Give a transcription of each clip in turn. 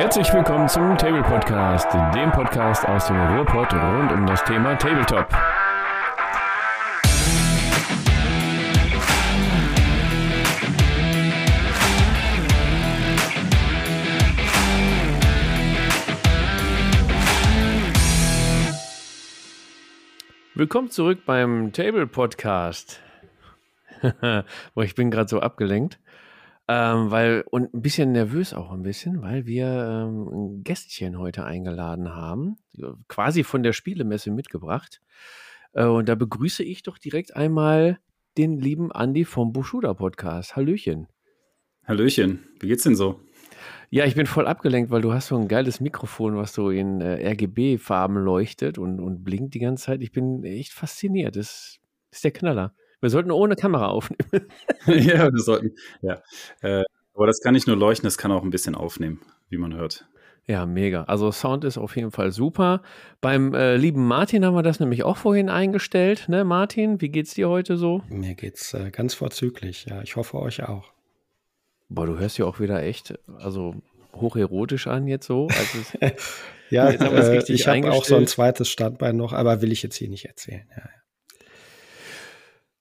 Herzlich willkommen zum Table Podcast, dem Podcast aus dem Ruhrpott rund um das Thema Tabletop. Willkommen zurück beim Table Podcast. Boah, ich bin gerade so abgelenkt. Ähm, weil, und ein bisschen nervös auch ein bisschen, weil wir ähm, ein Gästchen heute eingeladen haben, quasi von der Spielemesse mitgebracht. Äh, und da begrüße ich doch direkt einmal den lieben Andi vom Bushuda Podcast. Hallöchen. Hallöchen, wie geht's denn so? Ja, ich bin voll abgelenkt, weil du hast so ein geiles Mikrofon, was so in äh, RGB-Farben leuchtet und, und blinkt die ganze Zeit. Ich bin echt fasziniert. Das ist der Knaller. Wir sollten ohne Kamera aufnehmen. ja, wir sollten. Ja. Äh, aber das kann nicht nur leuchten, das kann auch ein bisschen aufnehmen, wie man hört. Ja, mega. Also Sound ist auf jeden Fall super. Beim äh, lieben Martin haben wir das nämlich auch vorhin eingestellt. Ne, Martin, wie geht's dir heute so? Mir geht's äh, ganz vorzüglich. Ja, ich hoffe euch auch. Boah, du hörst ja auch wieder echt, also hocherotisch an jetzt so. Also ja, äh, ich habe auch so ein zweites Standbein noch, aber will ich jetzt hier nicht erzählen. Ja, ja.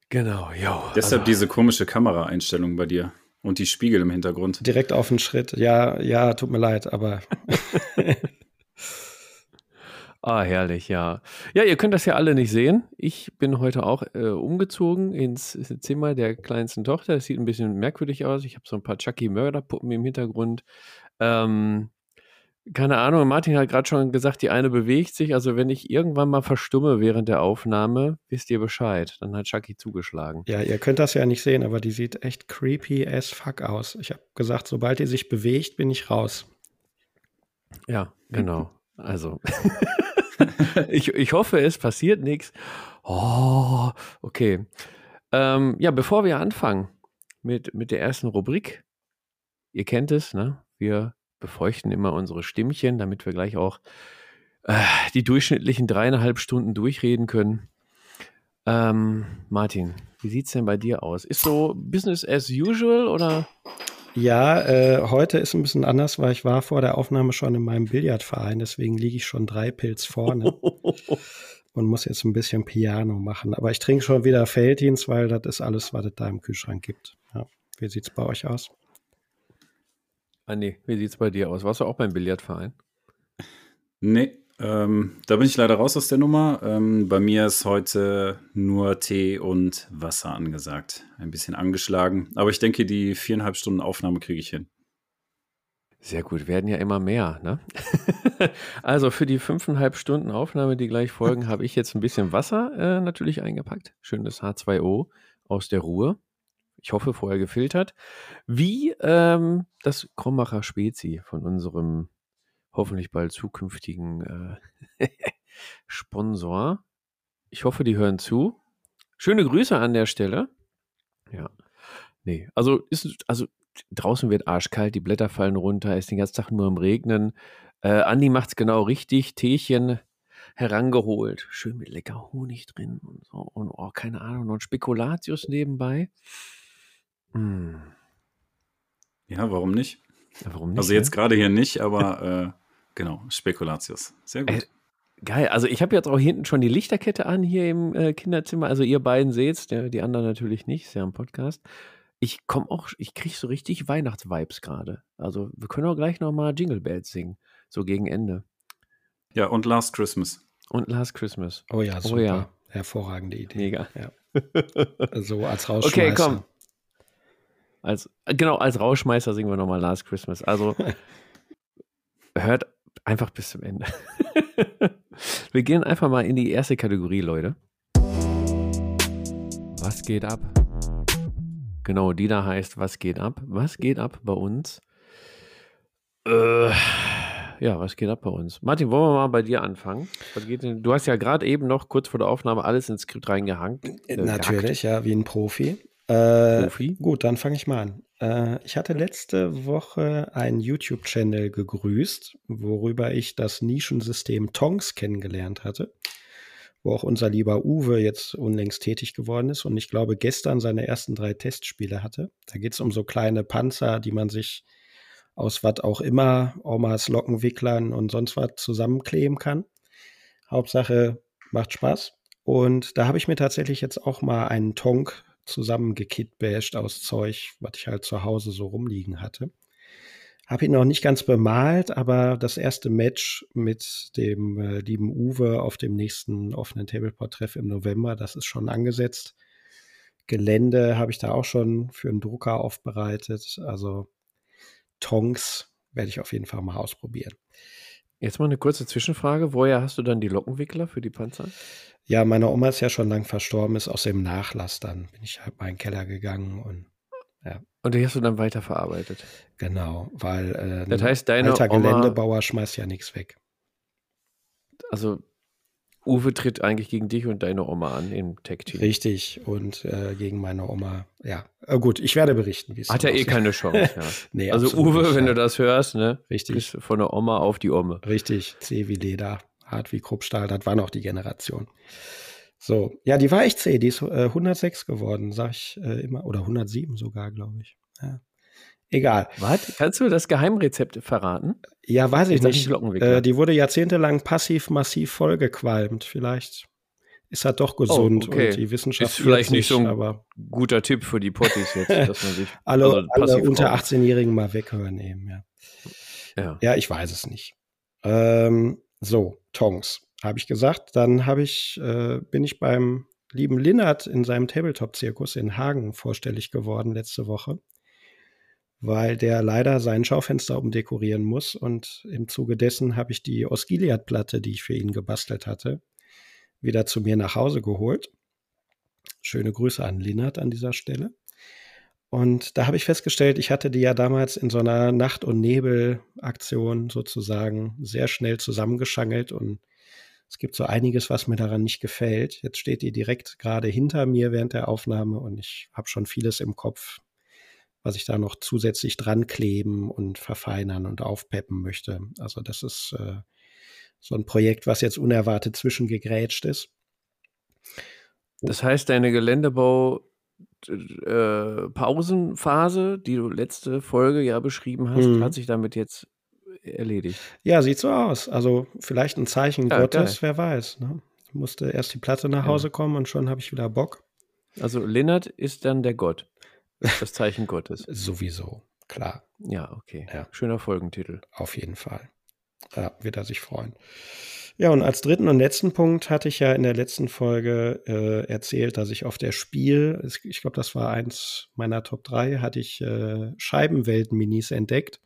Genau, ja. Deshalb also, diese komische Kameraeinstellung bei dir und die Spiegel im Hintergrund. Direkt auf den Schritt. Ja, ja, tut mir leid, aber. ah, herrlich, ja. Ja, ihr könnt das ja alle nicht sehen. Ich bin heute auch äh, umgezogen ins, Zimmer der kleinsten Tochter. Das sieht ein bisschen merkwürdig aus. Ich habe so ein paar Chucky Mörder-Puppen im Hintergrund. Ähm, keine Ahnung, Martin hat gerade schon gesagt, die eine bewegt sich. Also wenn ich irgendwann mal verstumme während der Aufnahme, wisst ihr Bescheid. Dann hat Chucky zugeschlagen. Ja, ihr könnt das ja nicht sehen, aber die sieht echt creepy as fuck aus. Ich habe gesagt, sobald die sich bewegt, bin ich raus. Ja, genau. Also ich, ich hoffe, es passiert nichts. Oh, okay. Ähm, ja, bevor wir anfangen mit, mit der ersten Rubrik, ihr kennt es, ne? Wir befeuchten immer unsere Stimmchen, damit wir gleich auch äh, die durchschnittlichen dreieinhalb Stunden durchreden können. Ähm, Martin, wie sieht es denn bei dir aus? Ist so Business as usual oder? Ja, äh, heute ist ein bisschen anders, weil ich war vor der Aufnahme schon in meinem Billardverein, deswegen liege ich schon drei Pilz vorne und muss jetzt ein bisschen Piano machen. Aber ich trinke schon wieder Felddienst, weil das ist alles, was es da im Kühlschrank gibt. Ja. Wie sieht es bei euch aus? Andi, wie sieht es bei dir aus? Warst du auch beim Billardverein? Nee, ähm, da bin ich leider raus aus der Nummer. Ähm, bei mir ist heute nur Tee und Wasser angesagt. Ein bisschen angeschlagen. Aber ich denke, die viereinhalb Stunden Aufnahme kriege ich hin. Sehr gut, werden ja immer mehr. Ne? also für die fünfeinhalb Stunden Aufnahme, die gleich folgen, habe ich jetzt ein bisschen Wasser äh, natürlich eingepackt. Schönes H2O aus der Ruhe ich hoffe, vorher gefiltert, wie ähm, das Krombacher Spezi von unserem hoffentlich bald zukünftigen äh, Sponsor. Ich hoffe, die hören zu. Schöne Grüße an der Stelle. Ja. Nee, also ist, also draußen wird arschkalt, die Blätter fallen runter, ist den ganzen Tag nur im Regnen. Äh, Andi macht's genau richtig. Teechen herangeholt. Schön mit lecker Honig drin und so. Und oh, keine Ahnung, noch ein Spekulatius nebenbei. Hm. Ja, warum nicht? Ja, warum nicht also jetzt ne? gerade hier nicht, aber äh, genau, Spekulatius. Sehr gut. Äh, geil. Also ich habe jetzt auch hinten schon die Lichterkette an hier im äh, Kinderzimmer. Also ihr beiden seht's, die anderen natürlich nicht, ist ja ein Podcast. Ich komme auch, ich kriege so richtig Weihnachtsvibes gerade. Also wir können auch gleich nochmal Jingle Bells singen, so gegen Ende. Ja, und Last Christmas. Und Last Christmas. Oh ja, super. Oh ja. Hervorragende Idee. Mega. Ja. so als Rausschmeißer. Okay, komm. Als, genau, als Rauschmeister singen wir nochmal Last Christmas. Also hört einfach bis zum Ende. wir gehen einfach mal in die erste Kategorie, Leute. Was geht ab? Genau, die da heißt, was geht ab? Was geht ab bei uns? Äh, ja, was geht ab bei uns? Martin, wollen wir mal bei dir anfangen? du hast ja gerade eben noch kurz vor der Aufnahme alles ins Skript reingehangen. Äh, Natürlich, gehackt. ja, wie ein Profi. Äh, Profi? Gut, dann fange ich mal an. Äh, ich hatte letzte Woche einen YouTube-Channel gegrüßt, worüber ich das Nischensystem Tongs kennengelernt hatte, wo auch unser lieber Uwe jetzt unlängst tätig geworden ist und ich glaube gestern seine ersten drei Testspiele hatte. Da geht es um so kleine Panzer, die man sich aus was auch immer, Omas Lockenwicklern und sonst was zusammenkleben kann. Hauptsache macht Spaß. Und da habe ich mir tatsächlich jetzt auch mal einen Tonk zusammengekitbasht aus Zeug, was ich halt zu Hause so rumliegen hatte. Habe ihn noch nicht ganz bemalt, aber das erste Match mit dem äh, lieben Uwe auf dem nächsten offenen Tableport-Treff im November, das ist schon angesetzt. Gelände habe ich da auch schon für einen Drucker aufbereitet. Also Tonks werde ich auf jeden Fall mal ausprobieren. Jetzt mal eine kurze Zwischenfrage. Woher hast du dann die Lockenwickler für die Panzer? Ja, meine Oma ist ja schon lang verstorben, ist aus dem Nachlass dann. Bin ich halt mal in den Keller gegangen und ja. Und die hast du dann weiterverarbeitet? Genau, weil äh, das heißt, deine alter Oma, Geländebauer schmeißt ja nichts weg. Also Uwe tritt eigentlich gegen dich und deine Oma an im Tech-Team. Richtig, und äh, gegen meine Oma, ja. Äh, gut, ich werde berichten, wie es Hat ja eh keine Chance, ja. nee, also Uwe, nicht, wenn ja. du das hörst, ne? Richtig. Von der Oma auf die Ome. Richtig, zäh wie Leder, hart wie Kruppstahl, das war noch die Generation. So, ja, die war echt zäh, die ist äh, 106 geworden, sag ich äh, immer, oder 107 sogar, glaube ich. Ja. Egal. Was? Kannst du das Geheimrezept verraten? Ja, weiß ich nicht. Äh, die wurde jahrzehntelang passiv-massiv vollgequalmt. Vielleicht ist er doch gesund oh, okay. und die Wissenschaft ist vielleicht nicht so ein aber guter Tipp für die Potties jetzt, dass man sich alle, also alle unter 18-Jährigen mal weghören eben, ja. ja. Ja, ich weiß es nicht. Ähm, so, Tongs, habe ich gesagt. Dann habe ich, äh, bin ich beim lieben Linnert in seinem Tabletop-Zirkus in Hagen vorstellig geworden letzte Woche weil der leider sein Schaufenster umdekorieren muss. Und im Zuge dessen habe ich die Osgiliath-Platte, die ich für ihn gebastelt hatte, wieder zu mir nach Hause geholt. Schöne Grüße an Linnert an dieser Stelle. Und da habe ich festgestellt, ich hatte die ja damals in so einer Nacht- und Nebel-Aktion sozusagen sehr schnell zusammengeschangelt und es gibt so einiges, was mir daran nicht gefällt. Jetzt steht die direkt gerade hinter mir während der Aufnahme und ich habe schon vieles im Kopf, was ich da noch zusätzlich dran kleben und verfeinern und aufpeppen möchte. Also das ist äh, so ein Projekt, was jetzt unerwartet zwischengegrätscht ist. Das heißt, deine Geländebau äh, Pausenphase, die du letzte Folge ja beschrieben hast, hm. hat sich damit jetzt erledigt. Ja, sieht so aus. Also vielleicht ein Zeichen ja, Gottes, geil. wer weiß. Ne? Ich musste erst die Platte nach Hause ja. kommen und schon habe ich wieder Bock. Also Lennart ist dann der Gott. Das Zeichen Gottes. Sowieso, klar. Ja, okay. Ja. Schöner Folgentitel. Auf jeden Fall. Ja, wird er sich freuen. Ja, und als dritten und letzten Punkt hatte ich ja in der letzten Folge äh, erzählt, dass ich auf der Spiel, ich glaube, das war eins meiner Top 3, hatte ich äh, Scheibenwelt-Minis entdeckt,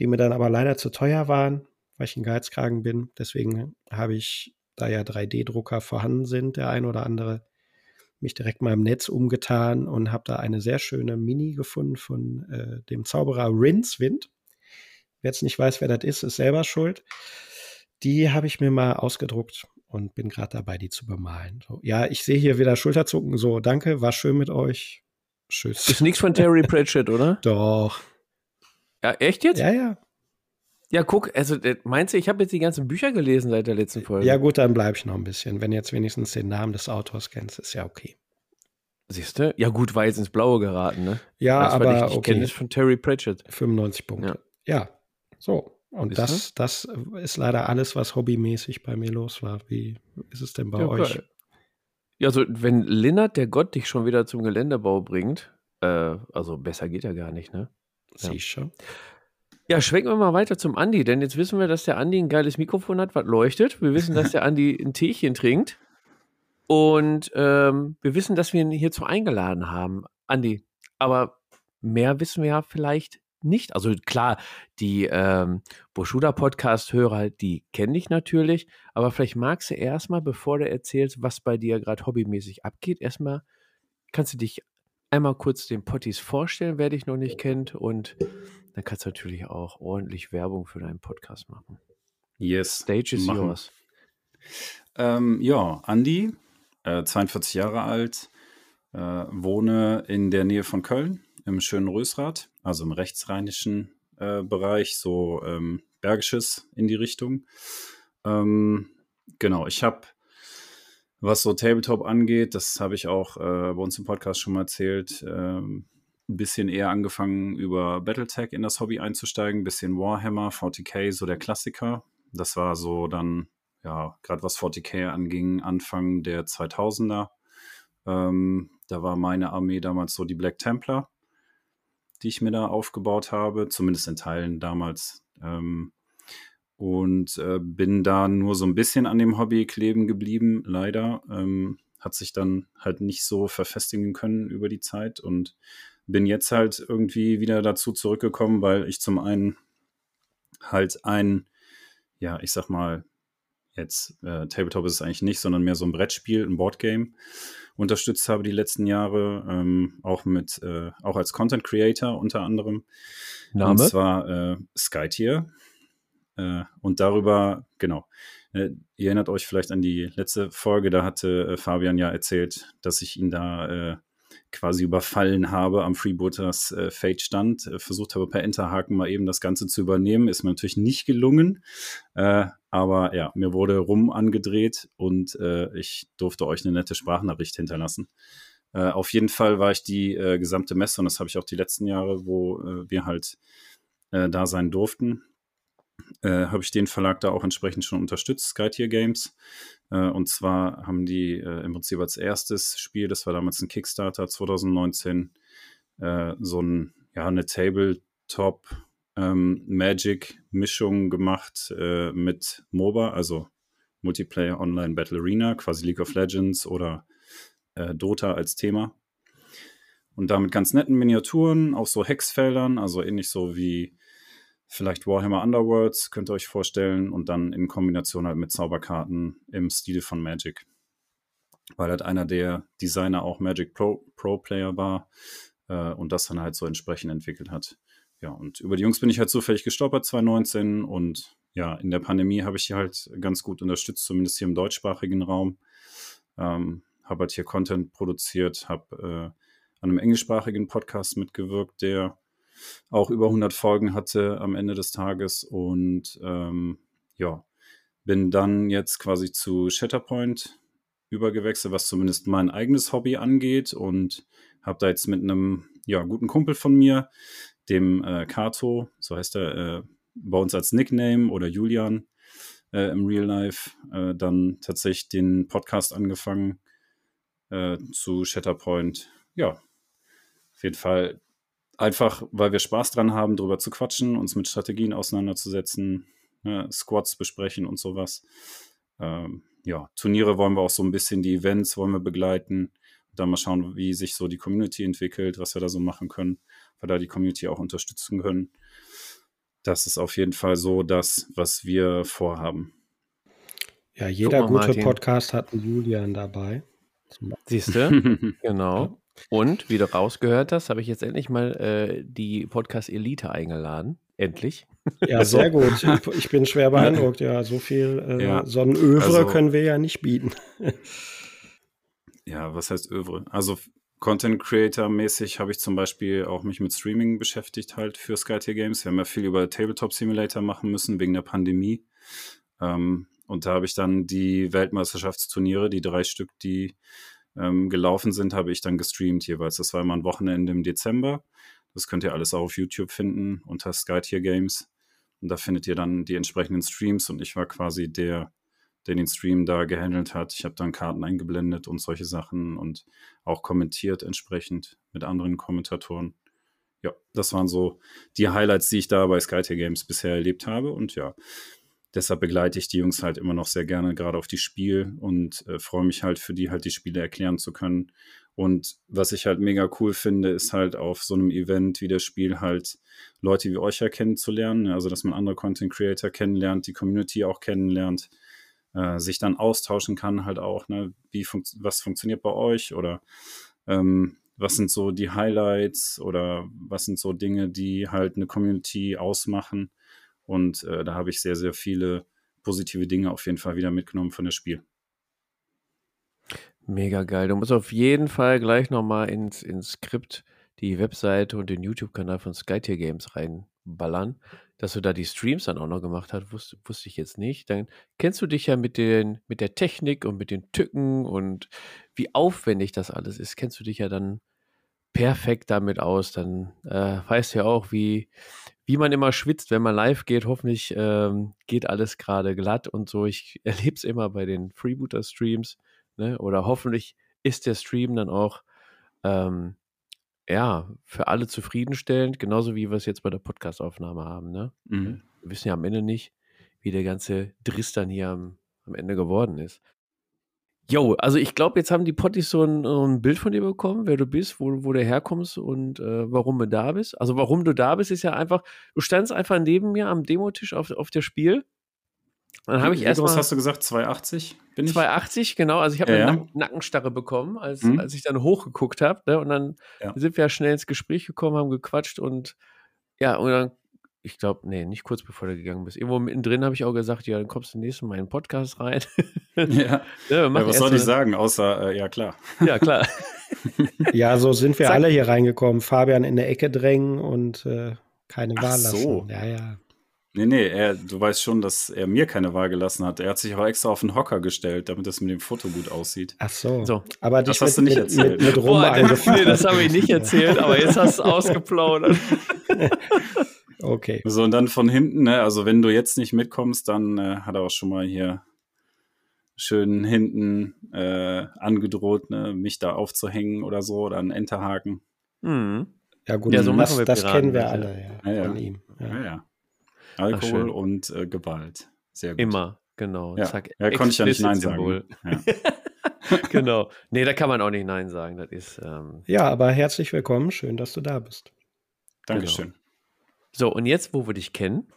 die mir dann aber leider zu teuer waren, weil ich ein Geizkragen bin. Deswegen habe ich, da ja 3D-Drucker vorhanden sind, der ein oder andere, mich direkt mal im Netz umgetan und habe da eine sehr schöne Mini gefunden von äh, dem Zauberer Rincewind. Wer jetzt nicht weiß, wer das ist, ist selber schuld. Die habe ich mir mal ausgedruckt und bin gerade dabei, die zu bemalen. So, ja, ich sehe hier wieder Schulterzucken. So, danke, war schön mit euch. Tschüss. Ist nichts von Terry Pratchett, oder? Doch. Ja, echt jetzt? Ja, ja. Ja, guck, also äh, meinst du, ich habe jetzt die ganzen Bücher gelesen seit der letzten Folge? Ja, gut, dann bleibe ich noch ein bisschen. Wenn jetzt wenigstens den Namen des Autors kennst, ist ja okay. Siehst du? Ja, gut, war jetzt ins Blaue geraten, ne? Ja, das, aber ich, ich okay. kenne es von Terry Pratchett. 95 Punkte. Ja, ja. so. Und das, das ist leider alles, was hobbymäßig bei mir los war. Wie ist es denn bei ja, euch? Geil. Ja, also wenn Linnert, der Gott, dich schon wieder zum Geländebau bringt, äh, also besser geht ja gar nicht, ne? Ja. Siehst schon. Ja, schwenken wir mal weiter zum Andi, denn jetzt wissen wir, dass der Andi ein geiles Mikrofon hat, was leuchtet. Wir wissen, dass der Andi ein Teechen trinkt. Und ähm, wir wissen, dass wir ihn hierzu eingeladen haben, Andi. Aber mehr wissen wir ja vielleicht nicht. Also klar, die ähm, Boschuda-Podcast-Hörer, die kenne ich natürlich. Aber vielleicht magst du erstmal, bevor du erzählst, was bei dir gerade hobbymäßig abgeht, erstmal kannst du dich einmal kurz den Potties vorstellen, wer dich noch nicht kennt. Und dann kannst du natürlich auch ordentlich Werbung für deinen Podcast machen. Yes. Stage is machen. yours. Ähm, ja, Andi, äh, 42 Jahre alt, äh, wohne in der Nähe von Köln im schönen Rösrath, also im rechtsrheinischen äh, Bereich, so ähm, Bergisches in die Richtung. Ähm, genau, ich habe was so Tabletop angeht, das habe ich auch äh, bei uns im Podcast schon mal erzählt, ähm, ein bisschen eher angefangen, über Battletech in das Hobby einzusteigen, ein bisschen Warhammer, 40k, so der Klassiker. Das war so dann, ja, gerade was 40k anging, Anfang der 2000er. Ähm, da war meine Armee damals so die Black Templar, die ich mir da aufgebaut habe, zumindest in Teilen damals. Ähm, und äh, bin da nur so ein bisschen an dem Hobby kleben geblieben, leider. Ähm, hat sich dann halt nicht so verfestigen können über die Zeit und bin jetzt halt irgendwie wieder dazu zurückgekommen, weil ich zum einen halt ein, ja, ich sag mal, jetzt äh, Tabletop ist es eigentlich nicht, sondern mehr so ein Brettspiel, ein Boardgame unterstützt habe die letzten Jahre, ähm, auch mit, äh, auch als Content Creator unter anderem. Name? Und zwar äh, Skytier. Äh, und darüber, genau, äh, ihr erinnert euch vielleicht an die letzte Folge, da hatte äh, Fabian ja erzählt, dass ich ihn da quasi überfallen habe am Freebooters Fate-Stand. Versucht habe, per Enterhaken mal eben das Ganze zu übernehmen. Ist mir natürlich nicht gelungen. Aber ja, mir wurde rum angedreht und ich durfte euch eine nette Sprachnachricht hinterlassen. Auf jeden Fall war ich die gesamte Messe und das habe ich auch die letzten Jahre, wo wir halt da sein durften, äh, habe ich den Verlag da auch entsprechend schon unterstützt, Skytier Games. Äh, und zwar haben die äh, im Prinzip als erstes Spiel, das war damals ein Kickstarter 2019, äh, so ein, ja, eine Tabletop ähm, Magic-Mischung gemacht äh, mit MOBA, also Multiplayer Online Battle Arena, quasi League of Legends oder äh, Dota als Thema. Und damit ganz netten Miniaturen, auch so Hexfeldern, also ähnlich so wie vielleicht Warhammer Underworlds, könnt ihr euch vorstellen, und dann in Kombination halt mit Zauberkarten im Stil von Magic. Weil halt einer der Designer auch Magic Pro, Pro Player war äh, und das dann halt so entsprechend entwickelt hat. Ja, und über die Jungs bin ich halt zufällig gestolpert 2019 und ja, in der Pandemie habe ich die halt ganz gut unterstützt, zumindest hier im deutschsprachigen Raum. Ähm, habe halt hier Content produziert, habe äh, an einem englischsprachigen Podcast mitgewirkt, der auch über 100 Folgen hatte am Ende des Tages und ähm, ja, bin dann jetzt quasi zu Shatterpoint übergewechselt, was zumindest mein eigenes Hobby angeht und habe da jetzt mit einem ja, guten Kumpel von mir, dem äh, Kato, so heißt er äh, bei uns als Nickname oder Julian äh, im Real Life, äh, dann tatsächlich den Podcast angefangen äh, zu Shatterpoint. Ja, auf jeden Fall einfach, weil wir Spaß dran haben, darüber zu quatschen, uns mit Strategien auseinanderzusetzen, ne, Squads besprechen und sowas. Ähm, ja, Turniere wollen wir auch so ein bisschen, die Events wollen wir begleiten. Dann mal schauen, wie sich so die Community entwickelt, was wir da so machen können, weil da die Community auch unterstützen können. Das ist auf jeden Fall so das, was wir vorhaben. Ja, jeder mal, gute Martin. Podcast hat einen Julian dabei. Siehst du? genau. Und wie du rausgehört hast, habe ich jetzt endlich mal äh, die Podcast Elite eingeladen. Endlich. Ja, sehr gut. Ich bin schwer beeindruckt. Ja, so viel äh, ja. Sonnenövre also, können wir ja nicht bieten. ja, was heißt Övre? Also Content Creator mäßig habe ich zum Beispiel auch mich mit Streaming beschäftigt halt für Skytier Games. Wir haben ja viel über Tabletop Simulator machen müssen wegen der Pandemie. Ähm, und da habe ich dann die Weltmeisterschaftsturniere, die drei Stück, die ähm, gelaufen sind, habe ich dann gestreamt jeweils. Das war immer ein Wochenende im Dezember. Das könnt ihr alles auch auf YouTube finden unter Skytier Games. Und da findet ihr dann die entsprechenden Streams und ich war quasi der, der den Stream da gehandelt hat. Ich habe dann Karten eingeblendet und solche Sachen und auch kommentiert entsprechend mit anderen Kommentatoren. Ja, das waren so die Highlights, die ich da bei Skytier Games bisher erlebt habe. Und ja, deshalb begleite ich die Jungs halt immer noch sehr gerne, gerade auf die Spiel und äh, freue mich halt für die halt die Spiele erklären zu können. Und was ich halt mega cool finde, ist halt auf so einem Event wie das Spiel halt Leute wie euch ja kennenzulernen, ne? also dass man andere Content Creator kennenlernt, die Community auch kennenlernt, äh, sich dann austauschen kann halt auch, ne? wie fun was funktioniert bei euch oder ähm, was sind so die Highlights oder was sind so Dinge, die halt eine Community ausmachen und äh, da habe ich sehr, sehr viele positive Dinge auf jeden Fall wieder mitgenommen von dem Spiel. Mega geil. Du musst auf jeden Fall gleich nochmal ins, ins Skript die Webseite und den YouTube-Kanal von Skytier Games reinballern. Dass du da die Streams dann auch noch gemacht hast, wusste, wusste ich jetzt nicht. Dann kennst du dich ja mit, den, mit der Technik und mit den Tücken und wie aufwendig das alles ist, kennst du dich ja dann perfekt damit aus. Dann äh, weißt du ja auch, wie, wie man immer schwitzt, wenn man live geht. Hoffentlich ähm, geht alles gerade glatt und so. Ich erlebe es immer bei den Freebooter-Streams. Ne? Oder hoffentlich ist der Stream dann auch ähm, ja, für alle zufriedenstellend, genauso wie wir es jetzt bei der Podcastaufnahme haben. Ne? Mhm. Wir wissen ja am Ende nicht, wie der ganze Driss dann hier am, am Ende geworden ist. Jo, also ich glaube, jetzt haben die Potties so ein, ein, Bild von dir bekommen, wer du bist, wo, wo du herkommst und äh, warum du da bist. Also warum du da bist, ist ja einfach, du standst einfach neben mir am Demotisch auf, auf der Spiel. Dann habe ich erst Was hast du gesagt? 280? Bin 280, genau. Also ich habe ja, eine ja. Nackenstarre bekommen, als, mhm. als ich dann hochgeguckt habe. Ne? Und dann ja. sind wir ja schnell ins Gespräch gekommen, haben gequatscht und ja, und dann ich glaube, nee, nicht kurz bevor du gegangen bist. Irgendwo mittendrin habe ich auch gesagt, ja, dann kommst du nächstes Mal in den Podcast rein. ja. ja, ja was soll ich sagen, außer, äh, ja, klar. Ja, klar. ja, so sind wir Zack. alle hier reingekommen. Fabian in der Ecke drängen und äh, keine Wahl Ach lassen. So. Ja, ja. Nee, nee, er, du weißt schon, dass er mir keine Wahl gelassen hat. Er hat sich auch extra auf den Hocker gestellt, damit das mit dem Foto gut aussieht. Ach so. so. Aber das hast mit, du nicht erzählt. Mit, mit Boah, nee, das habe ich nicht erzählt, aber jetzt hast du es ausgeplaudert. Okay. So, und dann von hinten, ne, also wenn du jetzt nicht mitkommst, dann äh, hat er auch schon mal hier schön hinten äh, angedroht, ne, mich da aufzuhängen oder so oder einen Enterhaken. Mhm. Ja, gut, ja, so das, das kennen wir alle ja, ja, von ihm. Ja, ja. Alkohol und äh, Gewalt. Sehr gut. Immer, genau. Ja, Zack, ja konnte ich ja nicht Nein sagen. Ja. genau. Nee, da kann man auch nicht Nein sagen. Das ist, ähm, ja, aber herzlich willkommen. Schön, dass du da bist. Dankeschön. Genau. So, und jetzt, wo wir dich kennen,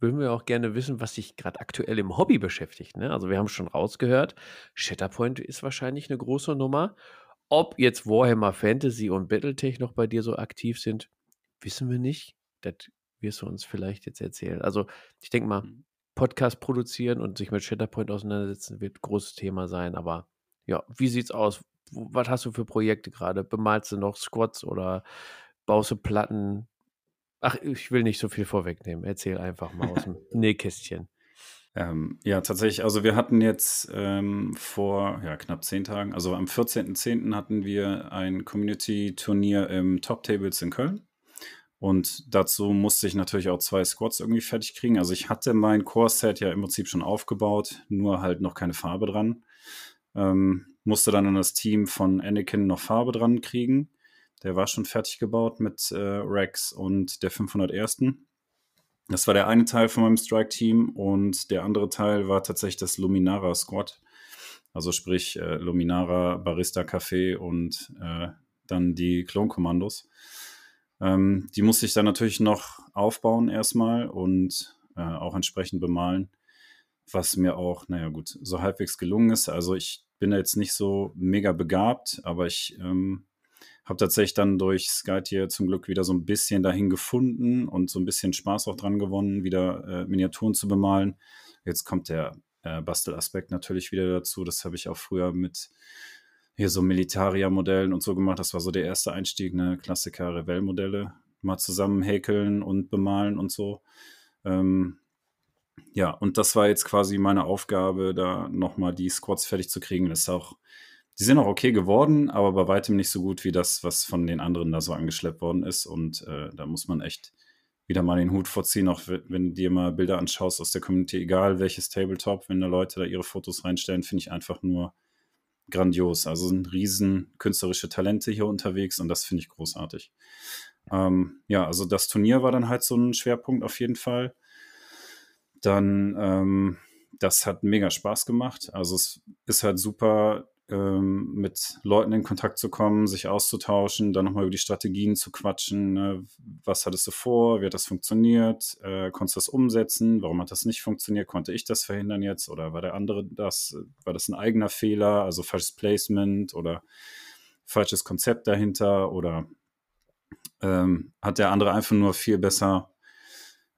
würden wir auch gerne wissen, was dich gerade aktuell im Hobby beschäftigt. Ne? Also wir haben schon rausgehört, Shatterpoint ist wahrscheinlich eine große Nummer. Ob jetzt Warhammer Fantasy und Battletech noch bei dir so aktiv sind, wissen wir nicht. Das wirst du uns vielleicht jetzt erzählen. Also ich denke mal, mhm. Podcast produzieren und sich mit Shatterpoint auseinandersetzen wird ein großes Thema sein. Aber ja, wie sieht's aus? Was hast du für Projekte gerade? Bemalst du noch Squats oder baust du Platten? Ach, ich will nicht so viel vorwegnehmen. Erzähl einfach mal aus dem Nähkästchen. Ähm, ja, tatsächlich. Also wir hatten jetzt ähm, vor ja, knapp zehn Tagen, also am 14.10. hatten wir ein Community-Turnier im Top Tables in Köln. Und dazu musste ich natürlich auch zwei Squads irgendwie fertig kriegen. Also ich hatte mein Core-Set ja im Prinzip schon aufgebaut, nur halt noch keine Farbe dran. Ähm, musste dann an das Team von Anakin noch Farbe dran kriegen. Der war schon fertig gebaut mit äh, Rex und der 501. Das war der eine Teil von meinem Strike-Team und der andere Teil war tatsächlich das Luminara Squad. Also sprich äh, Luminara, Barista Café und äh, dann die Klonkommandos. Ähm, die musste ich dann natürlich noch aufbauen erstmal und äh, auch entsprechend bemalen, was mir auch, naja gut, so halbwegs gelungen ist. Also ich bin da jetzt nicht so mega begabt, aber ich ähm, habe tatsächlich dann durch Skype hier zum Glück wieder so ein bisschen dahin gefunden und so ein bisschen Spaß auch dran gewonnen, wieder äh, Miniaturen zu bemalen. Jetzt kommt der äh, Bastelaspekt natürlich wieder dazu. Das habe ich auch früher mit hier so Militaria-Modellen und so gemacht. Das war so der erste Einstieg, ne? Klassiker Revell-Modelle mal zusammen häkeln und bemalen und so. Ähm, ja, und das war jetzt quasi meine Aufgabe, da nochmal die Squads fertig zu kriegen. Das ist auch die sind auch okay geworden, aber bei weitem nicht so gut wie das, was von den anderen da so angeschleppt worden ist. Und äh, da muss man echt wieder mal den Hut vorziehen, auch wenn du dir mal Bilder anschaust aus der Community, egal welches Tabletop, wenn da Leute da ihre Fotos reinstellen, finde ich einfach nur grandios. Also sind riesen künstlerische Talente hier unterwegs und das finde ich großartig. Ähm, ja, also das Turnier war dann halt so ein Schwerpunkt auf jeden Fall. Dann, ähm, das hat mega Spaß gemacht. Also es ist halt super ähm, mit Leuten in Kontakt zu kommen, sich auszutauschen, dann nochmal über die Strategien zu quatschen. Ne? Was hattest du vor? Wie hat das funktioniert? Äh, konntest du das umsetzen? Warum hat das nicht funktioniert? Konnte ich das verhindern jetzt? Oder war der andere das? War das ein eigener Fehler? Also falsches Placement oder falsches Konzept dahinter? Oder ähm, hat der andere einfach nur viel besser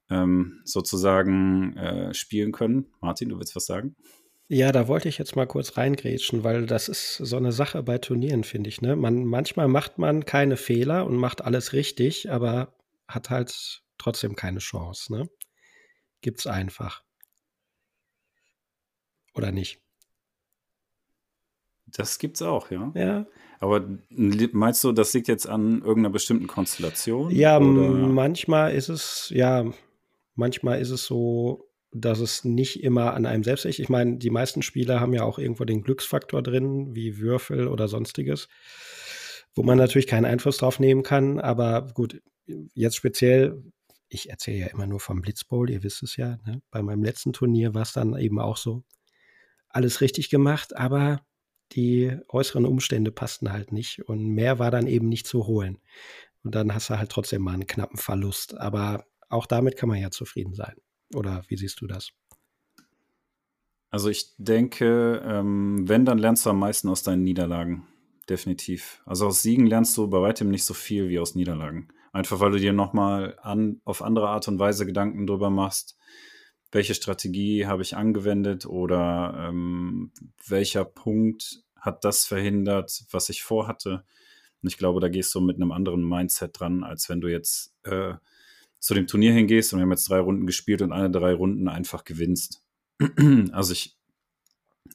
ähm, sozusagen äh, spielen können? Martin, du willst was sagen? Ja, da wollte ich jetzt mal kurz reingrätschen, weil das ist so eine Sache bei Turnieren, finde ich. Ne? Man, manchmal macht man keine Fehler und macht alles richtig, aber hat halt trotzdem keine Chance. Ne? Gibt's einfach. Oder nicht? Das gibt's auch, ja. Ja. Aber meinst du, das liegt jetzt an irgendeiner bestimmten Konstellation? Ja, oder? manchmal ist es, ja, manchmal ist es so, dass es nicht immer an einem selbst liegt. Ich meine, die meisten Spieler haben ja auch irgendwo den Glücksfaktor drin, wie Würfel oder sonstiges, wo man natürlich keinen Einfluss drauf nehmen kann. Aber gut, jetzt speziell, ich erzähle ja immer nur vom Blitzbowl, ihr wisst es ja. Ne? Bei meinem letzten Turnier war es dann eben auch so. Alles richtig gemacht, aber die äußeren Umstände passten halt nicht und mehr war dann eben nicht zu holen. Und dann hast du halt trotzdem mal einen knappen Verlust. Aber auch damit kann man ja zufrieden sein. Oder wie siehst du das? Also ich denke, ähm, wenn, dann lernst du am meisten aus deinen Niederlagen. Definitiv. Also aus Siegen lernst du bei weitem nicht so viel wie aus Niederlagen. Einfach weil du dir nochmal an, auf andere Art und Weise Gedanken drüber machst, welche Strategie habe ich angewendet oder ähm, welcher Punkt hat das verhindert, was ich vorhatte. Und ich glaube, da gehst du mit einem anderen Mindset dran, als wenn du jetzt äh, zu dem Turnier hingehst und wir haben jetzt drei Runden gespielt und eine drei Runden einfach gewinnst. also ich,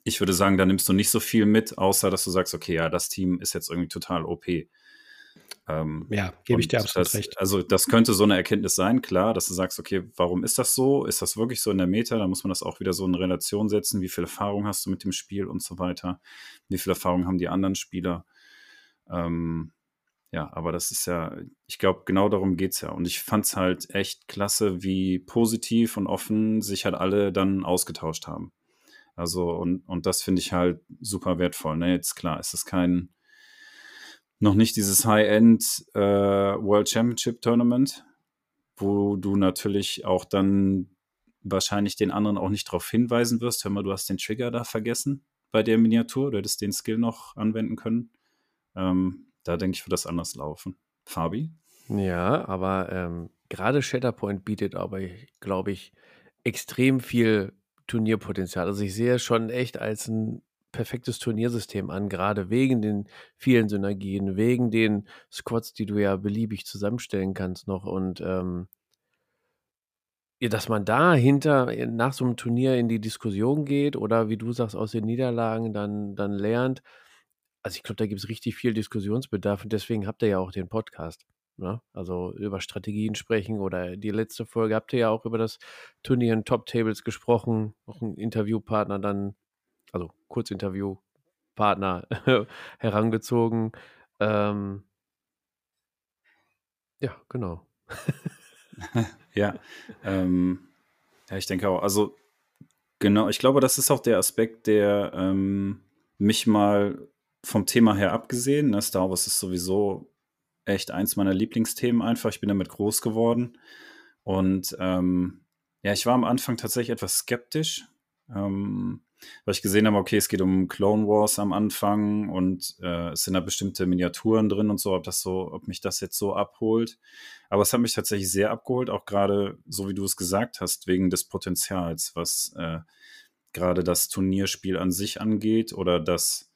ich würde sagen, da nimmst du nicht so viel mit, außer dass du sagst, okay, ja, das Team ist jetzt irgendwie total OP. Ähm, ja, gebe ich dir absolut das, recht. Also das könnte so eine Erkenntnis sein, klar, dass du sagst, okay, warum ist das so? Ist das wirklich so in der Meta? Da muss man das auch wieder so in Relation setzen. Wie viel Erfahrung hast du mit dem Spiel und so weiter? Wie viel Erfahrung haben die anderen Spieler? Ähm, ja, aber das ist ja, ich glaube, genau darum geht es ja. Und ich fand es halt echt klasse, wie positiv und offen sich halt alle dann ausgetauscht haben. Also, und, und das finde ich halt super wertvoll. Ne? Jetzt klar, es ist kein, noch nicht dieses High-End äh, World Championship Tournament, wo du natürlich auch dann wahrscheinlich den anderen auch nicht darauf hinweisen wirst. Hör mal, du hast den Trigger da vergessen bei der Miniatur, du hättest den Skill noch anwenden können. Ähm, da denke ich, wird das anders laufen. Fabi? Ja, aber ähm, gerade Shatterpoint bietet aber, glaube ich, extrem viel Turnierpotenzial. Also ich sehe es schon echt als ein perfektes Turniersystem an, gerade wegen den vielen Synergien, wegen den Squads, die du ja beliebig zusammenstellen kannst noch und ähm, ja, dass man äh, nach so einem Turnier in die Diskussion geht oder wie du sagst, aus den Niederlagen dann, dann lernt. Also ich glaube, da gibt es richtig viel Diskussionsbedarf und deswegen habt ihr ja auch den Podcast. Ne? Also über Strategien sprechen oder die letzte Folge habt ihr ja auch über das Turnier in Top Tables gesprochen, auch ein Interviewpartner dann also Kurzinterviewpartner herangezogen. Ähm, ja, genau. ja, ähm, ja, ich denke auch. Also genau, ich glaube, das ist auch der Aspekt, der ähm, mich mal vom Thema her abgesehen, ne, Star Wars ist sowieso echt eins meiner Lieblingsthemen einfach. Ich bin damit groß geworden. Und ähm, ja, ich war am Anfang tatsächlich etwas skeptisch, ähm, weil ich gesehen habe, okay, es geht um Clone Wars am Anfang und äh, es sind da bestimmte Miniaturen drin und so, ob das so, ob mich das jetzt so abholt. Aber es hat mich tatsächlich sehr abgeholt, auch gerade so wie du es gesagt hast, wegen des Potenzials, was äh, gerade das Turnierspiel an sich angeht oder das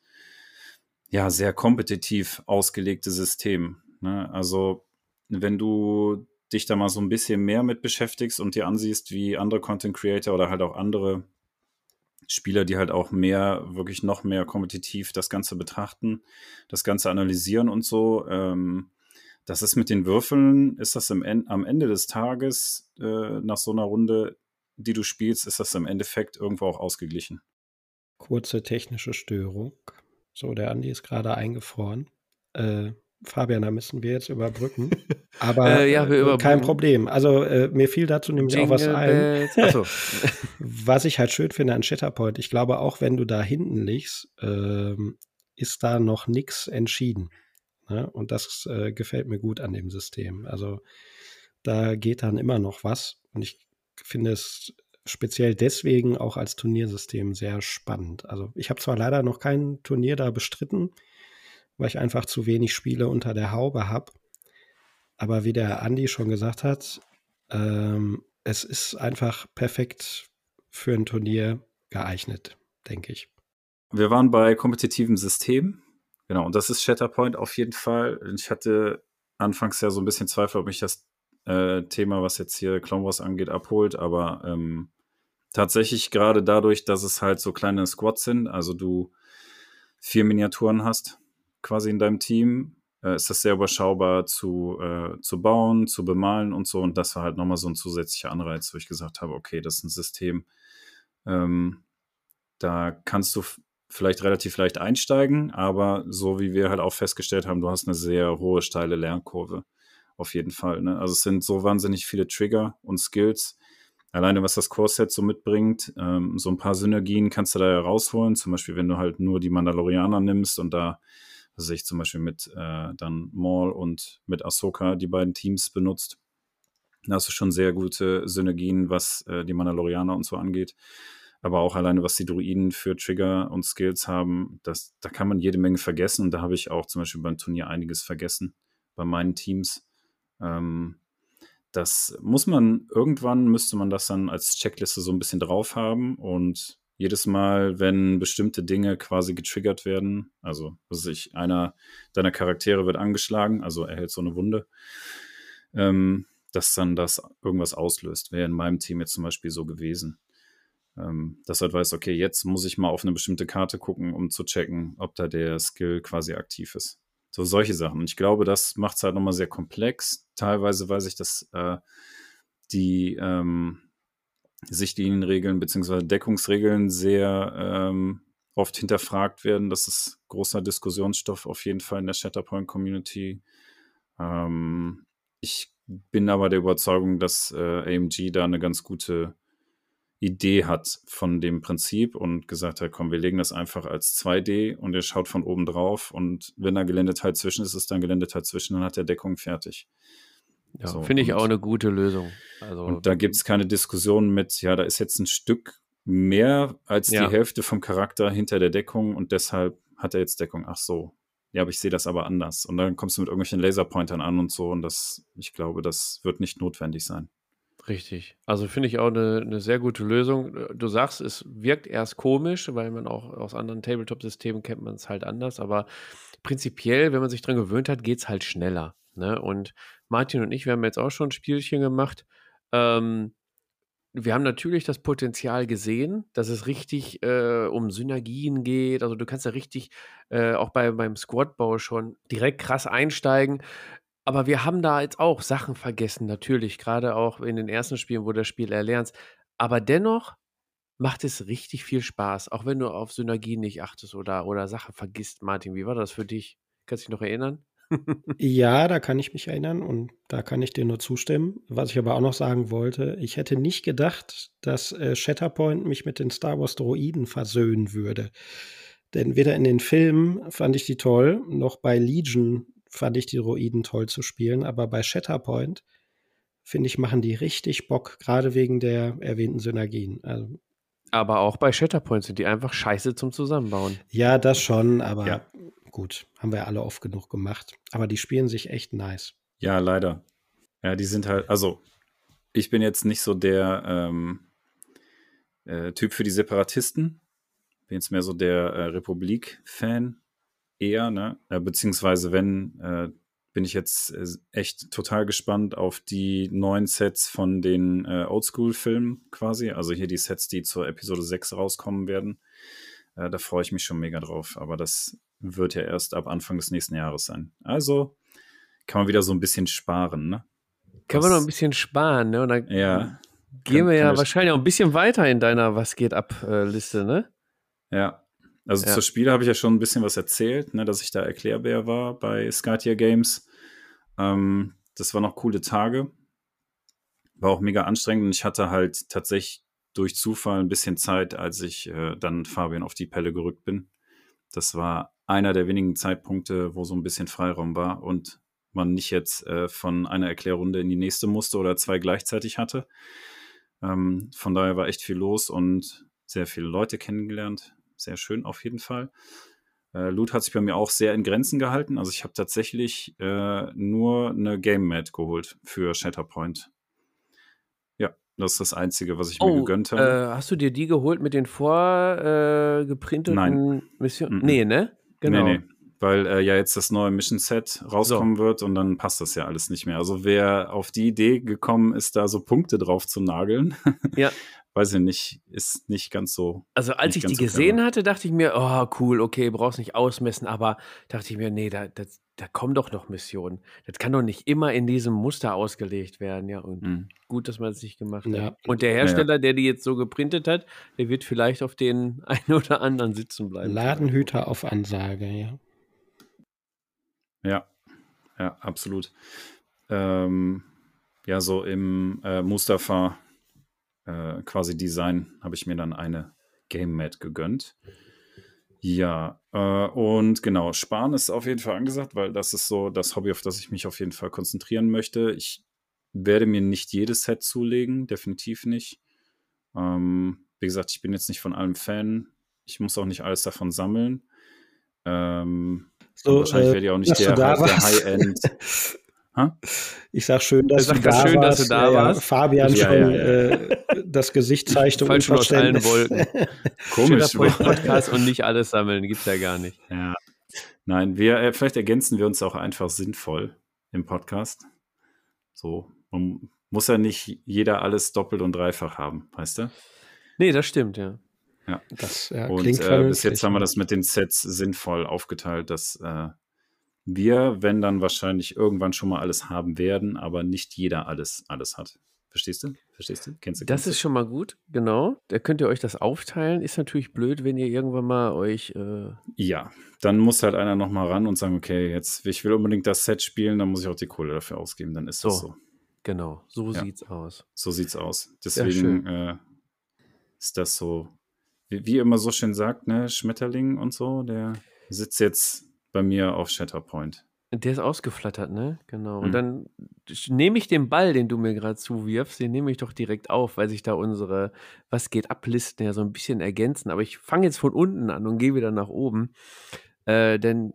ja sehr kompetitiv ausgelegte System. Ne? Also wenn du dich da mal so ein bisschen mehr mit beschäftigst und dir ansiehst, wie andere Content Creator oder halt auch andere Spieler, die halt auch mehr, wirklich noch mehr kompetitiv das Ganze betrachten, das Ganze analysieren und so. Ähm, das ist mit den Würfeln, ist das im, am Ende des Tages äh, nach so einer Runde, die du spielst, ist das im Endeffekt irgendwo auch ausgeglichen. Kurze technische Störung. So, der Andi ist gerade eingefroren. Äh, Fabian, da müssen wir jetzt überbrücken. Aber äh, ja, äh, kein Problem. Also äh, mir fiel dazu nämlich Jingle auch was ein. Achso. was ich halt schön finde an Shatterpoint, ich glaube, auch wenn du da hinten liegst, ähm, ist da noch nichts entschieden. Ne? Und das äh, gefällt mir gut an dem System. Also da geht dann immer noch was. Und ich finde es speziell deswegen auch als Turniersystem sehr spannend. Also ich habe zwar leider noch kein Turnier da bestritten, weil ich einfach zu wenig Spiele unter der Haube habe. Aber wie der Andi schon gesagt hat, ähm, es ist einfach perfekt für ein Turnier geeignet, denke ich. Wir waren bei kompetitiven Systemen. Genau, und das ist Shatterpoint auf jeden Fall. Ich hatte anfangs ja so ein bisschen Zweifel, ob mich das äh, Thema, was jetzt hier Clone Wars angeht, abholt, aber ähm, tatsächlich gerade dadurch, dass es halt so kleine Squads sind, also du vier Miniaturen hast, quasi in deinem Team, äh, ist das sehr überschaubar zu, äh, zu bauen, zu bemalen und so. Und das war halt nochmal so ein zusätzlicher Anreiz, wo ich gesagt habe, okay, das ist ein System, ähm, da kannst du vielleicht relativ leicht einsteigen, aber so wie wir halt auch festgestellt haben, du hast eine sehr hohe, steile Lernkurve. Auf jeden Fall. Ne? Also es sind so wahnsinnig viele Trigger und Skills. Alleine was das Core-Set so mitbringt, ähm, so ein paar Synergien kannst du da ja rausholen. Zum Beispiel, wenn du halt nur die Mandalorianer nimmst und da, was ich zum Beispiel mit äh, dann Maul und mit Ahsoka die beiden Teams benutzt. Da hast du schon sehr gute Synergien, was äh, die Mandalorianer und so angeht aber auch alleine, was die Druiden für Trigger und Skills haben, das, da kann man jede Menge vergessen. Und da habe ich auch zum Beispiel beim Turnier einiges vergessen bei meinen Teams. Ähm, das muss man, irgendwann müsste man das dann als Checkliste so ein bisschen drauf haben und jedes Mal, wenn bestimmte Dinge quasi getriggert werden, also was ich, einer deiner Charaktere wird angeschlagen, also erhält so eine Wunde, ähm, dass dann das irgendwas auslöst. Wäre in meinem Team jetzt zum Beispiel so gewesen ähm, dass halt weißt, okay, jetzt muss ich mal auf eine bestimmte Karte gucken, um zu checken, ob da der Skill quasi aktiv ist. So solche Sachen. Und ich glaube, das macht es halt nochmal sehr komplex. Teilweise weiß ich, dass äh, die ähm, Sichtlinienregeln bzw. Deckungsregeln sehr ähm, oft hinterfragt werden. Das ist großer Diskussionsstoff auf jeden Fall in der Shatterpoint-Community. Ähm, ich bin aber der Überzeugung, dass äh, AMG da eine ganz gute Idee hat von dem Prinzip und gesagt hat, komm, wir legen das einfach als 2D und ihr schaut von oben drauf und wenn da Geländeteil zwischen ist, ist da ein Geländeteil zwischen, dann hat der Deckung fertig. Ja, so, finde ich auch eine gute Lösung. Also, und da gibt es keine Diskussion mit, ja, da ist jetzt ein Stück mehr als ja. die Hälfte vom Charakter hinter der Deckung und deshalb hat er jetzt Deckung. Ach so. Ja, aber ich sehe das aber anders. Und dann kommst du mit irgendwelchen Laserpointern an und so und das, ich glaube, das wird nicht notwendig sein. Richtig. Also finde ich auch eine, eine sehr gute Lösung. Du sagst, es wirkt erst komisch, weil man auch aus anderen Tabletop-Systemen kennt man es halt anders, aber prinzipiell, wenn man sich dran gewöhnt hat, geht es halt schneller. Ne? Und Martin und ich, wir haben jetzt auch schon ein Spielchen gemacht. Ähm, wir haben natürlich das Potenzial gesehen, dass es richtig äh, um Synergien geht. Also du kannst ja richtig äh, auch bei, beim Squadbau schon direkt krass einsteigen. Aber wir haben da jetzt auch Sachen vergessen, natürlich, gerade auch in den ersten Spielen, wo du das Spiel erlernst. Aber dennoch macht es richtig viel Spaß, auch wenn du auf Synergien nicht achtest oder, oder Sachen vergisst. Martin, wie war das für dich? Kannst du dich noch erinnern? ja, da kann ich mich erinnern und da kann ich dir nur zustimmen. Was ich aber auch noch sagen wollte, ich hätte nicht gedacht, dass äh, Shatterpoint mich mit den Star Wars Droiden versöhnen würde. Denn weder in den Filmen fand ich die toll, noch bei Legion fand ich die Droiden toll zu spielen, aber bei Shatterpoint finde ich, machen die richtig Bock, gerade wegen der erwähnten Synergien. Also, aber auch bei Shatterpoint sind die einfach scheiße zum Zusammenbauen. Ja, das schon, aber ja. gut, haben wir alle oft genug gemacht. Aber die spielen sich echt nice. Ja, leider. Ja, die sind halt, also ich bin jetzt nicht so der ähm, äh, Typ für die Separatisten. Bin jetzt mehr so der äh, Republik-Fan eher, ne? Äh, beziehungsweise wenn, äh, bin ich jetzt äh, echt total gespannt auf die neuen Sets von den äh, Oldschool-Filmen quasi. Also hier die Sets, die zur Episode 6 rauskommen werden. Äh, da freue ich mich schon mega drauf. Aber das wird ja erst ab Anfang des nächsten Jahres sein. Also kann man wieder so ein bisschen sparen, ne? Kann man noch ein bisschen sparen, ne? Und dann ja, gehen kann, wir ja wahrscheinlich auch ein bisschen weiter in deiner Was geht ab äh, Liste, ne? Ja, also ja. zur Spiel habe ich ja schon ein bisschen was erzählt, ne, dass ich da Erklärbär war bei Skytier Games. Ähm, das waren noch coole Tage. War auch mega anstrengend und ich hatte halt tatsächlich durch Zufall ein bisschen Zeit, als ich äh, dann Fabian auf die Pelle gerückt bin. Das war einer der wenigen Zeitpunkte, wo so ein bisschen Freiraum war und man nicht jetzt äh, von einer Erklärrunde in die nächste musste oder zwei gleichzeitig hatte. Ähm, von daher war echt viel los und sehr viele Leute kennengelernt sehr schön auf jeden Fall. Äh, Loot hat sich bei mir auch sehr in Grenzen gehalten. Also ich habe tatsächlich äh, nur eine Game Mat geholt für Shatterpoint. Ja, das ist das Einzige, was ich oh, mir gegönnt habe. Äh, hast du dir die geholt mit den vorgeprinteten Nein. Missionen? -mm. Nee, ne? Genau. Nee, nee. Weil äh, ja jetzt das neue Mission Set rauskommen so. wird und dann passt das ja alles nicht mehr. Also wer auf die Idee gekommen ist, da so Punkte drauf zu nageln, ja. weiß ich nicht, ist nicht ganz so. Also als ich die so gesehen clever. hatte, dachte ich mir, oh cool, okay, brauchst nicht ausmessen, aber dachte ich mir, nee, da, da, da kommen doch noch Missionen. Das kann doch nicht immer in diesem Muster ausgelegt werden, ja. Und mhm. gut, dass man es nicht gemacht ja. hat. Und der Hersteller, ja. der die jetzt so geprintet hat, der wird vielleicht auf den einen oder anderen sitzen bleiben. Ladenhüter auf Ansage, ja. Ja, ja, absolut. Ähm, ja, so im äh, Mustafa äh, quasi Design habe ich mir dann eine Game Mat gegönnt. Ja, äh, und genau, Sparen ist auf jeden Fall angesagt, weil das ist so das Hobby, auf das ich mich auf jeden Fall konzentrieren möchte. Ich werde mir nicht jedes Set zulegen, definitiv nicht. Ähm, wie gesagt, ich bin jetzt nicht von allem Fan. Ich muss auch nicht alles davon sammeln. Ähm, so, wahrscheinlich äh, werde ich auch nicht der, halt der High-End. Ich sag schön, dass, du, da schön dass du da ja, warst. Fabian ja, schon ja, äh, das Gesicht zeigte Falsch schon aus allen Wolken. Komisch. Podcast und nicht alles sammeln, gibt's ja gar nicht. Ja. Nein, wir, äh, vielleicht ergänzen wir uns auch einfach sinnvoll im Podcast. So, man muss ja nicht jeder alles doppelt und dreifach haben, weißt du? Nee, das stimmt, ja. Ja, das ja, und äh, bis jetzt haben wir das mit den Sets sinnvoll aufgeteilt, dass äh, wir, wenn dann wahrscheinlich irgendwann schon mal alles haben werden, aber nicht jeder alles, alles hat. Verstehst du? Verstehst du? Kennst du? Das ist schon mal gut, genau. Da könnt ihr euch das aufteilen. Ist natürlich blöd, wenn ihr irgendwann mal euch. Äh ja, dann muss halt einer nochmal ran und sagen, okay, jetzt ich will unbedingt das Set spielen, dann muss ich auch die Kohle dafür ausgeben. Dann ist so, das so. Genau, so ja. sieht's aus. So sieht's aus. Deswegen äh, ist das so, wie, wie immer so schön sagt, ne, Schmetterling und so, der sitzt jetzt bei mir auf Shatterpoint. Der ist ausgeflattert, ne? Genau. Und dann nehme ich den Ball, den du mir gerade zuwirfst, den nehme ich doch direkt auf, weil sich da unsere Was geht ablisten ja so ein bisschen ergänzen. Aber ich fange jetzt von unten an und gehe wieder nach oben. Äh, denn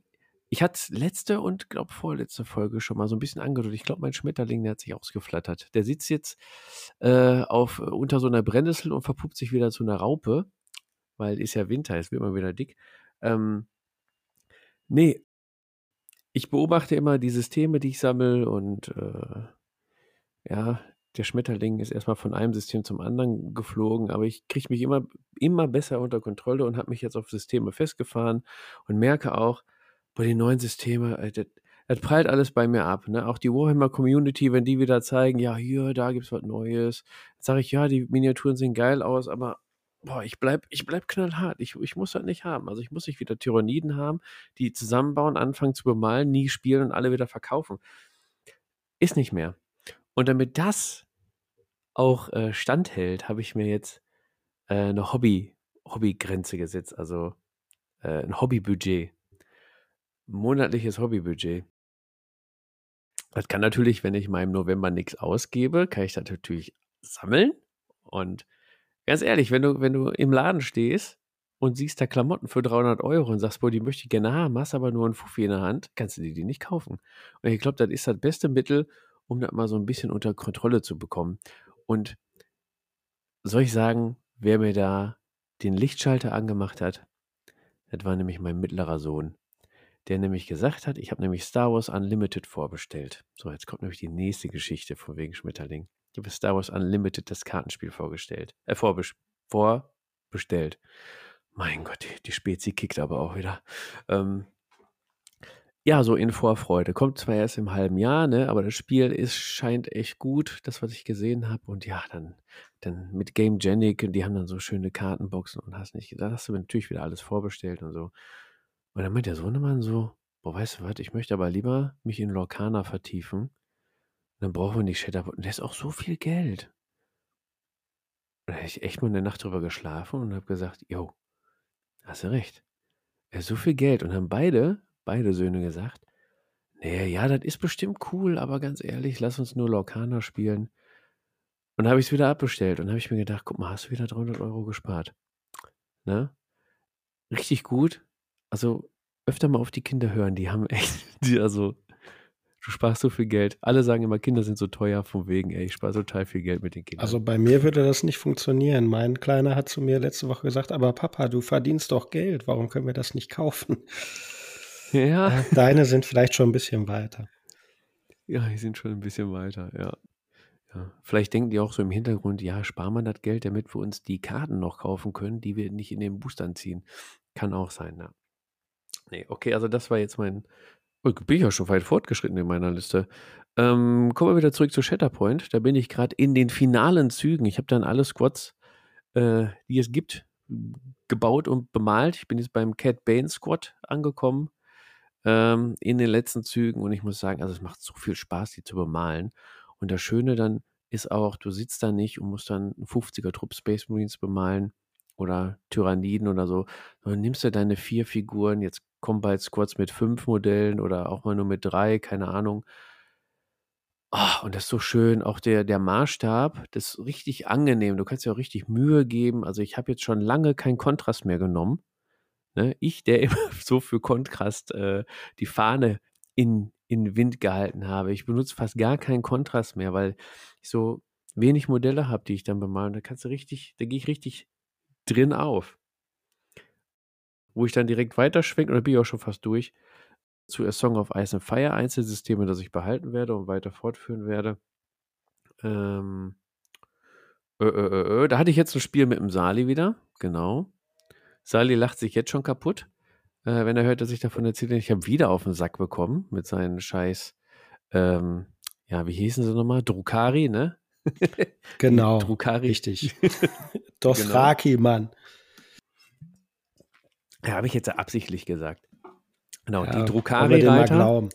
ich hatte letzte und glaube vorletzte Folge schon mal so ein bisschen angedeutet. Ich glaube, mein Schmetterling, der hat sich ausgeflattert. Der sitzt jetzt äh, auf, unter so einer Brennnessel und verpuppt sich wieder zu einer Raupe, weil ist ja Winter, es wird mal wieder dick. Ähm, Nee. Ich beobachte immer die Systeme, die ich sammle und äh, ja, der Schmetterling ist erstmal von einem System zum anderen geflogen, aber ich kriege mich immer, immer besser unter Kontrolle und habe mich jetzt auf Systeme festgefahren und merke auch, bei den neuen Systeme, äh, das, das prallt alles bei mir ab. Ne? Auch die Warhammer Community, wenn die wieder zeigen, ja, hier, da gibt es was Neues, sage ich, ja, die Miniaturen sehen geil aus, aber boah, ich bleib, ich bleib knallhart. Ich, ich muss das nicht haben. Also ich muss nicht wieder Tyranniden haben, die zusammenbauen, anfangen zu bemalen, nie spielen und alle wieder verkaufen. Ist nicht mehr. Und damit das auch äh, standhält, habe ich mir jetzt äh, eine Hobby, Hobbygrenze gesetzt, also äh, ein Hobbybudget. Monatliches Hobbybudget. Das kann natürlich, wenn ich im November nichts ausgebe, kann ich das natürlich sammeln und Ganz ehrlich, wenn du, wenn du im Laden stehst und siehst da Klamotten für 300 Euro und sagst, boah, die möchte ich gerne haben, hast aber nur einen Fuffi in der Hand, kannst du dir die nicht kaufen. Und ich glaube, das ist das beste Mittel, um das mal so ein bisschen unter Kontrolle zu bekommen. Und soll ich sagen, wer mir da den Lichtschalter angemacht hat, das war nämlich mein mittlerer Sohn, der nämlich gesagt hat, ich habe nämlich Star Wars Unlimited vorbestellt. So, jetzt kommt nämlich die nächste Geschichte von wegen Schmetterling. Habe Star Wars Unlimited das Kartenspiel vorgestellt. Äh, vorbestellt. Mein Gott, die, die Spezi kickt aber auch wieder. Ähm, ja, so in Vorfreude. Kommt zwar erst im halben Jahr, ne, aber das Spiel ist, scheint echt gut, das, was ich gesehen habe. Und ja, dann, dann mit Game Genic, die haben dann so schöne Kartenboxen und hast nicht, da hast du natürlich wieder alles vorbestellt und so. Und dann meint der Sohnemann so, boah, weißt du was, ich möchte aber lieber mich in Lorcana vertiefen dann brauchen wir nicht Shatterpoint. Und das ist auch so viel Geld. Und da habe ich echt mal eine Nacht drüber geschlafen und habe gesagt, jo, hast du recht. Er ist so viel Geld. Und haben beide, beide Söhne gesagt, nee, ja, das ist bestimmt cool, aber ganz ehrlich, lass uns nur Lorcaner spielen. Und habe ich es wieder abbestellt und habe ich mir gedacht, guck mal, hast du wieder 300 Euro gespart. Ne? Richtig gut. Also öfter mal auf die Kinder hören, die haben echt, die, also Du sparst so viel Geld. Alle sagen immer, Kinder sind so teuer, von wegen, ey, ich spare total viel Geld mit den Kindern. Also bei mir würde das nicht funktionieren. Mein Kleiner hat zu mir letzte Woche gesagt, aber Papa, du verdienst doch Geld, warum können wir das nicht kaufen? Ja. Deine sind vielleicht schon ein bisschen weiter. Ja, die sind schon ein bisschen weiter, ja. Ja, vielleicht denken die auch so im Hintergrund, ja, sparen wir das Geld, damit wir uns die Karten noch kaufen können, die wir nicht in den Boostern ziehen. Kann auch sein, ja. Nee, okay, also das war jetzt mein. Oh, bin ich ja schon weit fortgeschritten in meiner Liste. Ähm, kommen wir wieder zurück zu Shatterpoint. Da bin ich gerade in den finalen Zügen. Ich habe dann alle Squads, äh, die es gibt, gebaut und bemalt. Ich bin jetzt beim Cat Bane Squad angekommen ähm, in den letzten Zügen und ich muss sagen, also es macht so viel Spaß, die zu bemalen. Und das Schöne dann ist auch, du sitzt da nicht und musst dann einen 50er Trupp Space Marines bemalen oder Tyranniden oder so, sondern nimmst du deine vier Figuren, jetzt bald Squads mit fünf Modellen oder auch mal nur mit drei, keine Ahnung. Oh, und das ist so schön, auch der, der Maßstab, das ist richtig angenehm. Du kannst dir auch richtig Mühe geben. Also ich habe jetzt schon lange keinen Kontrast mehr genommen. Ne? Ich, der immer so für Kontrast äh, die Fahne in, in Wind gehalten habe. Ich benutze fast gar keinen Kontrast mehr, weil ich so wenig Modelle habe, die ich dann bemale. Da kannst du richtig, da gehe ich richtig drin auf. Wo ich dann direkt weiterschwenke, oder bin ich auch schon fast durch, zu A Song of Ice and Fire Einzelsysteme, das ich behalten werde und weiter fortführen werde. Ähm, äh, äh, äh, da hatte ich jetzt ein Spiel mit dem Sali wieder, genau. Sali lacht sich jetzt schon kaputt, äh, wenn er hört, dass ich davon erzähle. Ich habe wieder auf den Sack bekommen mit seinen Scheiß, ähm, ja, wie hießen sie nochmal? Drukari, ne? genau. Drukari. Richtig. Dothraki, genau. Mann. Ja, habe ich jetzt absichtlich gesagt. Genau, ja, die Drukari-Reiter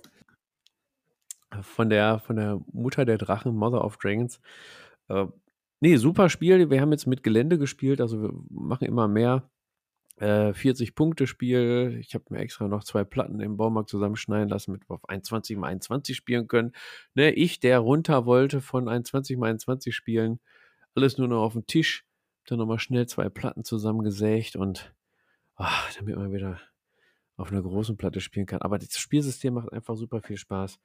von der, von der Mutter der Drachen, Mother of Dragons. Äh, nee, super Spiel. Wir haben jetzt mit Gelände gespielt, also wir machen immer mehr. Äh, 40-Punkte-Spiel. Ich habe mir extra noch zwei Platten im Baumarkt zusammenschneiden lassen, damit wir auf 21 x 21 spielen können. Ne, ich, der runter wollte von 21 x 21 spielen, alles nur noch auf dem Tisch. Dann nochmal schnell zwei Platten zusammengesägt und ach, damit man wieder auf einer großen Platte spielen kann. Aber das Spielsystem macht einfach super viel Spaß.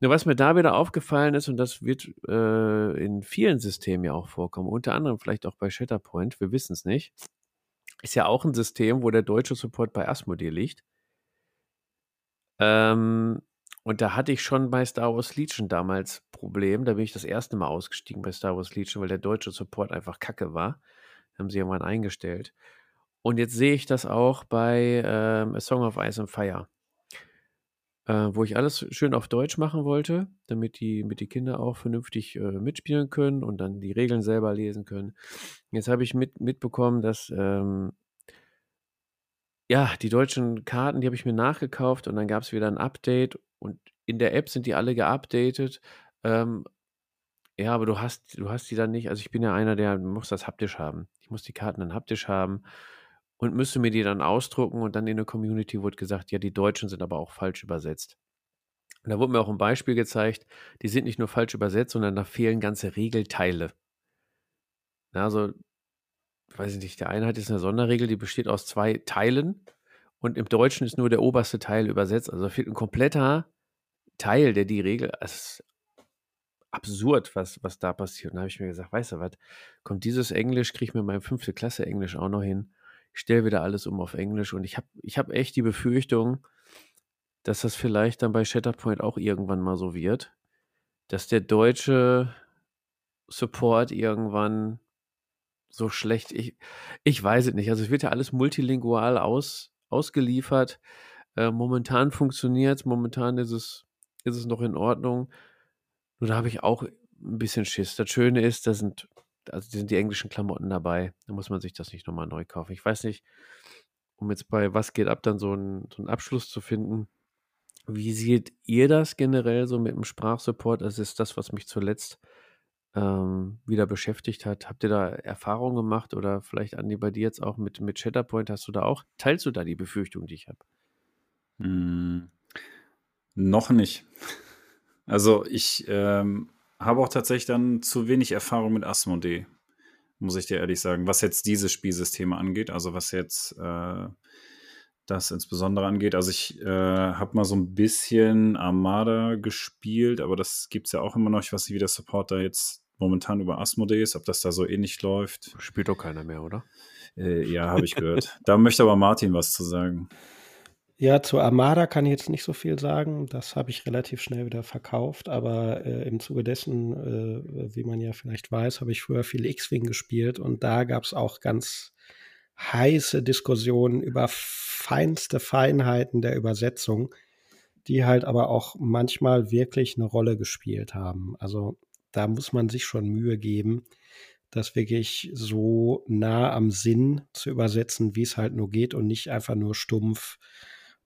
Nur was mir da wieder aufgefallen ist, und das wird äh, in vielen Systemen ja auch vorkommen, unter anderem vielleicht auch bei Shatterpoint, wir wissen es nicht, ist ja auch ein System, wo der deutsche Support bei Asmodee liegt. Ähm, und da hatte ich schon bei Star Wars Legion damals Problem. Da bin ich das erste Mal ausgestiegen bei Star Wars Legion, weil der deutsche Support einfach kacke war. Haben sie irgendwann eingestellt. Und jetzt sehe ich das auch bei ähm, A Song of Ice and Fire, äh, wo ich alles schön auf Deutsch machen wollte, damit die, damit die Kinder auch vernünftig äh, mitspielen können und dann die Regeln selber lesen können. Jetzt habe ich mit, mitbekommen, dass ähm, ja, die deutschen Karten, die habe ich mir nachgekauft und dann gab es wieder ein Update und in der App sind die alle geupdatet. Ähm, ja, aber du hast, du hast die dann nicht. Also ich bin ja einer, der muss das haptisch haben. Ich muss die Karten dann haptisch haben und müsste mir die dann ausdrucken und dann in der Community wurde gesagt, ja, die Deutschen sind aber auch falsch übersetzt. Und da wurde mir auch ein Beispiel gezeigt, die sind nicht nur falsch übersetzt, sondern da fehlen ganze Regelteile. Also, weiß ich nicht, der eine hat jetzt eine Sonderregel, die besteht aus zwei Teilen und im Deutschen ist nur der oberste Teil übersetzt. Also fehlt ein kompletter Teil, der die Regel, es ist absurd, was, was da passiert. Und da habe ich mir gesagt, weißt du was, kommt dieses Englisch, kriege ich mir mein fünfte Klasse Englisch auch noch hin stelle wieder alles um auf Englisch und ich habe ich hab echt die Befürchtung, dass das vielleicht dann bei Shatterpoint auch irgendwann mal so wird, dass der deutsche Support irgendwann so schlecht, ich, ich weiß es nicht, also es wird ja alles multilingual aus, ausgeliefert. Äh, momentan funktioniert es, momentan ist es, ist es noch in Ordnung. Nur da habe ich auch ein bisschen Schiss. Das Schöne ist, da sind also sind die englischen Klamotten dabei. Da muss man sich das nicht nochmal neu kaufen. Ich weiß nicht, um jetzt bei Was geht ab dann so einen, so einen Abschluss zu finden. Wie seht ihr das generell so mit dem Sprachsupport? Das ist das, was mich zuletzt ähm, wieder beschäftigt hat. Habt ihr da Erfahrungen gemacht oder vielleicht, Andi, bei dir jetzt auch mit, mit Chatterpoint, hast du da auch, teilst du da die Befürchtung, die ich habe? Hm, noch nicht. Also ich ähm, habe auch tatsächlich dann zu wenig Erfahrung mit Asmodee, muss ich dir ehrlich sagen, was jetzt diese Spielsysteme angeht, also was jetzt äh, das insbesondere angeht. Also ich äh, habe mal so ein bisschen Armada gespielt, aber das gibt es ja auch immer noch. Ich weiß nicht, wie der Support da jetzt momentan über Asmodee ist, ob das da so ähnlich läuft. Spielt doch keiner mehr, oder? Äh, ja, habe ich gehört. da möchte aber Martin was zu sagen. Ja, zu Armada kann ich jetzt nicht so viel sagen. Das habe ich relativ schnell wieder verkauft. Aber äh, im Zuge dessen, äh, wie man ja vielleicht weiß, habe ich früher viel X-Wing gespielt. Und da gab es auch ganz heiße Diskussionen über feinste Feinheiten der Übersetzung, die halt aber auch manchmal wirklich eine Rolle gespielt haben. Also da muss man sich schon Mühe geben, das wirklich so nah am Sinn zu übersetzen, wie es halt nur geht und nicht einfach nur stumpf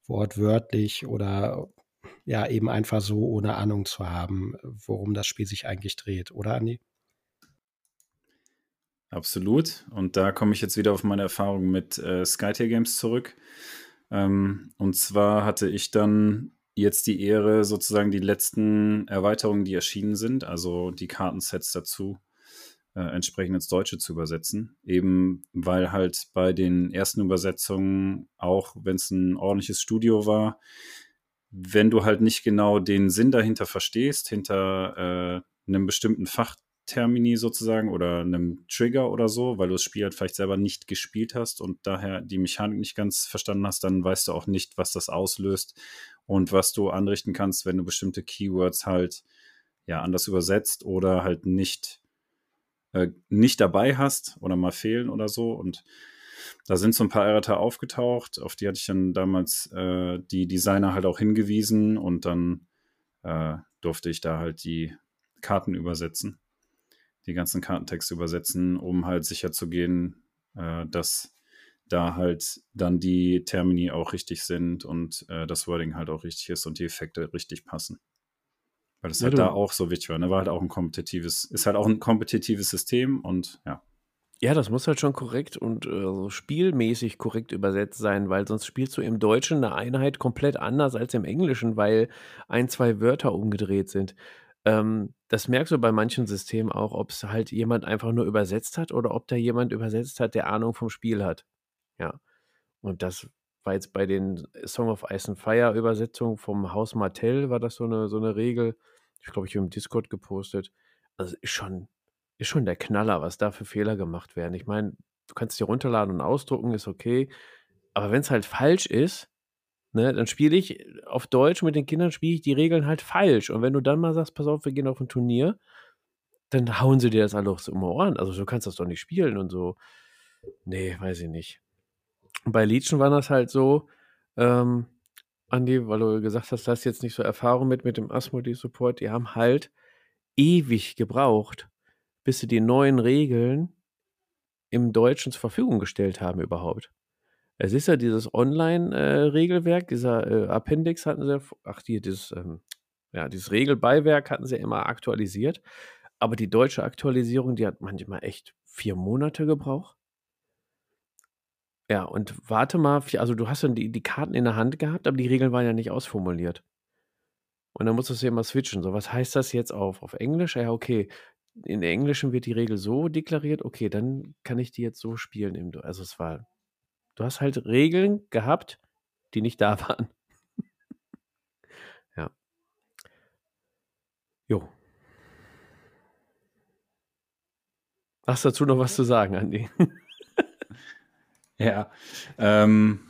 wortwörtlich oder ja, eben einfach so ohne Ahnung zu haben, worum das Spiel sich eigentlich dreht, oder Andi? Absolut. Und da komme ich jetzt wieder auf meine Erfahrung mit äh, Skytier Games zurück. Ähm, und zwar hatte ich dann jetzt die Ehre, sozusagen die letzten Erweiterungen, die erschienen sind, also die Kartensets dazu, äh, entsprechend ins Deutsche zu übersetzen. Eben weil halt bei den ersten Übersetzungen, auch wenn es ein ordentliches Studio war, wenn du halt nicht genau den Sinn dahinter verstehst, hinter äh, einem bestimmten Fachtermini sozusagen oder einem Trigger oder so, weil du das Spiel halt vielleicht selber nicht gespielt hast und daher die Mechanik nicht ganz verstanden hast, dann weißt du auch nicht, was das auslöst und was du anrichten kannst, wenn du bestimmte Keywords halt ja anders übersetzt oder halt nicht äh, nicht dabei hast oder mal fehlen oder so. Und da sind so ein paar Errata aufgetaucht, auf die hatte ich dann damals äh, die Designer halt auch hingewiesen und dann äh, durfte ich da halt die Karten übersetzen, die ganzen Kartentexte übersetzen, um halt sicher zu gehen, äh, dass da halt dann die Termini auch richtig sind und äh, das Wording halt auch richtig ist und die Effekte richtig passen. Weil das ja, halt da auch so wichtig war. Ne? War halt auch ein kompetitives, ist halt auch ein kompetitives System und ja. Ja, das muss halt schon korrekt und äh, so spielmäßig korrekt übersetzt sein, weil sonst spielst du im Deutschen eine Einheit komplett anders als im Englischen, weil ein, zwei Wörter umgedreht sind. Ähm, das merkst du bei manchen Systemen auch, ob es halt jemand einfach nur übersetzt hat oder ob da jemand übersetzt hat, der Ahnung vom Spiel hat. Ja. Und das war jetzt bei den Song of Ice and Fire Übersetzungen vom Haus Martell, war das so eine, so eine Regel. Ich glaube, ich habe im Discord gepostet. Also ist schon, ist schon der Knaller, was da für Fehler gemacht werden. Ich meine, du kannst dir runterladen und ausdrucken, ist okay. Aber wenn es halt falsch ist, ne, dann spiele ich auf Deutsch mit den Kindern, spiele ich die Regeln halt falsch. Und wenn du dann mal sagst, pass auf, wir gehen auf ein Turnier, dann hauen sie dir das alles um die Ohren. Also du kannst das doch nicht spielen und so. Nee, weiß ich nicht. Bei Legion war das halt so, ähm, Andi, weil du gesagt hast, du hast jetzt nicht so Erfahrung mit, mit dem Asmodee-Support, die haben halt ewig gebraucht, bis sie die neuen Regeln im Deutschen zur Verfügung gestellt haben überhaupt. Es ist ja dieses Online-Regelwerk, äh, dieser äh, Appendix hatten sie, ach, die, dieses, ähm, ja, dieses Regelbeiwerk hatten sie immer aktualisiert. Aber die deutsche Aktualisierung, die hat manchmal echt vier Monate gebraucht. Ja, und warte mal, also du hast dann die, die Karten in der Hand gehabt, aber die Regeln waren ja nicht ausformuliert. Und dann musstest du ja mal switchen. So, was heißt das jetzt auf, auf Englisch? Ja, okay. In Englischen wird die Regel so deklariert, okay, dann kann ich die jetzt so spielen. Im, also es war, du hast halt Regeln gehabt, die nicht da waren. ja. Jo. Hast du dazu noch was zu sagen, Andi? Ja, ähm,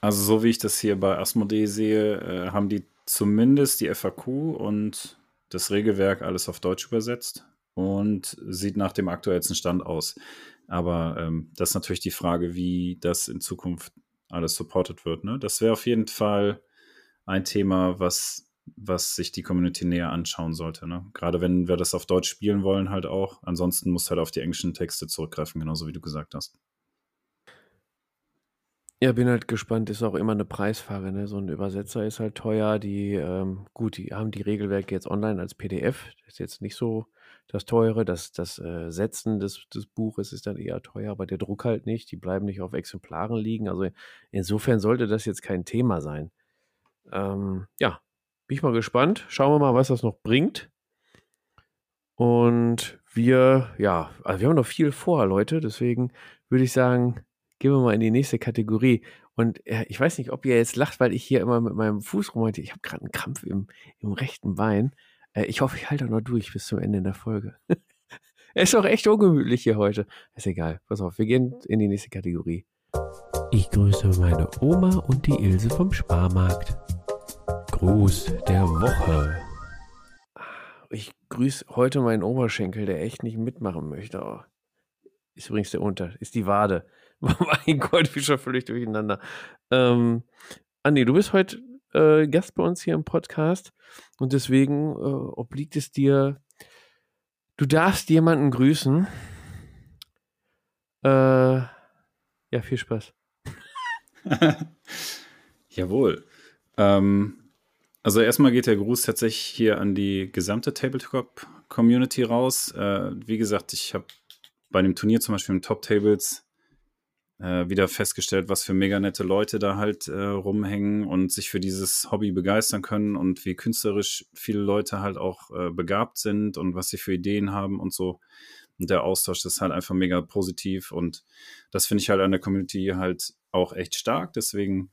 also so wie ich das hier bei Asmodee sehe, äh, haben die zumindest die FAQ und das Regelwerk alles auf Deutsch übersetzt und sieht nach dem aktuellsten Stand aus. Aber ähm, das ist natürlich die Frage, wie das in Zukunft alles supported wird. Ne? Das wäre auf jeden Fall ein Thema, was, was sich die Community näher anschauen sollte. Ne? Gerade wenn wir das auf Deutsch spielen wollen, halt auch. Ansonsten muss halt auf die englischen Texte zurückgreifen, genauso wie du gesagt hast. Ja, bin halt gespannt. Ist auch immer eine Preisfrage, ne? So ein Übersetzer ist halt teuer. Die, ähm gut, die haben die Regelwerke jetzt online als PDF. Ist jetzt nicht so das Teure. Das das, äh, Setzen des des Buches ist dann eher teuer, aber der Druck halt nicht. Die bleiben nicht auf Exemplaren liegen. Also, insofern sollte das jetzt kein Thema sein. Ähm, ja, bin ich mal gespannt. Schauen wir mal, was das noch bringt. Und wir ja, also, wir haben noch viel vor, Leute. Deswegen würde ich sagen gehen wir mal in die nächste Kategorie. Und äh, ich weiß nicht, ob ihr jetzt lacht, weil ich hier immer mit meinem Fuß rumhalte. Ich habe gerade einen Krampf im, im rechten Bein. Äh, ich hoffe, ich halte auch noch durch bis zum Ende der Folge. Es ist auch echt ungemütlich hier heute. Ist egal. Pass auf, wir gehen in die nächste Kategorie. Ich grüße meine Oma und die Ilse vom Sparmarkt. Gruß der Woche. Ich grüße heute meinen Oberschenkel, der echt nicht mitmachen möchte. Oh. Ist übrigens der Unter, ist die Wade. mein Gott, wie schon völlig durcheinander. Ähm, Andi, du bist heute äh, Gast bei uns hier im Podcast und deswegen äh, obliegt es dir, du darfst jemanden grüßen. Äh, ja, viel Spaß. Jawohl. Ähm, also erstmal geht der Gruß tatsächlich hier an die gesamte Tabletop-Community raus. Äh, wie gesagt, ich habe bei dem Turnier zum Beispiel im Top Tables äh, wieder festgestellt, was für mega nette Leute da halt äh, rumhängen und sich für dieses Hobby begeistern können und wie künstlerisch viele Leute halt auch äh, begabt sind und was sie für Ideen haben und so. Und der Austausch ist halt einfach mega positiv und das finde ich halt an der Community halt auch echt stark. Deswegen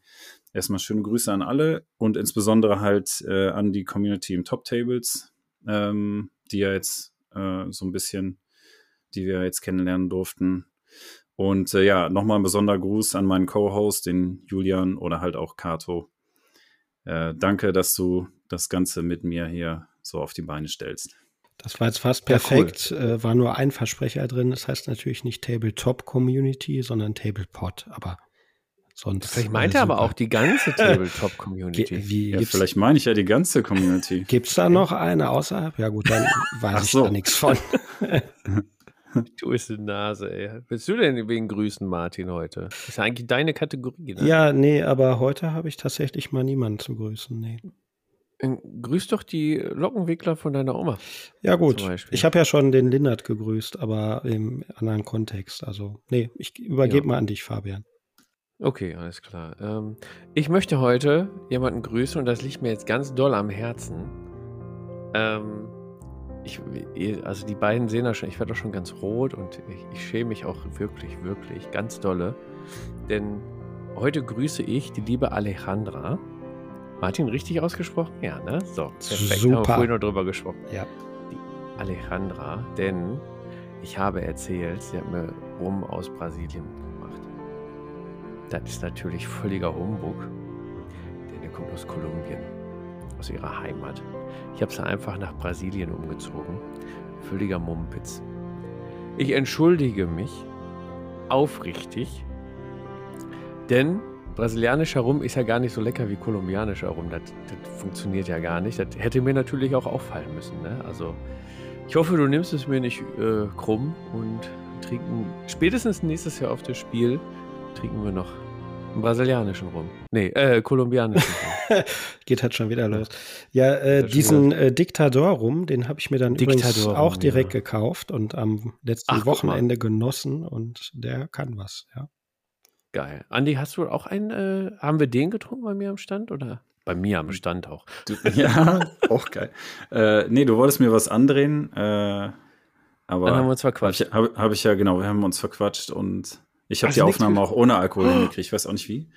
erstmal schöne Grüße an alle und insbesondere halt äh, an die Community im Top Tables, ähm, die ja jetzt äh, so ein bisschen, die wir jetzt kennenlernen durften. Und äh, ja, nochmal ein besonderer Gruß an meinen Co-Host, den Julian oder halt auch Kato. Äh, danke, dass du das Ganze mit mir hier so auf die Beine stellst. Das war jetzt fast perfekt. Ja, cool. äh, war nur ein Versprecher drin. Das heißt natürlich nicht Tabletop Community, sondern Tablepot. Aber sonst. Vielleicht meint er aber auch die ganze Tabletop Community. Ja, vielleicht meine ich ja die ganze Community. Gibt es da noch eine außerhalb? Ja, gut, dann weiß ich so. da nichts von. Du bist eine Nase, ey. Willst du denn wegen Grüßen, Martin, heute? Das ist ja eigentlich deine Kategorie, ne? Ja, nee, aber heute habe ich tatsächlich mal niemanden zu grüßen, nee. Grüß doch die Lockenwickler von deiner Oma. Ja, gut. Ich habe ja schon den Lindert gegrüßt, aber im anderen Kontext. Also, nee, ich übergebe ja. mal an dich, Fabian. Okay, alles klar. Ähm, ich möchte heute jemanden grüßen und das liegt mir jetzt ganz doll am Herzen. Ähm, ich, also die beiden sehen das schon, ich werde doch schon ganz rot und ich, ich schäme mich auch wirklich, wirklich ganz dolle. Denn heute grüße ich die liebe Alejandra. Martin, richtig ausgesprochen? Ja, ne? So, perfekt. Super. Haben wir vorhin noch drüber gesprochen. Ja. Die Alejandra, denn ich habe erzählt, sie hat mir Rum aus Brasilien gemacht. Das ist natürlich völliger Humbug, denn der kommt aus Kolumbien, aus ihrer Heimat. Ich habe sie einfach nach Brasilien umgezogen. Völliger Mumpitz. Ich entschuldige mich aufrichtig, denn brasilianischer Rum ist ja gar nicht so lecker wie kolumbianischer Rum. Das, das funktioniert ja gar nicht. Das hätte mir natürlich auch auffallen müssen. Ne? Also ich hoffe, du nimmst es mir nicht äh, krumm und trinken spätestens nächstes Jahr auf das Spiel trinken wir noch brasilianischen Rum. Nee, äh, kolumbianischen Rum. Geht halt schon wieder los. Ja, äh, diesen äh, Diktador rum, den habe ich mir dann übrigens auch direkt ja. gekauft und am letzten Ach, Wochenende genossen und der kann was, ja. Geil. Andi, hast du auch einen, äh, haben wir den getrunken bei mir am Stand oder? Bei mir am Stand auch. Du, ja, auch geil. Äh, nee, du wolltest mir was andrehen, äh, aber. Dann haben wir uns verquatscht. Habe hab, hab ich ja, genau, wir haben uns verquatscht und ich habe die Aufnahme auch ohne Alkohol oh. hingekriegt. Ich weiß auch nicht wie.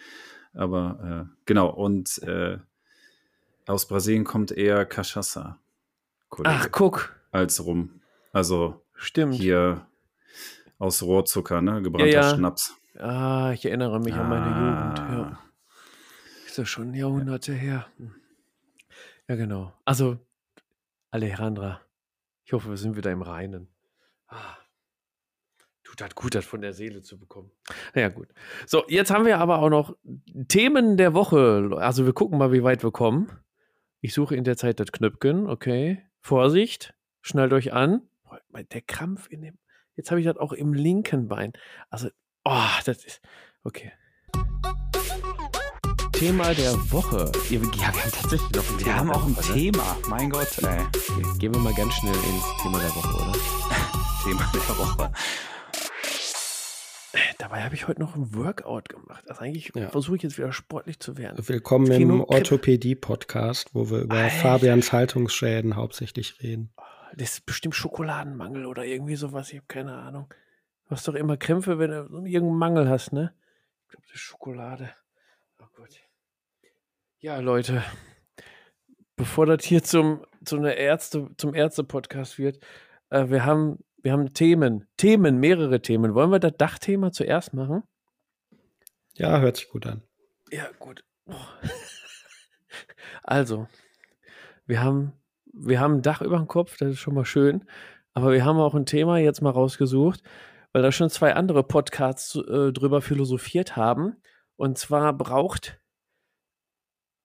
Aber äh, genau, und äh, aus Brasilien kommt eher Cachaça. Ach, guck. Als Rum. Also Stimmt. hier aus Rohrzucker, ne? Gebrannter ja, ja. Schnaps. Ah, ich erinnere mich ah. an meine Jugend. Ja. Ist das schon Jahrhunderte her? Ja, genau. Also, Alejandra, ich hoffe, wir sind wieder im Reinen. Ah. Tut halt gut, das von der Seele zu bekommen. Naja, gut. So, jetzt haben wir aber auch noch Themen der Woche. Also, wir gucken mal, wie weit wir kommen. Ich suche in der Zeit das Knöpfchen, okay. Vorsicht, schnallt euch an. Der Krampf in dem. Jetzt habe ich das auch im linken Bein. Also, Oh, das ist. Okay. Thema der Woche. Ja, wir haben tatsächlich noch ein Thema. Wir haben auch ein Woche, ne? Thema. Mein Gott, ey. Okay, gehen wir mal ganz schnell ins Thema der Woche, oder? Thema der Woche. Dabei habe ich heute noch ein Workout gemacht. Also eigentlich ja. versuche ich jetzt wieder sportlich zu werden. Willkommen im Orthopädie-Podcast, wo wir über Alter. Fabians Haltungsschäden hauptsächlich reden. Das ist bestimmt Schokoladenmangel oder irgendwie sowas. Ich habe keine Ahnung. Du hast doch immer Krämpfe, wenn du irgendeinen Mangel hast, ne? Ich glaube, das ist Schokolade. Oh Gott. Ja, Leute, bevor das hier zum, zu einer Ärzte, zum Ärzte-Podcast wird, äh, wir, haben, wir haben Themen, Themen, mehrere Themen. Wollen wir das Dachthema zuerst machen? Ja, hört sich gut an. Ja, gut. Oh. Also, wir haben, wir haben ein Dach über dem Kopf, das ist schon mal schön. Aber wir haben auch ein Thema jetzt mal rausgesucht, weil da schon zwei andere Podcasts äh, drüber philosophiert haben. Und zwar braucht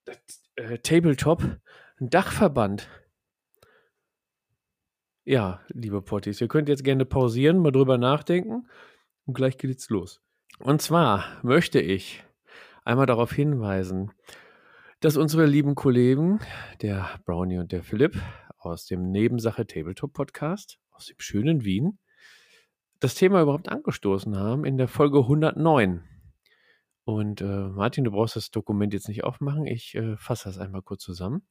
das, äh, Tabletop ein Dachverband. Ja, liebe Potties, ihr könnt jetzt gerne pausieren, mal drüber nachdenken und gleich geht's los. Und zwar möchte ich einmal darauf hinweisen, dass unsere lieben Kollegen, der Brownie und der Philipp aus dem Nebensache Tabletop Podcast aus dem schönen Wien, das Thema überhaupt angestoßen haben in der Folge 109. Und äh, Martin, du brauchst das Dokument jetzt nicht aufmachen. Ich äh, fasse das einmal kurz zusammen.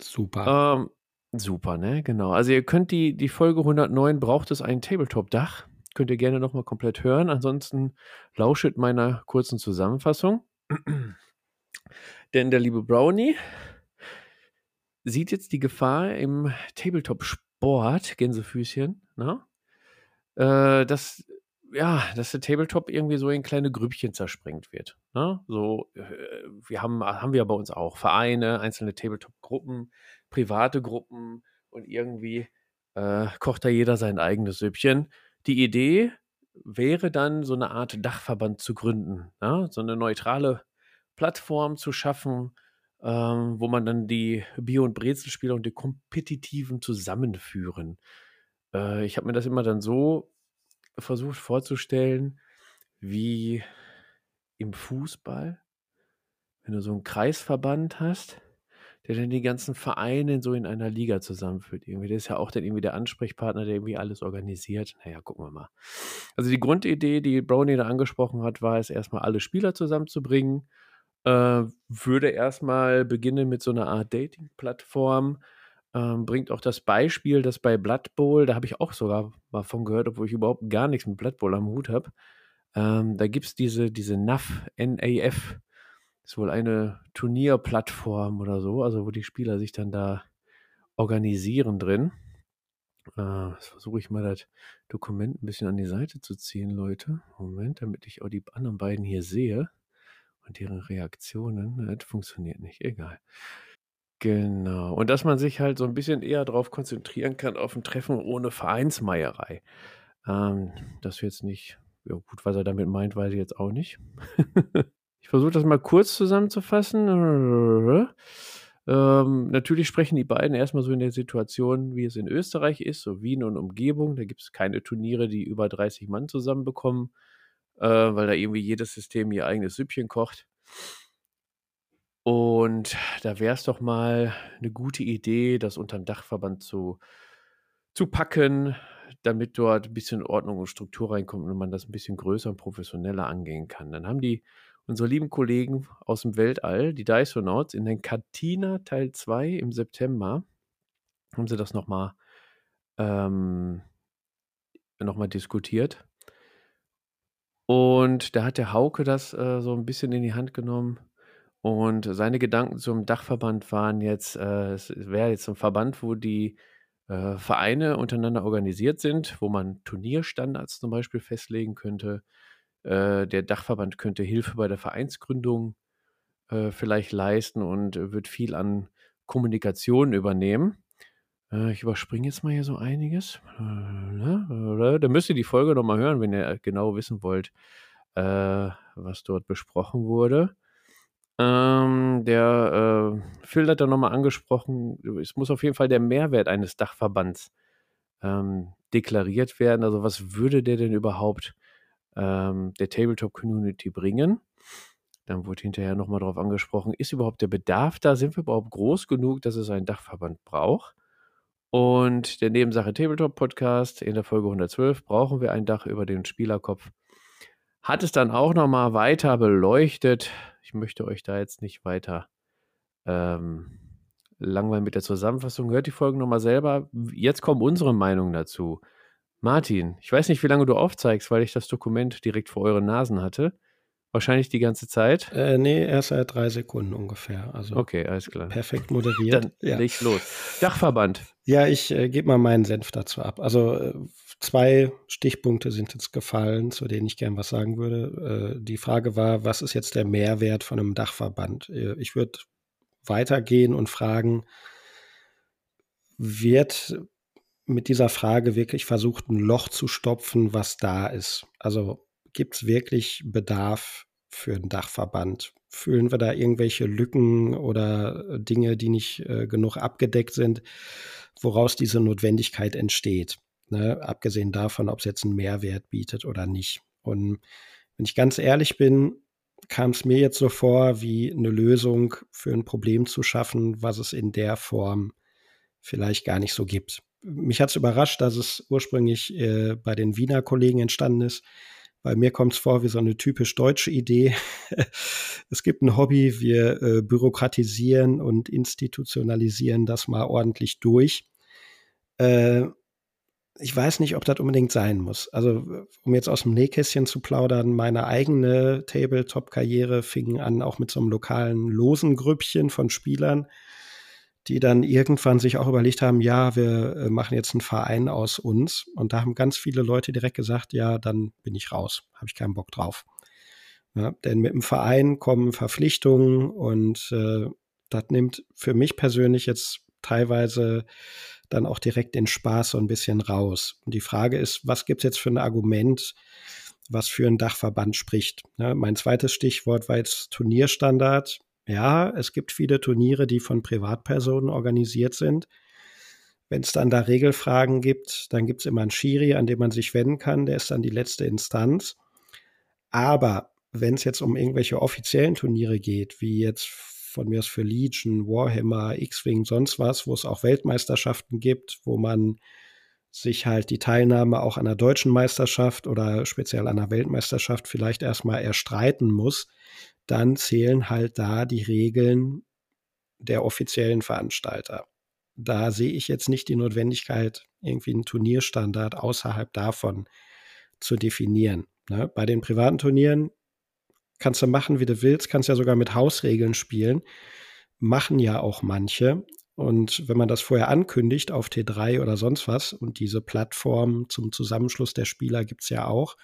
Super. Ähm, super, ne? Genau. Also ihr könnt die, die Folge 109, braucht es ein Tabletop-Dach? Könnt ihr gerne nochmal komplett hören. Ansonsten lauschet meiner kurzen Zusammenfassung. Denn der liebe Brownie sieht jetzt die Gefahr im Tabletop-Sport, Gänsefüßchen, ne? Äh, dass, ja, dass der Tabletop irgendwie so in kleine Grüppchen zersprengt wird. Ne? So, äh, wir haben, haben wir bei uns auch Vereine, einzelne Tabletop-Gruppen, private Gruppen und irgendwie äh, kocht da jeder sein eigenes Süppchen. Die Idee wäre dann, so eine Art Dachverband zu gründen, ne? so eine neutrale Plattform zu schaffen, ähm, wo man dann die Bio- und Brezelspieler und die Kompetitiven zusammenführen. Äh, ich habe mir das immer dann so versucht vorzustellen, wie im Fußball, wenn du so einen Kreisverband hast, der dann die ganzen Vereine so in einer Liga zusammenführt. Irgendwie, der ist ja auch dann irgendwie der Ansprechpartner, der irgendwie alles organisiert. Naja, gucken wir mal. Also die Grundidee, die Brownie da angesprochen hat, war es erstmal alle Spieler zusammenzubringen äh, würde erstmal beginnen mit so einer Art Dating-Plattform. Ähm, bringt auch das Beispiel, dass bei Blood Bowl, da habe ich auch sogar mal von gehört, obwohl ich überhaupt gar nichts mit Blood Bowl am Hut habe. Ähm, da gibt es diese, diese NAF, NAF, ist wohl eine Turnierplattform oder so, also wo die Spieler sich dann da organisieren drin. Äh, jetzt versuche ich mal das Dokument ein bisschen an die Seite zu ziehen, Leute. Moment, damit ich auch die anderen beiden hier sehe und deren Reaktionen, ne, das funktioniert nicht, egal. Genau. Und dass man sich halt so ein bisschen eher darauf konzentrieren kann, auf ein Treffen ohne Vereinsmeierei. Ähm, das jetzt nicht, ja gut, was er damit meint, weiß ich jetzt auch nicht. ich versuche das mal kurz zusammenzufassen. Ähm, natürlich sprechen die beiden erstmal so in der Situation, wie es in Österreich ist, so Wien und Umgebung. Da gibt es keine Turniere, die über 30 Mann zusammenbekommen äh, weil da irgendwie jedes System ihr eigenes Süppchen kocht. Und da wäre es doch mal eine gute Idee, das unter dem Dachverband zu, zu packen, damit dort ein bisschen Ordnung und Struktur reinkommt und man das ein bisschen größer und professioneller angehen kann. Dann haben die unsere lieben Kollegen aus dem Weltall, die Dysonauts, in den Cantina Teil 2 im September, haben sie das nochmal ähm, noch diskutiert. Und da hat der Hauke das äh, so ein bisschen in die Hand genommen. Und seine Gedanken zum Dachverband waren jetzt, äh, es wäre jetzt ein Verband, wo die äh, Vereine untereinander organisiert sind, wo man Turnierstandards zum Beispiel festlegen könnte. Äh, der Dachverband könnte Hilfe bei der Vereinsgründung äh, vielleicht leisten und wird viel an Kommunikation übernehmen. Äh, ich überspringe jetzt mal hier so einiges. Äh? Da müsst ihr die Folge nochmal hören, wenn ihr genau wissen wollt, äh, was dort besprochen wurde. Ähm, der äh, Phil hat da nochmal angesprochen, es muss auf jeden Fall der Mehrwert eines Dachverbands ähm, deklariert werden. Also was würde der denn überhaupt ähm, der Tabletop-Community bringen? Dann wurde hinterher nochmal darauf angesprochen, ist überhaupt der Bedarf da? Sind wir überhaupt groß genug, dass es einen Dachverband braucht? Und der Nebensache Tabletop Podcast in der Folge 112 brauchen wir ein Dach über den Spielerkopf. Hat es dann auch nochmal weiter beleuchtet. Ich möchte euch da jetzt nicht weiter ähm, langweilen mit der Zusammenfassung. Hört die Folgen nochmal selber. Jetzt kommen unsere Meinungen dazu. Martin, ich weiß nicht, wie lange du aufzeigst, weil ich das Dokument direkt vor euren Nasen hatte. Wahrscheinlich die ganze Zeit? Äh, nee, erst seit drei Sekunden ungefähr. Also okay, alles klar. Perfekt moderiert. Dann ja. leg los. Dachverband. Ja, ich äh, gebe mal meinen Senf dazu ab. Also äh, zwei Stichpunkte sind jetzt gefallen, zu denen ich gern was sagen würde. Äh, die Frage war, was ist jetzt der Mehrwert von einem Dachverband? Äh, ich würde weitergehen und fragen, wird mit dieser Frage wirklich versucht, ein Loch zu stopfen, was da ist? Also gibt es wirklich Bedarf für einen Dachverband? Fühlen wir da irgendwelche Lücken oder Dinge, die nicht äh, genug abgedeckt sind, woraus diese Notwendigkeit entsteht? Ne? Abgesehen davon, ob es jetzt einen Mehrwert bietet oder nicht. Und wenn ich ganz ehrlich bin, kam es mir jetzt so vor, wie eine Lösung für ein Problem zu schaffen, was es in der Form vielleicht gar nicht so gibt. Mich hat es überrascht, dass es ursprünglich äh, bei den Wiener Kollegen entstanden ist. Bei mir kommt es vor wie so eine typisch deutsche Idee. es gibt ein Hobby, wir äh, bürokratisieren und institutionalisieren das mal ordentlich durch. Äh, ich weiß nicht, ob das unbedingt sein muss. Also, um jetzt aus dem Nähkästchen zu plaudern, meine eigene Tabletop-Karriere fing an auch mit so einem lokalen losen Grüppchen von Spielern, die dann irgendwann sich auch überlegt haben, ja, wir äh, machen jetzt einen Verein aus uns. Und da haben ganz viele Leute direkt gesagt, ja, dann bin ich raus, habe ich keinen Bock drauf. Ja, denn mit dem Verein kommen Verpflichtungen und äh, das nimmt für mich persönlich jetzt teilweise dann auch direkt den Spaß so ein bisschen raus. Und die Frage ist, was gibt es jetzt für ein Argument, was für einen Dachverband spricht? Ja, mein zweites Stichwort war jetzt Turnierstandard. Ja, es gibt viele Turniere, die von Privatpersonen organisiert sind. Wenn es dann da Regelfragen gibt, dann gibt es immer einen Schiri, an dem man sich wenden kann. Der ist dann die letzte Instanz. Aber wenn es jetzt um irgendwelche offiziellen Turniere geht, wie jetzt von mir aus für Legion, Warhammer, X-Wing, sonst was, wo es auch Weltmeisterschaften gibt, wo man sich halt die Teilnahme auch an der deutschen Meisterschaft oder speziell an der Weltmeisterschaft vielleicht erstmal erstreiten muss, dann zählen halt da die Regeln der offiziellen Veranstalter. Da sehe ich jetzt nicht die Notwendigkeit, irgendwie einen Turnierstandard außerhalb davon zu definieren. Ne? Bei den privaten Turnieren kannst du machen, wie du willst, kannst ja sogar mit Hausregeln spielen. Machen ja auch manche. Und wenn man das vorher ankündigt auf T3 oder sonst was, und diese Plattform zum Zusammenschluss der Spieler gibt es ja auch,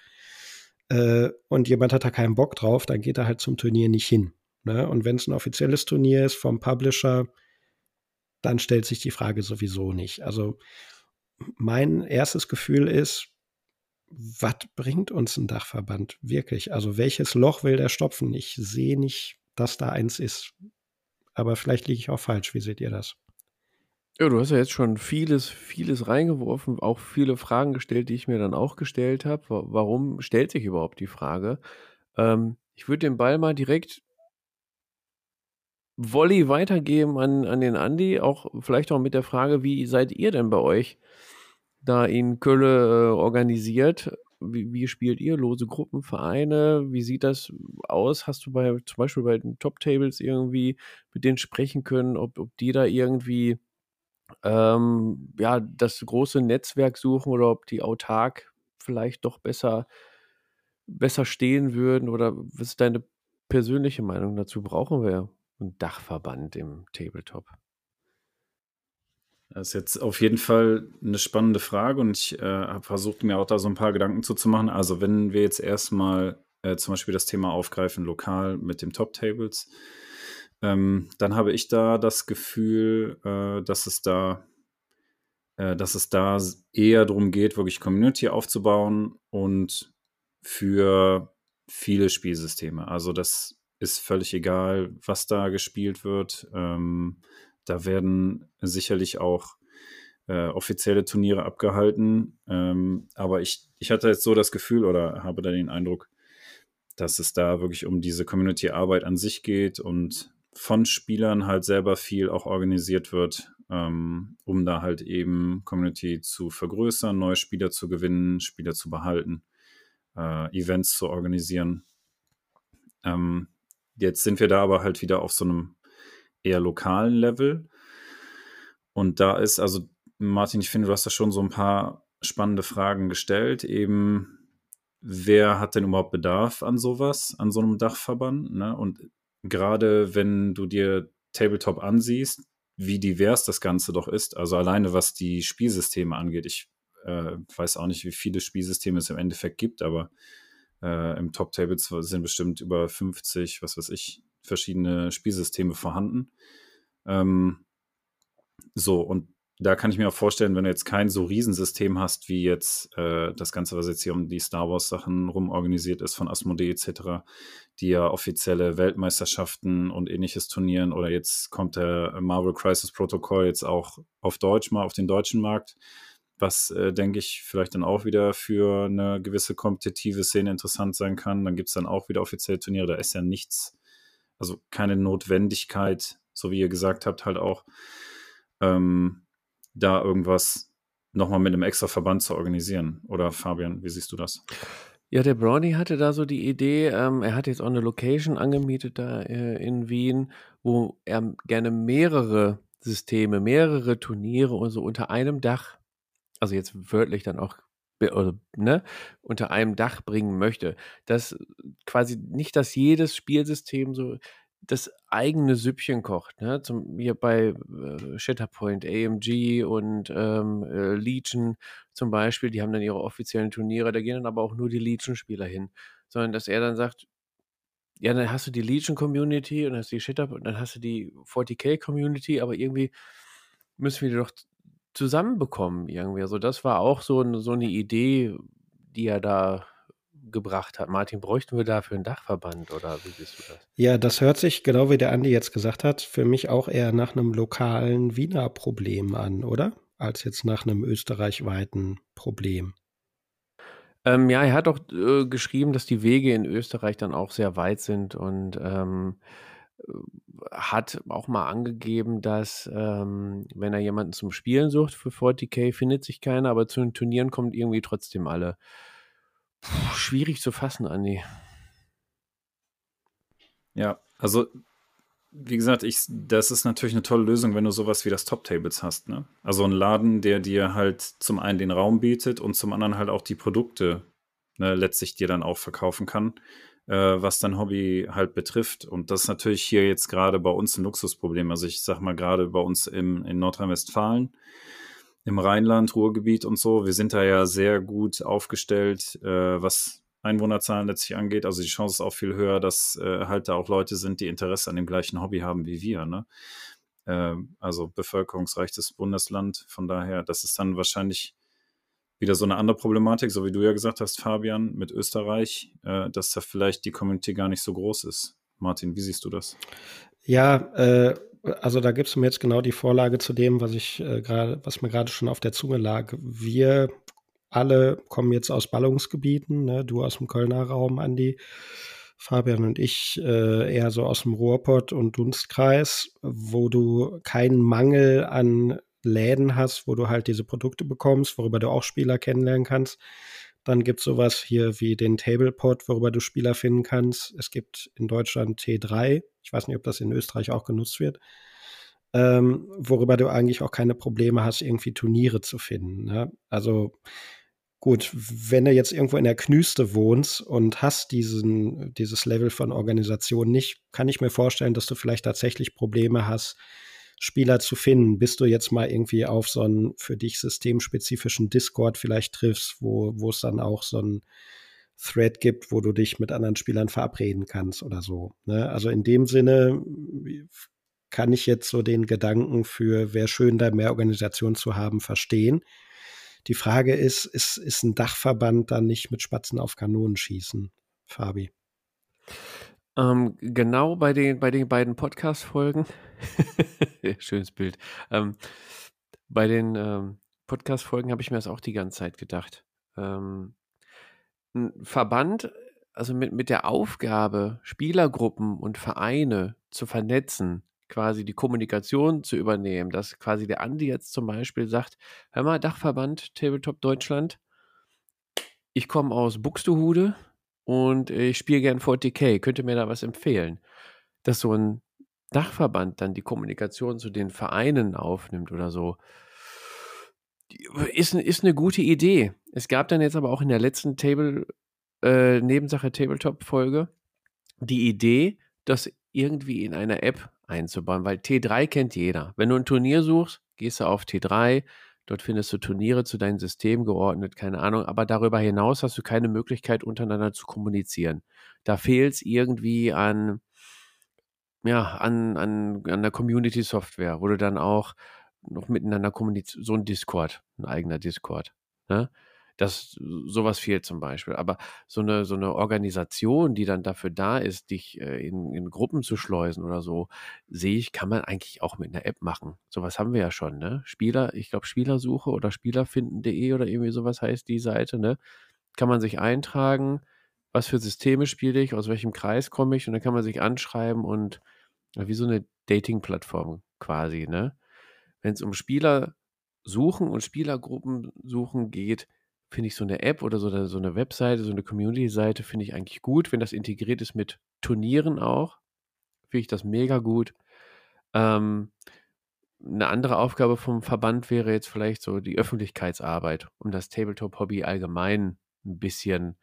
äh, und jemand hat da keinen Bock drauf, dann geht er halt zum Turnier nicht hin. Ne? Und wenn es ein offizielles Turnier ist vom Publisher, dann stellt sich die Frage sowieso nicht. Also mein erstes Gefühl ist, was bringt uns ein Dachverband wirklich? Also welches Loch will der stopfen? Ich sehe nicht, dass da eins ist. Aber vielleicht liege ich auch falsch. Wie seht ihr das? Ja, du hast ja jetzt schon vieles, vieles reingeworfen, auch viele Fragen gestellt, die ich mir dann auch gestellt habe. Warum stellt sich überhaupt die Frage? Ähm, ich würde den Ball mal direkt Volley weitergeben an, an den Andi, auch vielleicht auch mit der Frage, wie seid ihr denn bei euch da in Köln äh, organisiert? Wie, wie, spielt ihr lose Gruppen, Vereine? Wie sieht das aus? Hast du bei zum Beispiel bei den Top Tables irgendwie mit denen sprechen können, ob, ob die da irgendwie ähm, ja, das große Netzwerk suchen oder ob die autark vielleicht doch besser, besser stehen würden oder was ist deine persönliche Meinung dazu? Brauchen wir einen Dachverband im Tabletop? Das ist jetzt auf jeden Fall eine spannende Frage und ich äh, habe versucht, mir auch da so ein paar Gedanken zuzumachen. Also, wenn wir jetzt erstmal äh, zum Beispiel das Thema aufgreifen, lokal mit dem Top Tables, ähm, dann habe ich da das Gefühl, äh, dass es da äh, dass es da eher darum geht, wirklich Community aufzubauen und für viele Spielsysteme. Also das ist völlig egal, was da gespielt wird. Ähm, da werden sicherlich auch äh, offizielle Turniere abgehalten. Ähm, aber ich, ich hatte jetzt so das Gefühl oder habe da den Eindruck, dass es da wirklich um diese Community-Arbeit an sich geht und von Spielern halt selber viel auch organisiert wird, ähm, um da halt eben Community zu vergrößern, neue Spieler zu gewinnen, Spieler zu behalten, äh, Events zu organisieren. Ähm, jetzt sind wir da aber halt wieder auf so einem eher lokalen Level. Und da ist, also Martin, ich finde, du hast da schon so ein paar spannende Fragen gestellt, eben wer hat denn überhaupt Bedarf an sowas, an so einem Dachverband? Ne? Und gerade wenn du dir Tabletop ansiehst, wie divers das Ganze doch ist, also alleine was die Spielsysteme angeht. Ich äh, weiß auch nicht, wie viele Spielsysteme es im Endeffekt gibt, aber äh, im Top Tables sind bestimmt über 50, was weiß ich, verschiedene Spielsysteme vorhanden. Ähm, so, und da kann ich mir auch vorstellen, wenn du jetzt kein so Riesensystem hast, wie jetzt äh, das Ganze, was jetzt hier um die Star Wars-Sachen rum organisiert ist von Asmodee etc., die ja offizielle Weltmeisterschaften und ähnliches turnieren, oder jetzt kommt der Marvel Crisis Protocol jetzt auch auf Deutsch mal auf den deutschen Markt, was, äh, denke ich, vielleicht dann auch wieder für eine gewisse kompetitive Szene interessant sein kann. Dann gibt es dann auch wieder offizielle Turniere, da ist ja nichts, also keine Notwendigkeit, so wie ihr gesagt habt, halt auch. Ähm, da irgendwas nochmal mit einem extra Verband zu organisieren. Oder Fabian, wie siehst du das? Ja, der Brownie hatte da so die Idee, ähm, er hat jetzt auch eine Location angemietet da äh, in Wien, wo er gerne mehrere Systeme, mehrere Turniere und so unter einem Dach, also jetzt wörtlich dann auch ne, unter einem Dach bringen möchte. Dass quasi nicht, dass jedes Spielsystem so das eigene Süppchen kocht. Ne? Zum, hier bei äh, Shatterpoint, AMG und ähm, äh, Legion zum Beispiel, die haben dann ihre offiziellen Turniere, da gehen dann aber auch nur die Legion-Spieler hin. Sondern dass er dann sagt, ja, dann hast du die Legion-Community und hast die Shatterpoint und dann hast du die 40k-Community, aber irgendwie müssen wir die doch zusammenbekommen irgendwie. Also das war auch so, so eine Idee, die er da gebracht hat. Martin, bräuchten wir dafür einen Dachverband oder wie siehst du das? Ja, das hört sich, genau wie der Andi jetzt gesagt hat, für mich auch eher nach einem lokalen Wiener Problem an, oder? Als jetzt nach einem österreichweiten Problem. Ähm, ja, er hat auch äh, geschrieben, dass die Wege in Österreich dann auch sehr weit sind und ähm, hat auch mal angegeben, dass ähm, wenn er jemanden zum Spielen sucht für 40k, findet sich keiner, aber zu den Turnieren kommen irgendwie trotzdem alle. Puh, schwierig zu fassen, Andi. Ja, also wie gesagt, ich, das ist natürlich eine tolle Lösung, wenn du sowas wie das Top Tables hast. Ne? Also ein Laden, der dir halt zum einen den Raum bietet und zum anderen halt auch die Produkte ne, letztlich dir dann auch verkaufen kann, äh, was dein Hobby halt betrifft. Und das ist natürlich hier jetzt gerade bei uns ein Luxusproblem. Also ich sag mal gerade bei uns im, in Nordrhein-Westfalen im Rheinland, Ruhrgebiet und so. Wir sind da ja sehr gut aufgestellt, äh, was Einwohnerzahlen letztlich angeht. Also die Chance ist auch viel höher, dass äh, halt da auch Leute sind, die Interesse an dem gleichen Hobby haben wie wir. Ne? Äh, also bevölkerungsreiches Bundesland. Von daher, das ist dann wahrscheinlich wieder so eine andere Problematik, so wie du ja gesagt hast, Fabian, mit Österreich, äh, dass da vielleicht die Community gar nicht so groß ist. Martin, wie siehst du das? Ja, äh, also da gibt es mir jetzt genau die Vorlage zu dem, was ich äh, gerade, was mir gerade schon auf der Zunge lag. Wir alle kommen jetzt aus Ballungsgebieten, ne? du aus dem Kölner Raum, Andi, Fabian und ich äh, eher so aus dem Ruhrpott und Dunstkreis, wo du keinen Mangel an Läden hast, wo du halt diese Produkte bekommst, worüber du auch Spieler kennenlernen kannst. Dann gibt es sowas hier wie den Tablepot, worüber du Spieler finden kannst. Es gibt in Deutschland T3. Ich weiß nicht, ob das in Österreich auch genutzt wird. Ähm, worüber du eigentlich auch keine Probleme hast, irgendwie Turniere zu finden. Ne? Also gut, wenn du jetzt irgendwo in der Knüste wohnst und hast diesen, dieses Level von Organisation nicht, kann ich mir vorstellen, dass du vielleicht tatsächlich Probleme hast, Spieler zu finden, bis du jetzt mal irgendwie auf so einen für dich systemspezifischen Discord vielleicht triffst, wo, wo es dann auch so ein Thread gibt, wo du dich mit anderen Spielern verabreden kannst oder so. Ne? Also in dem Sinne kann ich jetzt so den Gedanken für, wäre schön, da mehr Organisation zu haben, verstehen. Die Frage ist, ist, ist ein Dachverband dann nicht mit Spatzen auf Kanonen schießen, Fabi? Ähm, genau bei den, bei den beiden Podcast-Folgen, schönes Bild, ähm, bei den ähm, Podcast-Folgen habe ich mir das auch die ganze Zeit gedacht. Ähm, ein Verband, also mit, mit der Aufgabe, Spielergruppen und Vereine zu vernetzen, quasi die Kommunikation zu übernehmen, dass quasi der Andi jetzt zum Beispiel sagt, hör mal, Dachverband Tabletop Deutschland, ich komme aus Buxtehude, und ich spiele gern 40k. Könnt ihr mir da was empfehlen? Dass so ein Dachverband dann die Kommunikation zu den Vereinen aufnimmt oder so. Ist, ist eine gute Idee. Es gab dann jetzt aber auch in der letzten Table äh, Nebensache Tabletop-Folge, die Idee, das irgendwie in einer App einzubauen, weil T3 kennt jeder. Wenn du ein Turnier suchst, gehst du auf T3, dort findest du Turniere zu deinem System geordnet, keine Ahnung, aber darüber hinaus hast du keine Möglichkeit, untereinander zu kommunizieren. Da fehlt es irgendwie an, ja, an, an, an der Community-Software, wo du dann auch noch miteinander kommunizierst, so ein Discord, ein eigener Discord. Ne? Das, sowas fehlt zum Beispiel. Aber so eine, so eine Organisation, die dann dafür da ist, dich äh, in, in Gruppen zu schleusen oder so, sehe ich, kann man eigentlich auch mit einer App machen. Sowas haben wir ja schon, ne? Spieler, ich glaube Spielersuche oder spielerfinden.de oder irgendwie sowas heißt die Seite, ne? Kann man sich eintragen, was für Systeme spiele ich, aus welchem Kreis komme ich und dann kann man sich anschreiben und wie so eine Dating-Plattform quasi, ne? Wenn es um Spieler suchen und Spielergruppen suchen geht, finde ich so eine App oder so eine, so eine Webseite, so eine Community-Seite, finde ich eigentlich gut. Wenn das integriert ist mit Turnieren auch, finde ich das mega gut. Ähm, eine andere Aufgabe vom Verband wäre jetzt vielleicht so die Öffentlichkeitsarbeit, um das Tabletop-Hobby allgemein ein bisschen,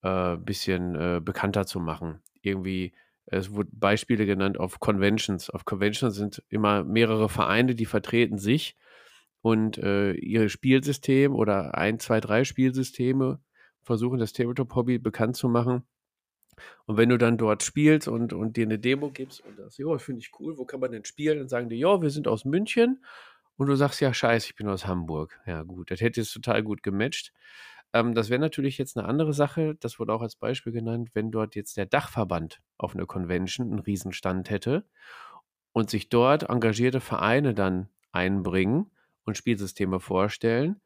äh, bisschen äh, bekannter zu machen. Irgendwie, es wurden Beispiele genannt auf Conventions. Auf Conventions sind immer mehrere Vereine, die vertreten sich und äh, ihr Spielsystem oder ein, zwei, drei Spielsysteme versuchen, das Tabletop-Hobby bekannt zu machen. Und wenn du dann dort spielst und, und dir eine Demo gibst und sagst, ja, finde ich cool, wo kann man denn spielen? Dann sagen die, ja, wir sind aus München. Und du sagst, ja, scheiße, ich bin aus Hamburg. Ja, gut, das hätte jetzt total gut gematcht. Ähm, das wäre natürlich jetzt eine andere Sache. Das wurde auch als Beispiel genannt, wenn dort jetzt der Dachverband auf einer Convention einen Riesenstand hätte und sich dort engagierte Vereine dann einbringen und Spielsysteme vorstellen,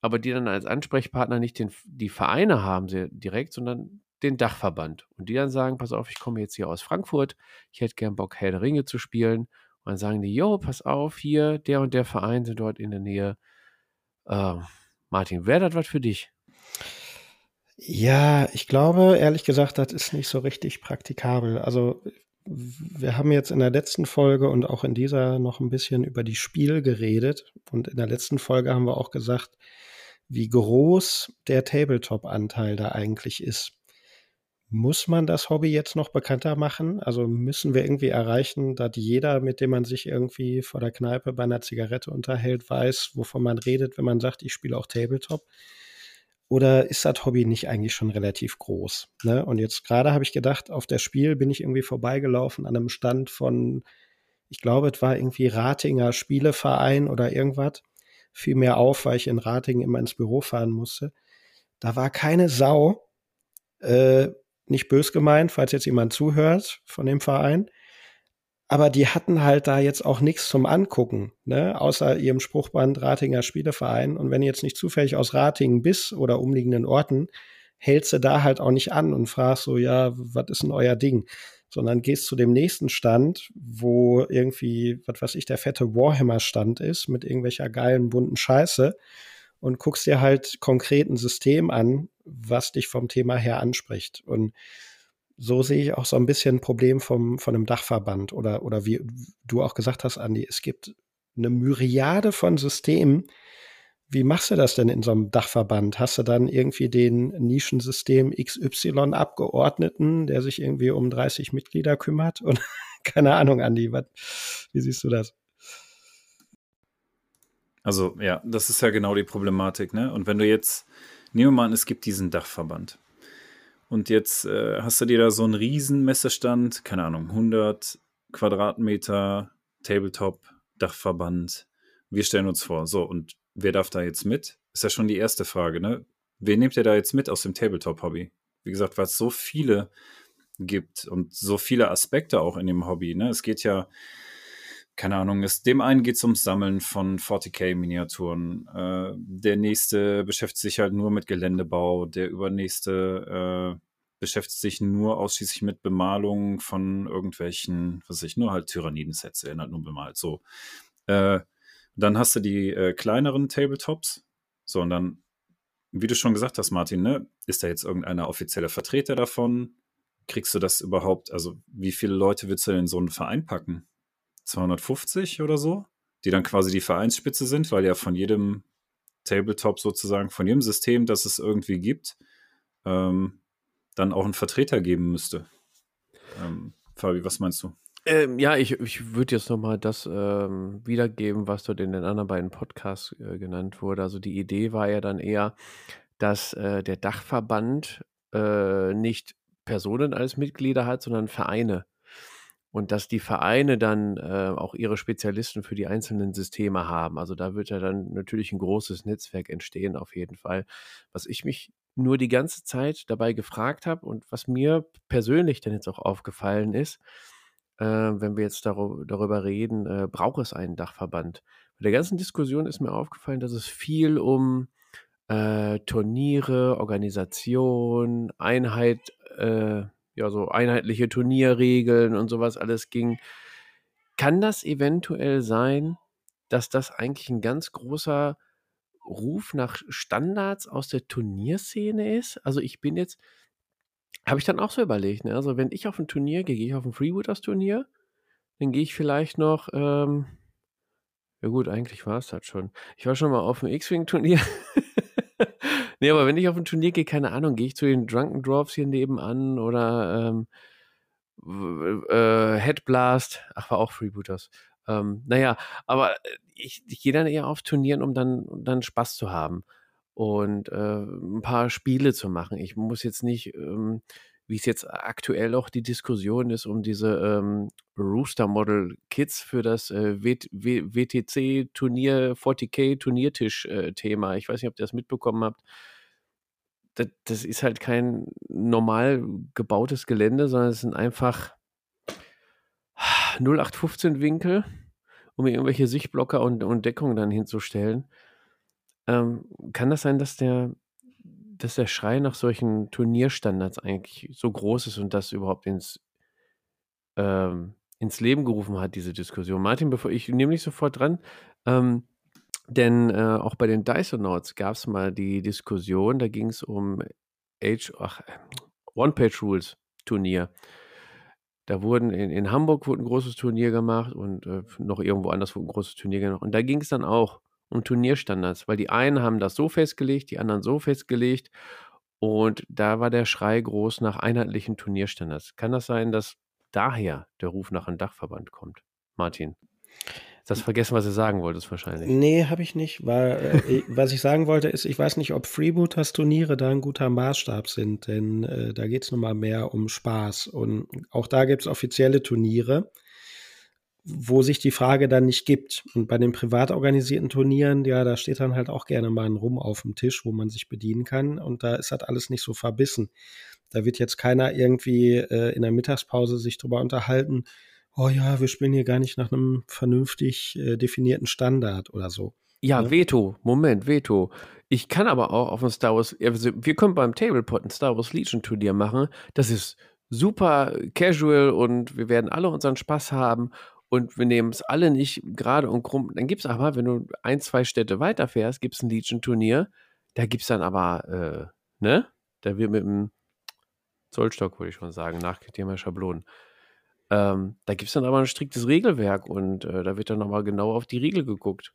aber die dann als Ansprechpartner nicht den, die Vereine haben sie direkt, sondern den Dachverband. Und die dann sagen, pass auf, ich komme jetzt hier aus Frankfurt, ich hätte gern Bock, Herr der Ringe zu spielen. Und dann sagen die, jo, pass auf, hier, der und der Verein sind dort in der Nähe. Äh, Martin, wäre das was für dich? Ja, ich glaube, ehrlich gesagt, das ist nicht so richtig praktikabel. Also wir haben jetzt in der letzten Folge und auch in dieser noch ein bisschen über die Spiel geredet. Und in der letzten Folge haben wir auch gesagt, wie groß der Tabletop-Anteil da eigentlich ist. Muss man das Hobby jetzt noch bekannter machen? Also müssen wir irgendwie erreichen, dass jeder, mit dem man sich irgendwie vor der Kneipe bei einer Zigarette unterhält, weiß, wovon man redet, wenn man sagt, ich spiele auch Tabletop? Oder ist das Hobby nicht eigentlich schon relativ groß? Ne? Und jetzt gerade habe ich gedacht, auf der Spiel bin ich irgendwie vorbeigelaufen an einem Stand von, ich glaube, es war irgendwie Ratinger Spieleverein oder irgendwas. Fiel mir auf, weil ich in Ratingen immer ins Büro fahren musste. Da war keine Sau, äh, nicht bös gemeint, falls jetzt jemand zuhört von dem Verein aber die hatten halt da jetzt auch nichts zum Angucken, ne? außer ihrem Spruchband Ratinger Spieleverein. Und wenn jetzt nicht zufällig aus Ratingen bist oder umliegenden Orten, hältst du da halt auch nicht an und fragst so, ja, was ist denn euer Ding? Sondern gehst zu dem nächsten Stand, wo irgendwie, was weiß ich, der fette Warhammer-Stand ist mit irgendwelcher geilen bunten Scheiße und guckst dir halt konkret ein System an, was dich vom Thema her anspricht. Und so sehe ich auch so ein bisschen ein Problem vom, von einem Dachverband oder, oder wie du auch gesagt hast, Andi, es gibt eine Myriade von Systemen. Wie machst du das denn in so einem Dachverband? Hast du dann irgendwie den Nischensystem XY Abgeordneten, der sich irgendwie um 30 Mitglieder kümmert? Und keine Ahnung, Andi, was, wie siehst du das? Also ja, das ist ja genau die Problematik, ne? Und wenn du jetzt, nehmen wir mal an, es gibt diesen Dachverband. Und jetzt äh, hast du dir da so einen riesen Messestand, keine Ahnung, 100 Quadratmeter, Tabletop, Dachverband. Wir stellen uns vor, so, und wer darf da jetzt mit? Ist ja schon die erste Frage, ne? Wen nehmt ihr da jetzt mit aus dem Tabletop-Hobby? Wie gesagt, weil es so viele gibt und so viele Aspekte auch in dem Hobby, ne? Es geht ja, keine Ahnung, es, dem einen geht es ums Sammeln von 40k-Miniaturen. Äh, der nächste beschäftigt sich halt nur mit Geländebau. Der übernächste äh, beschäftigt sich nur ausschließlich mit Bemalung von irgendwelchen, was weiß ich, nur halt Tyranniden-Sets, halt nur bemalt. So. Äh, dann hast du die äh, kleineren Tabletops. So, und dann, wie du schon gesagt hast, Martin, ne, ist da jetzt irgendeiner offizielle Vertreter davon? Kriegst du das überhaupt, also wie viele Leute willst du in so einen Verein packen? 250 oder so, die dann quasi die Vereinsspitze sind, weil ja von jedem Tabletop sozusagen, von jedem System, das es irgendwie gibt, ähm, dann auch einen Vertreter geben müsste. Ähm, Fabi, was meinst du? Ähm, ja, ich, ich würde jetzt nochmal das ähm, wiedergeben, was dort in den anderen beiden Podcasts äh, genannt wurde. Also die Idee war ja dann eher, dass äh, der Dachverband äh, nicht Personen als Mitglieder hat, sondern Vereine. Und dass die Vereine dann äh, auch ihre Spezialisten für die einzelnen Systeme haben. Also da wird ja dann natürlich ein großes Netzwerk entstehen, auf jeden Fall. Was ich mich nur die ganze Zeit dabei gefragt habe und was mir persönlich dann jetzt auch aufgefallen ist, äh, wenn wir jetzt darüber, darüber reden, äh, braucht es einen Dachverband? Bei der ganzen Diskussion ist mir aufgefallen, dass es viel um äh, Turniere, Organisation, Einheit, äh, ja, so einheitliche Turnierregeln und sowas alles ging. Kann das eventuell sein, dass das eigentlich ein ganz großer Ruf nach Standards aus der Turnierszene ist? Also ich bin jetzt, habe ich dann auch so überlegt, ne? Also wenn ich auf ein Turnier gehe, gehe ich auf ein Freebooters-Turnier, dann gehe ich vielleicht noch, ähm, ja gut, eigentlich war es das schon. Ich war schon mal auf einem X-Wing-Turnier. nee, aber wenn ich auf ein Turnier gehe, keine Ahnung, gehe ich zu den Drunken Dwarfs hier nebenan oder ähm, äh, Headblast, ach, war auch Freebooters. Ähm, naja, aber äh, ich, ich gehe dann eher auf Turnieren, um dann, um dann Spaß zu haben und äh, ein paar Spiele zu machen. Ich muss jetzt nicht, ähm, wie es jetzt aktuell auch die Diskussion ist, um diese ähm, Rooster Model Kits für das äh, WTC Turnier, 40k Turniertisch-Thema. Äh, ich weiß nicht, ob ihr das mitbekommen habt. Das, das ist halt kein normal gebautes Gelände, sondern es sind einfach 0815 Winkel, um irgendwelche Sichtblocker und, und Deckung dann hinzustellen. Ähm, kann das sein, dass der, dass der Schrei nach solchen Turnierstandards eigentlich so groß ist und das überhaupt ins, ähm, ins Leben gerufen hat, diese Diskussion? Martin, bevor ich nehme dich sofort dran, ähm, denn äh, auch bei den Dysonauts gab es mal die Diskussion, da ging es um Age, ach, One-Page-Rules Turnier. Da wurden in, in Hamburg wurde ein großes Turnier gemacht und äh, noch irgendwo anders wurde ein großes Turnier gemacht. Und da ging es dann auch um Turnierstandards, weil die einen haben das so festgelegt, die anderen so festgelegt. Und da war der Schrei groß nach einheitlichen Turnierstandards. Kann das sein, dass daher der Ruf nach einem Dachverband kommt? Martin. Das vergessen, was du sagen wolltest wahrscheinlich. Nee, habe ich nicht. War, äh, was ich sagen wollte, ist, ich weiß nicht, ob Freebooters Turniere da ein guter Maßstab sind, denn äh, da geht es nun mal mehr um Spaß. Und auch da gibt es offizielle Turniere, wo sich die Frage dann nicht gibt. Und bei den privat organisierten Turnieren, ja, da steht dann halt auch gerne mal ein Rum auf dem Tisch, wo man sich bedienen kann. Und da ist halt alles nicht so verbissen. Da wird jetzt keiner irgendwie äh, in der Mittagspause sich drüber unterhalten, oh ja, wir spielen hier gar nicht nach einem vernünftig äh, definierten Standard oder so. Ja, ne? Veto, Moment, Veto. Ich kann aber auch auf ein Star Wars, also wir können beim Tablepot ein Star Wars Legion Turnier machen. Das ist super casual und wir werden alle unseren Spaß haben und wir nehmen es alle nicht gerade und krumm. Dann gibt es aber, wenn du ein, zwei Städte weiterfährst, gibt es ein Legion Turnier. Da gibt es dann aber, äh, ne? Da wird mit dem Zollstock, würde ich schon sagen, nach Thema Schablonen. Ähm, da gibt es dann aber ein striktes Regelwerk und äh, da wird dann nochmal genau auf die Regel geguckt.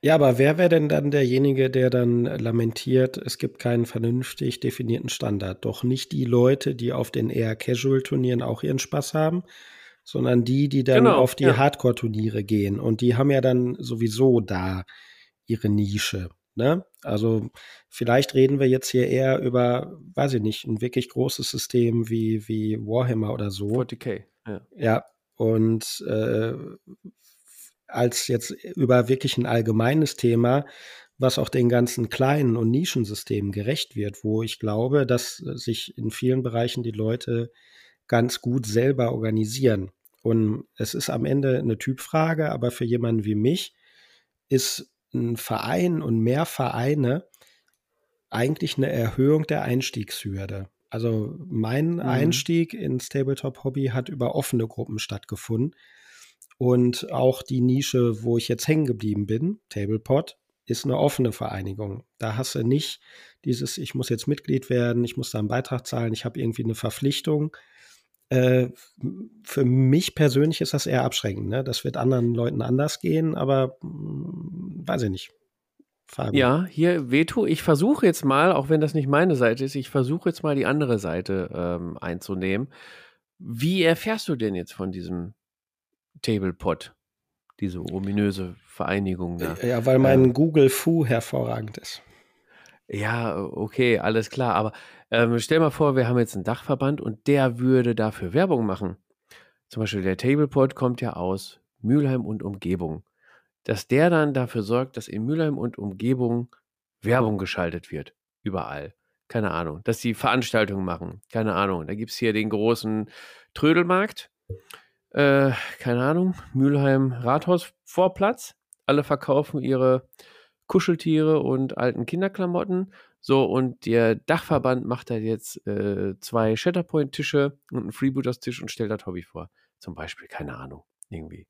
Ja, aber wer wäre denn dann derjenige, der dann lamentiert, es gibt keinen vernünftig definierten Standard? Doch nicht die Leute, die auf den eher Casual-Turnieren auch ihren Spaß haben, sondern die, die dann genau, auf die ja. Hardcore-Turniere gehen. Und die haben ja dann sowieso da ihre Nische. Ne? Also vielleicht reden wir jetzt hier eher über, weiß ich nicht, ein wirklich großes System wie, wie Warhammer oder so. 40k. Ja, ja und äh, als jetzt über wirklich ein allgemeines Thema, was auch den ganzen kleinen und Nischensystemen gerecht wird, wo ich glaube, dass sich in vielen Bereichen die Leute ganz gut selber organisieren. Und es ist am Ende eine Typfrage, aber für jemanden wie mich ist ein Verein und mehr Vereine eigentlich eine Erhöhung der Einstiegshürde. Also mein mhm. Einstieg ins Tabletop-Hobby hat über offene Gruppen stattgefunden. Und auch die Nische, wo ich jetzt hängen geblieben bin, Tablepot, ist eine offene Vereinigung. Da hast du nicht dieses, ich muss jetzt Mitglied werden, ich muss da einen Beitrag zahlen, ich habe irgendwie eine Verpflichtung. Äh, für mich persönlich ist das eher abschreckend. Ne? Das wird anderen Leuten anders gehen, aber mh, hm, weiß ich nicht. Fabian. Ja, hier Veto. Ich versuche jetzt mal, auch wenn das nicht meine Seite ist, ich versuche jetzt mal die andere Seite ähm, einzunehmen. Wie erfährst du denn jetzt von diesem Tablepot? Diese ominöse Vereinigung da. Ja, weil mein ähm, Google Fu hervorragend ist. Ja, okay, alles klar. Aber ähm, stell mal vor, wir haben jetzt einen Dachverband und der würde dafür Werbung machen. Zum Beispiel der Tablepot kommt ja aus Mülheim und Umgebung. Dass der dann dafür sorgt, dass in Mülheim und Umgebung Werbung geschaltet wird. Überall. Keine Ahnung. Dass die Veranstaltungen machen. Keine Ahnung. Da gibt es hier den großen Trödelmarkt. Äh, keine Ahnung. Mülheim Rathaus Vorplatz. Alle verkaufen ihre Kuscheltiere und alten Kinderklamotten. So, und der Dachverband macht da jetzt äh, zwei Shatterpoint-Tische und einen Freebooters-Tisch und stellt das Hobby vor. Zum Beispiel, keine Ahnung, irgendwie.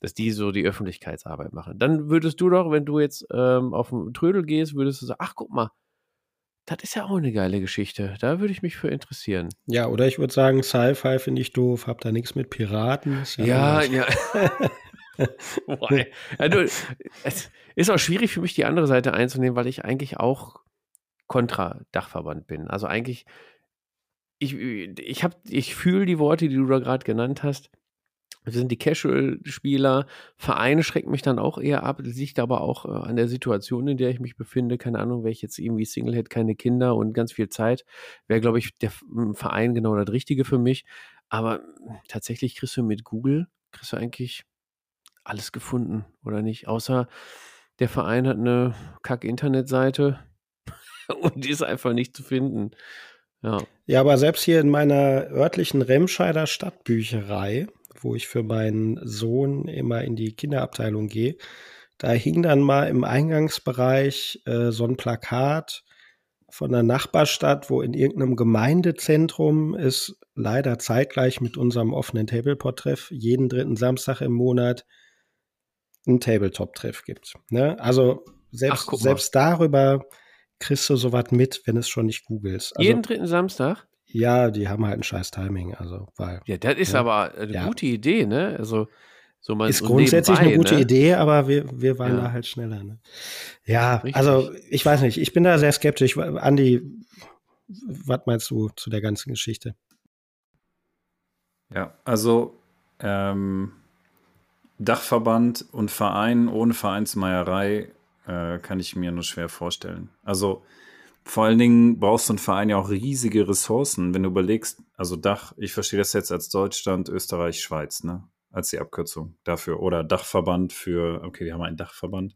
Dass die so die Öffentlichkeitsarbeit machen. Dann würdest du doch, wenn du jetzt ähm, auf den Trödel gehst, würdest du sagen, ach guck mal, das ist ja auch eine geile Geschichte. Da würde ich mich für interessieren. Ja, oder ich würde sagen, Sci-Fi finde ich doof, hab da nichts mit Piraten. Ja, ja. ja. also, es ist auch schwierig für mich, die andere Seite einzunehmen, weil ich eigentlich auch kontra Dachverband bin. Also eigentlich ich, ich, ich fühle die Worte, die du da gerade genannt hast. Wir sind die Casual-Spieler. Vereine schrecken mich dann auch eher ab. Das liegt aber auch äh, an der Situation, in der ich mich befinde. Keine Ahnung, wäre ich jetzt irgendwie Single, hätte keine Kinder und ganz viel Zeit, wäre, glaube ich, der Verein genau das Richtige für mich. Aber tatsächlich kriegst du mit Google, kriegst du eigentlich alles gefunden, oder nicht? Außer der Verein hat eine Kack-Internetseite und die ist einfach nicht zu finden. Ja. ja, aber selbst hier in meiner örtlichen Remscheider Stadtbücherei, wo ich für meinen Sohn immer in die Kinderabteilung gehe, da hing dann mal im Eingangsbereich äh, so ein Plakat von der Nachbarstadt, wo in irgendeinem Gemeindezentrum es leider zeitgleich mit unserem offenen Tabletop-Treff jeden dritten Samstag im Monat einen Tabletop-Treff gibt. Ne? Also selbst, Ach, selbst darüber kriegst du sowas mit, wenn es schon nicht googelst. Also, Jeden dritten Samstag? Ja, die haben halt ein scheiß Timing. Also, weil, ja, das ist ja, aber eine ja. gute Idee, ne? Also, so mal ist grundsätzlich nebenbei, eine gute ne? Idee, aber wir, wir waren ja. da halt schneller. Ne? Ja, Richtig. also ich weiß nicht, ich bin da sehr skeptisch. Andi, was meinst du zu der ganzen Geschichte? Ja, also ähm, Dachverband und Verein ohne Vereinsmeierei äh, kann ich mir nur schwer vorstellen. Also vor allen Dingen brauchst du ein Verein ja auch riesige Ressourcen, wenn du überlegst, also Dach, ich verstehe das jetzt als Deutschland, Österreich, Schweiz, ne? Als die Abkürzung dafür. Oder Dachverband für, okay, wir haben einen Dachverband.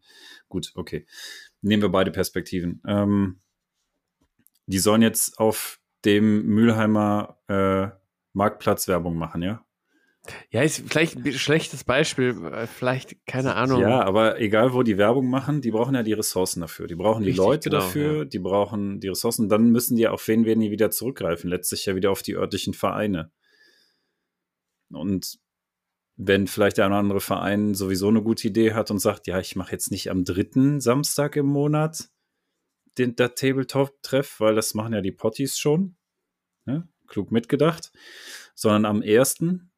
Gut, okay. Nehmen wir beide Perspektiven. Ähm, die sollen jetzt auf dem Mülheimer äh, Marktplatz Werbung machen, ja? Ja, ist vielleicht ein schlechtes Beispiel, äh, vielleicht, keine Ahnung. Ja, aber egal, wo die Werbung machen, die brauchen ja die Ressourcen dafür. Die brauchen die Richtig, Leute genau, dafür, ja. die brauchen die Ressourcen. Dann müssen die auf wen werden die wieder zurückgreifen? Letztlich ja wieder auf die örtlichen Vereine. Und wenn vielleicht der eine oder andere Verein sowieso eine gute Idee hat und sagt, ja, ich mache jetzt nicht am dritten Samstag im Monat den der Tabletop-Treff, weil das machen ja die Potties schon. Ne? Klug mitgedacht. Sondern am ersten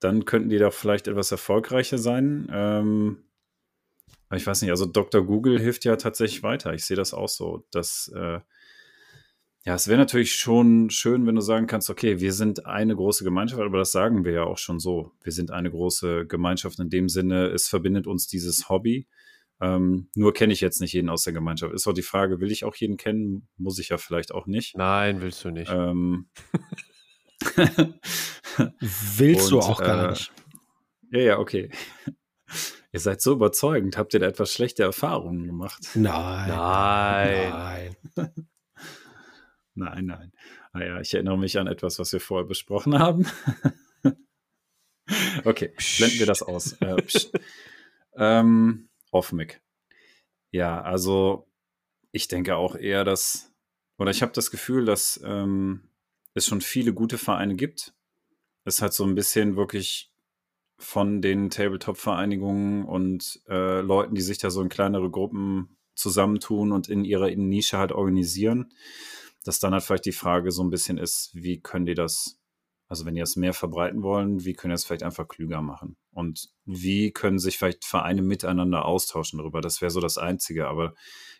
dann könnten die doch vielleicht etwas erfolgreicher sein. Ähm, ich weiß nicht, also Dr. Google hilft ja tatsächlich weiter. Ich sehe das auch so. Dass, äh, ja, es wäre natürlich schon schön, wenn du sagen kannst, okay, wir sind eine große Gemeinschaft, aber das sagen wir ja auch schon so. Wir sind eine große Gemeinschaft in dem Sinne, es verbindet uns dieses Hobby. Ähm, nur kenne ich jetzt nicht jeden aus der Gemeinschaft. Ist auch die Frage, will ich auch jeden kennen? Muss ich ja vielleicht auch nicht. Nein, willst du nicht. Ähm, Willst und, du auch gar äh, nicht. Ja, ja, okay. Ihr seid so überzeugend. Habt ihr da etwas schlechte Erfahrungen gemacht? Nein. Nein. Nein. nein, nein. Naja, ah ich erinnere mich an etwas, was wir vorher besprochen haben. okay, blenden wir das aus. Äh, ähm, off Mic. Ja, also ich denke auch eher, dass, oder ich habe das Gefühl, dass ähm, es schon viele gute Vereine gibt. Es hat so ein bisschen wirklich von den Tabletop-Vereinigungen und äh, Leuten, die sich da so in kleinere Gruppen zusammentun und in ihrer Nische halt organisieren, dass dann halt vielleicht die Frage so ein bisschen ist, wie können die das Also wenn die das mehr verbreiten wollen, wie können wir es vielleicht einfach klüger machen? Und wie können sich vielleicht Vereine miteinander austauschen darüber? Das wäre so das Einzige. Aber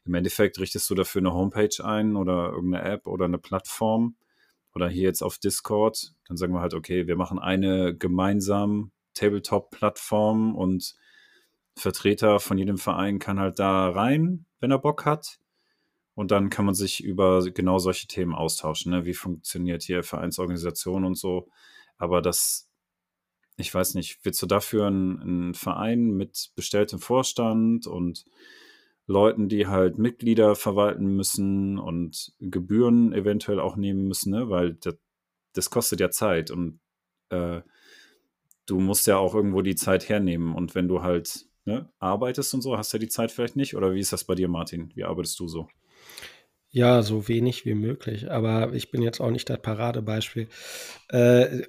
im Endeffekt richtest du dafür eine Homepage ein oder irgendeine App oder eine Plattform oder hier jetzt auf Discord. Dann sagen wir halt, okay, wir machen eine gemeinsam Tabletop-Plattform und Vertreter von jedem Verein kann halt da rein, wenn er Bock hat. Und dann kann man sich über genau solche Themen austauschen. Ne? Wie funktioniert hier Vereinsorganisation und so. Aber das, ich weiß nicht, willst du dafür einen, Verein mit bestelltem Vorstand und Leuten, die halt Mitglieder verwalten müssen und Gebühren eventuell auch nehmen müssen, ne? weil das, das kostet ja Zeit und äh, du musst ja auch irgendwo die Zeit hernehmen. Und wenn du halt ne, arbeitest und so, hast du ja die Zeit vielleicht nicht. Oder wie ist das bei dir, Martin? Wie arbeitest du so? Ja, so wenig wie möglich. Aber ich bin jetzt auch nicht das Paradebeispiel. Äh,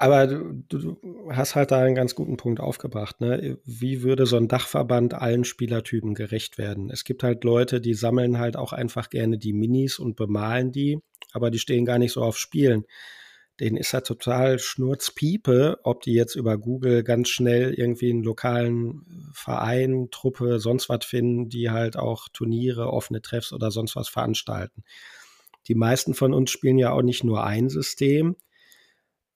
aber du, du, hast halt da einen ganz guten Punkt aufgebracht. Ne? Wie würde so ein Dachverband allen Spielertypen gerecht werden? Es gibt halt Leute, die sammeln halt auch einfach gerne die Minis und bemalen die, aber die stehen gar nicht so auf Spielen denen ist ja total Schnurzpiepe, ob die jetzt über Google ganz schnell irgendwie einen lokalen Verein, Truppe, sonst was finden, die halt auch Turniere, offene Treffs oder sonst was veranstalten. Die meisten von uns spielen ja auch nicht nur ein System.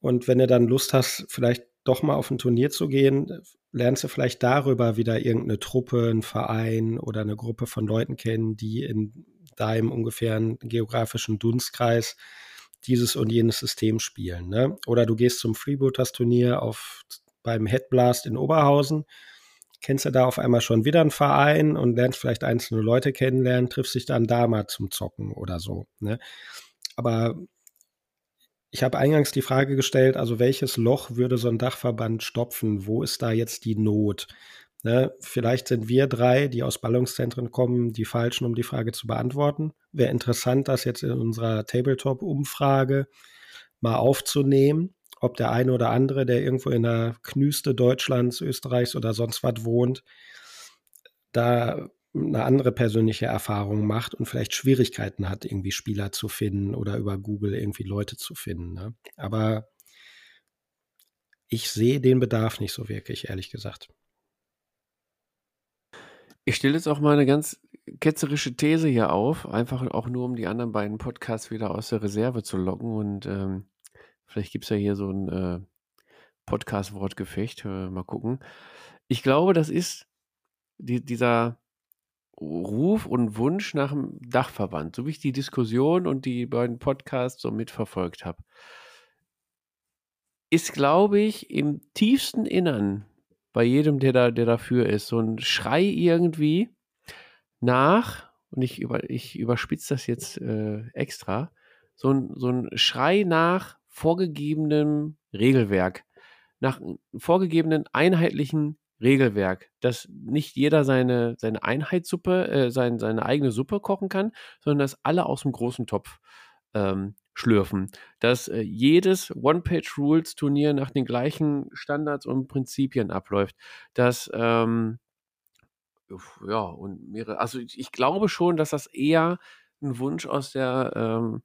Und wenn du dann Lust hast, vielleicht doch mal auf ein Turnier zu gehen, lernst du vielleicht darüber wieder irgendeine Truppe, einen Verein oder eine Gruppe von Leuten kennen, die in deinem ungefähren geografischen Dunstkreis dieses und jenes System spielen. Ne? Oder du gehst zum Freebooters-Turnier auf beim Headblast in Oberhausen, kennst du da auf einmal schon wieder einen Verein und lernst vielleicht einzelne Leute kennenlernen, triffst dich dann da mal zum Zocken oder so. Ne? Aber ich habe eingangs die Frage gestellt, also welches Loch würde so ein Dachverband stopfen? Wo ist da jetzt die Not? Ne, vielleicht sind wir drei, die aus Ballungszentren kommen, die Falschen, um die Frage zu beantworten. Wäre interessant, das jetzt in unserer Tabletop-Umfrage mal aufzunehmen, ob der eine oder andere, der irgendwo in der Knüste Deutschlands, Österreichs oder sonst was wohnt, da eine andere persönliche Erfahrung macht und vielleicht Schwierigkeiten hat, irgendwie Spieler zu finden oder über Google irgendwie Leute zu finden. Ne? Aber ich sehe den Bedarf nicht so wirklich, ehrlich gesagt. Ich stelle jetzt auch mal eine ganz ketzerische These hier auf, einfach auch nur, um die anderen beiden Podcasts wieder aus der Reserve zu locken. Und ähm, vielleicht gibt es ja hier so ein äh, Podcast-Wortgefecht. Äh, mal gucken. Ich glaube, das ist die, dieser Ruf und Wunsch nach dem Dachverband, so wie ich die Diskussion und die beiden Podcasts so mitverfolgt habe, ist, glaube ich, im tiefsten Innern bei jedem, der da, der dafür ist, so ein Schrei irgendwie nach, und ich, über, ich überspitze das jetzt äh, extra, so ein, so ein Schrei nach vorgegebenem Regelwerk, nach vorgegebenen einheitlichen Regelwerk, dass nicht jeder seine, seine Einheitssuppe, äh, sein, seine eigene Suppe kochen kann, sondern dass alle aus dem großen Topf ähm, schlürfen. Dass äh, jedes One-Page-Rules-Turnier nach den gleichen Standards und Prinzipien abläuft. Dass, ähm, ja, und mehrere, also ich, glaube schon, dass das eher ein Wunsch aus der ähm,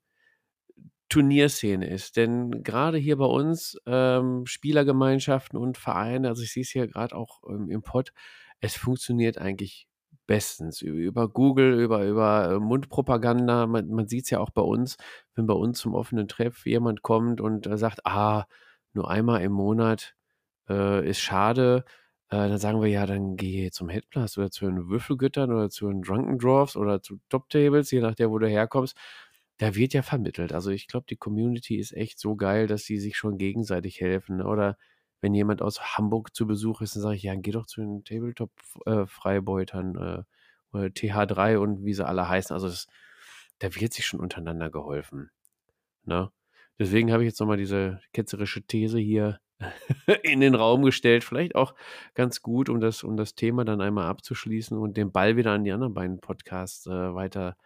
Turnierszene ist. Denn gerade hier bei uns, ähm, Spielergemeinschaften und Vereine, also ich sehe es hier gerade auch ähm, im Pod, es funktioniert eigentlich bestens. Über Google, über, über äh, Mundpropaganda. Man, man sieht es ja auch bei uns, wenn bei uns zum offenen Treff jemand kommt und äh, sagt, ah, nur einmal im Monat äh, ist schade. Äh, dann sagen wir, ja, dann gehe zum Headblast oder zu den Würfelgöttern oder zu den Drunken Dwarfs oder zu Top Tables, je nachdem, wo du herkommst. Da wird ja vermittelt. Also ich glaube, die Community ist echt so geil, dass sie sich schon gegenseitig helfen. Ne? Oder wenn jemand aus Hamburg zu Besuch ist, dann sage ich, ja, geh doch zu den Tabletop-Freibeutern äh, oder TH3 und wie sie alle heißen. Also das, da wird sich schon untereinander geholfen. Ne? Deswegen habe ich jetzt nochmal diese ketzerische These hier in den Raum gestellt. Vielleicht auch ganz gut, um das, um das Thema dann einmal abzuschließen und den Ball wieder an die anderen beiden Podcasts äh, weiter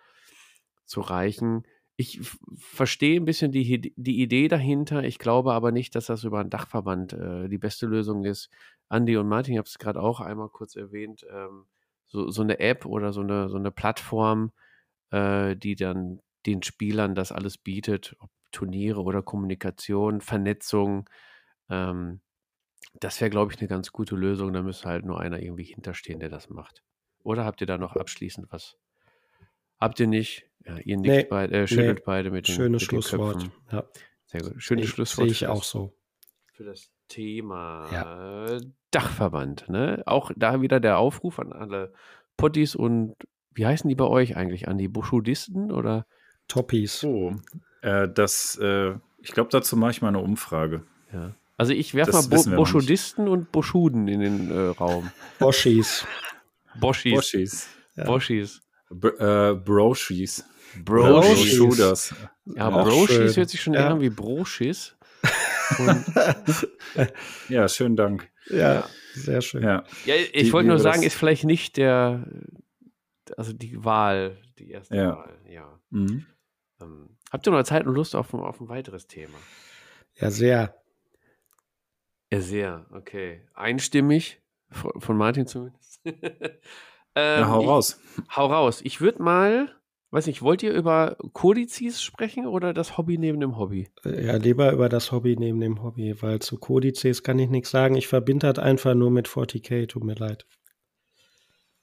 zu reichen ich verstehe ein bisschen die, die Idee dahinter. Ich glaube aber nicht, dass das über einen Dachverband äh, die beste Lösung ist. Andi und Martin, ich habe es gerade auch einmal kurz erwähnt, ähm, so, so eine App oder so eine, so eine Plattform, äh, die dann den Spielern das alles bietet, ob Turniere oder Kommunikation, Vernetzung. Ähm, das wäre, glaube ich, eine ganz gute Lösung. Da müsste halt nur einer irgendwie hinterstehen, der das macht. Oder habt ihr da noch abschließend was? Habt ihr nicht? Ja, ihr nickt nee, beid, äh, schüttelt nee. beide mit den Schönes mit Schlusswort. Ja. Sehr gut. Schönes Schlusswort. Sehe ich auch so. Für das Thema ja. Dachverband. Ne? Auch da wieder der Aufruf an alle Potties und wie heißen die bei euch eigentlich? An die Buschudisten oder? Toppies. Oh, äh, das, äh, ich glaube, dazu mache ich mal eine Umfrage. Ja. Also ich werfe mal Bo Boschudisten und Boschuden in den äh, Raum. Boschis. Boschis. Boschis. Ja. Boschis. B äh, Broschis. Broschis. Ja, Broschis hört sich schon ja. an wie Broschis. ja, schönen Dank. Ja, sehr schön. Ja, ja ich wollte nur sagen, ist vielleicht nicht der, also die Wahl, die erste ja. Wahl, ja. Mhm. Ähm, habt ihr noch Zeit und Lust auf, auf ein weiteres Thema? Ja, sehr. Ja, sehr, okay. Einstimmig, von Martin zumindest. ähm, ja, hau raus. Ich, hau raus. Ich würde mal, weiß nicht, wollt ihr über Kodizes sprechen oder das Hobby neben dem Hobby? Äh, ja, lieber über das Hobby neben dem Hobby, weil zu Kodizes kann ich nichts sagen. Ich verbinde das einfach nur mit 40k, tut mir leid.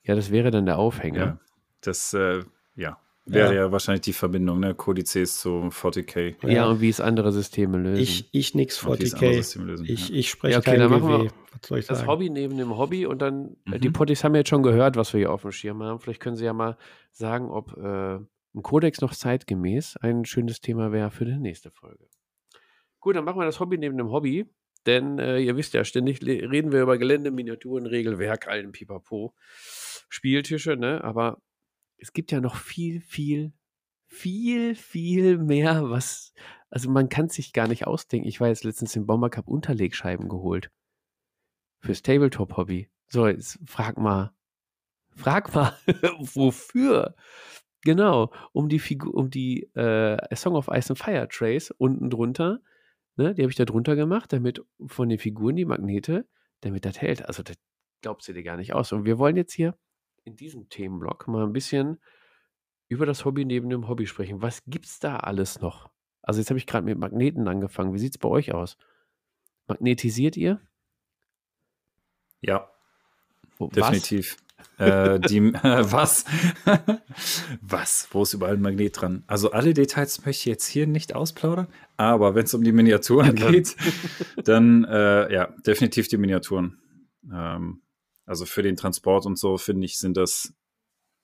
Ja, das wäre dann der Aufhänger. Ja, das, äh, ja, Wäre ja. ja. wahrscheinlich die Verbindung, ne? Codices zu 40k. Ja, ja, und wie es andere Systeme lösen. Ich, ich nix 40k. Ich, ja. ich spreche ja, okay, kein dann machen wir Was soll ich das sagen? Hobby neben dem Hobby und dann, äh, mhm. die Potties haben jetzt schon gehört, was wir hier auf dem Schirm haben. Vielleicht können sie ja mal sagen, ob äh, ein Kodex noch zeitgemäß ein schönes Thema wäre für die nächste Folge. Gut, dann machen wir das Hobby neben dem Hobby. Denn äh, ihr wisst ja, ständig reden wir über Gelände, Miniaturen, Regelwerk, allen Pipapo, Spieltische, ne? Aber es gibt ja noch viel, viel, viel, viel mehr, was, also man kann sich gar nicht ausdenken. Ich war jetzt letztens im Bomber Cup Unterlegscheiben geholt. Fürs Tabletop-Hobby. So, jetzt frag mal, frag mal, wofür? Genau, um die Figur, um die äh, Song of Ice and Fire Trace unten drunter, ne, die habe ich da drunter gemacht, damit von den Figuren die Magnete, damit das hält. Also das glaubst du dir gar nicht aus. Und wir wollen jetzt hier in diesem Themenblock mal ein bisschen über das Hobby neben dem Hobby sprechen. Was gibt's da alles noch? Also jetzt habe ich gerade mit Magneten angefangen. Wie sieht es bei euch aus? Magnetisiert ihr? Ja, oh, definitiv. äh, die, äh, was? was? Wo ist überall ein Magnet dran? Also alle Details möchte ich jetzt hier nicht ausplaudern, aber wenn es um die Miniaturen geht, dann äh, ja, definitiv die Miniaturen. Ähm, also für den Transport und so, finde ich, sind das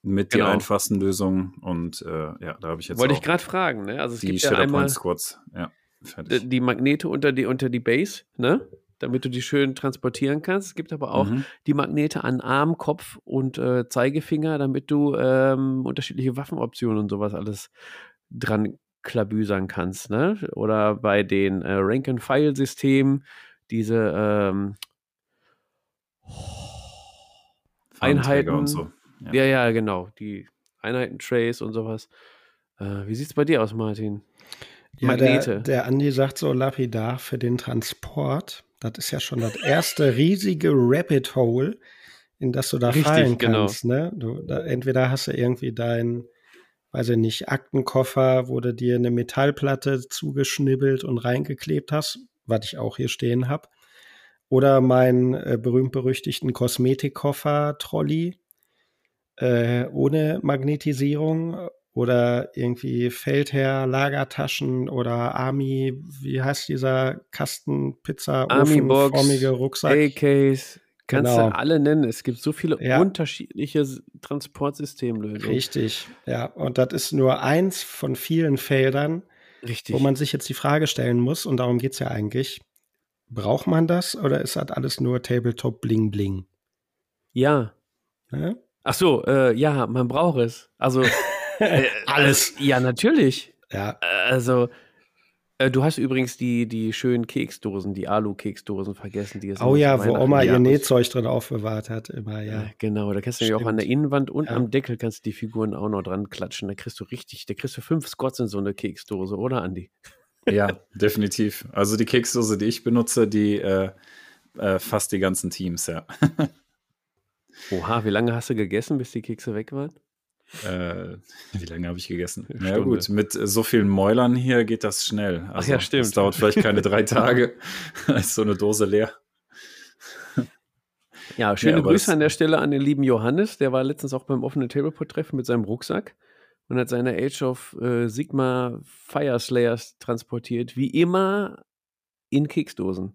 mit genau. die einfachsten Lösungen. Und äh, ja, da habe ich jetzt. Wollte ich gerade fragen, ne? Also es die gibt ja einmal Squads, ja. Fertig. Die Magnete unter die, unter die Base, ne? Damit du die schön transportieren kannst. Es gibt aber auch mhm. die Magnete an Arm, Kopf und äh, Zeigefinger, damit du ähm, unterschiedliche Waffenoptionen und sowas alles dran klabüsern kannst, ne? Oder bei den äh, Rank-and-File-Systemen diese ähm, oh, Einheiten. Und so. Ja. ja, ja, genau. Die Einheiten-Trace und sowas. Äh, wie sieht es bei dir aus, Martin? Ja, Magnete. Der, der Andi sagt so lapidar für den Transport. Das ist ja schon das erste riesige Rabbit Hole, in das du da Richtig, fallen genau. kannst. Genau. Ne? Du, da, entweder hast du irgendwie deinen, weiß ich nicht, Aktenkoffer, wo du dir eine Metallplatte zugeschnibbelt und reingeklebt hast, was ich auch hier stehen habe. Oder meinen äh, berühmt-berüchtigten Kosmetikkoffer-Trolley äh, ohne Magnetisierung oder irgendwie Feldherr, Lagertaschen oder Army, wie heißt dieser Kasten, Pizza, Ofenformige Rucksack? AKs, kannst genau. du alle nennen. Es gibt so viele ja. unterschiedliche Transportsystemlösungen. Richtig, ja. Und das ist nur eins von vielen Feldern, Richtig. wo man sich jetzt die Frage stellen muss, und darum geht es ja eigentlich. Braucht man das oder ist das alles nur Tabletop Bling Bling? Ja. ja? Ach so, äh, ja, man braucht es. Also äh, alles. Äh, ja, natürlich. Ja. Also äh, du hast übrigens die, die schönen Keksdosen, die Alu-Keksdosen vergessen. Die oh ja, wo Oma ihr Nähzeug drin aufbewahrt hat, immer, ja. ja genau, da kannst du nämlich auch an der Innenwand und ja. am Deckel kannst du die Figuren auch noch dran klatschen. Da kriegst du richtig, da kriegst du fünf Squats in so eine Keksdose, oder Andi? Ja, definitiv. Also die Keksdose, die ich benutze, die äh, äh, fast die ganzen Teams, ja. Oha, wie lange hast du gegessen, bis die Kekse weg waren? Äh, wie lange habe ich gegessen? Na ja, gut, mit so vielen Mäulern hier geht das schnell. Also, Ach ja, stimmt. Es dauert vielleicht keine drei Tage. ist so eine Dose leer. Ja, schöne ja, Grüße an der Stelle an den lieben Johannes. Der war letztens auch beim offenen Tableport-Treffen mit seinem Rucksack und hat seine Age of äh, Sigma Fire Slayers transportiert. Wie immer in Keksdosen.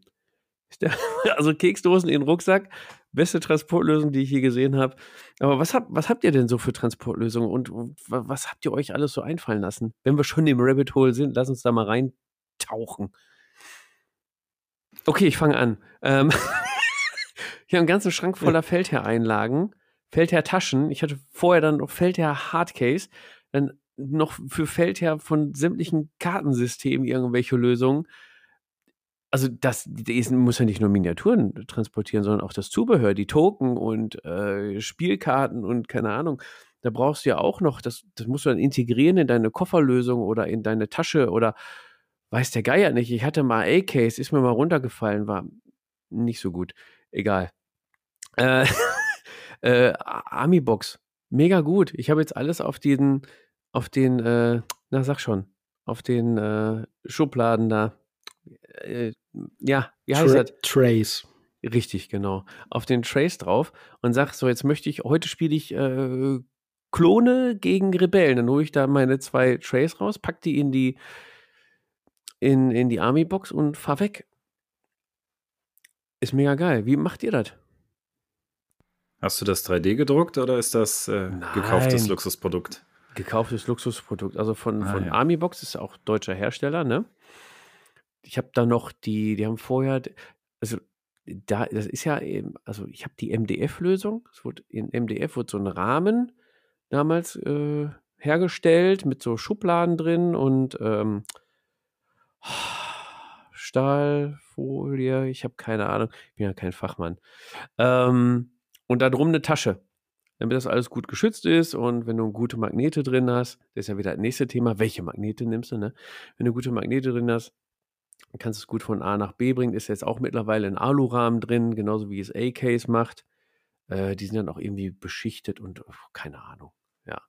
Also Keksdosen in Rucksack, beste Transportlösung, die ich je gesehen habe. Aber was, hab, was habt ihr denn so für Transportlösungen und was habt ihr euch alles so einfallen lassen? Wenn wir schon im Rabbit Hole sind, lass uns da mal reintauchen. Okay, ich fange an. Ähm ich habe einen ganzen Schrank voller Feldherr-Einlagen, Feldherr-Taschen. Ich hatte vorher dann noch Feldherr-Hardcase, dann noch für Feldherr von sämtlichen Kartensystemen irgendwelche Lösungen also das, das muss ja nicht nur Miniaturen transportieren, sondern auch das Zubehör, die Token und äh, Spielkarten und keine Ahnung. Da brauchst du ja auch noch, das, das musst du dann integrieren in deine Kofferlösung oder in deine Tasche oder weiß der Geier nicht. Ich hatte mal A-Case, ist mir mal runtergefallen, war nicht so gut. Egal. Äh, äh, Army-Box, mega gut. Ich habe jetzt alles auf den, auf den, äh, na sag schon, auf den äh, Schubladen da äh, ja, wie heißt Tra das? Trace. Richtig, genau. Auf den Trace drauf und sag so, jetzt möchte ich, heute spiele ich äh, Klone gegen Rebellen. Dann hole ich da meine zwei Trays raus, pack die in die in, in die Army-Box und fahr weg. Ist mega geil. Wie macht ihr das? Hast du das 3D gedruckt oder ist das äh, gekauftes Luxusprodukt? Gekauftes Luxusprodukt. Also von, ah, von ja. Army-Box ist auch deutscher Hersteller, ne? ich habe da noch die, die haben vorher, also da, das ist ja eben, also ich habe die MDF-Lösung. In MDF wurde so ein Rahmen damals äh, hergestellt mit so Schubladen drin und ähm, Stahlfolie, ich habe keine Ahnung, ich bin ja kein Fachmann. Ähm, und da drum eine Tasche, damit das alles gut geschützt ist und wenn du gute Magnete drin hast, das ist ja wieder das nächste Thema, welche Magnete nimmst du, ne? Wenn du gute Magnete drin hast, kannst es gut von A nach B bringen. Ist jetzt auch mittlerweile ein Alurahmen drin, genauso wie es A-Case macht. Äh, die sind dann auch irgendwie beschichtet und oh, keine Ahnung. Ja.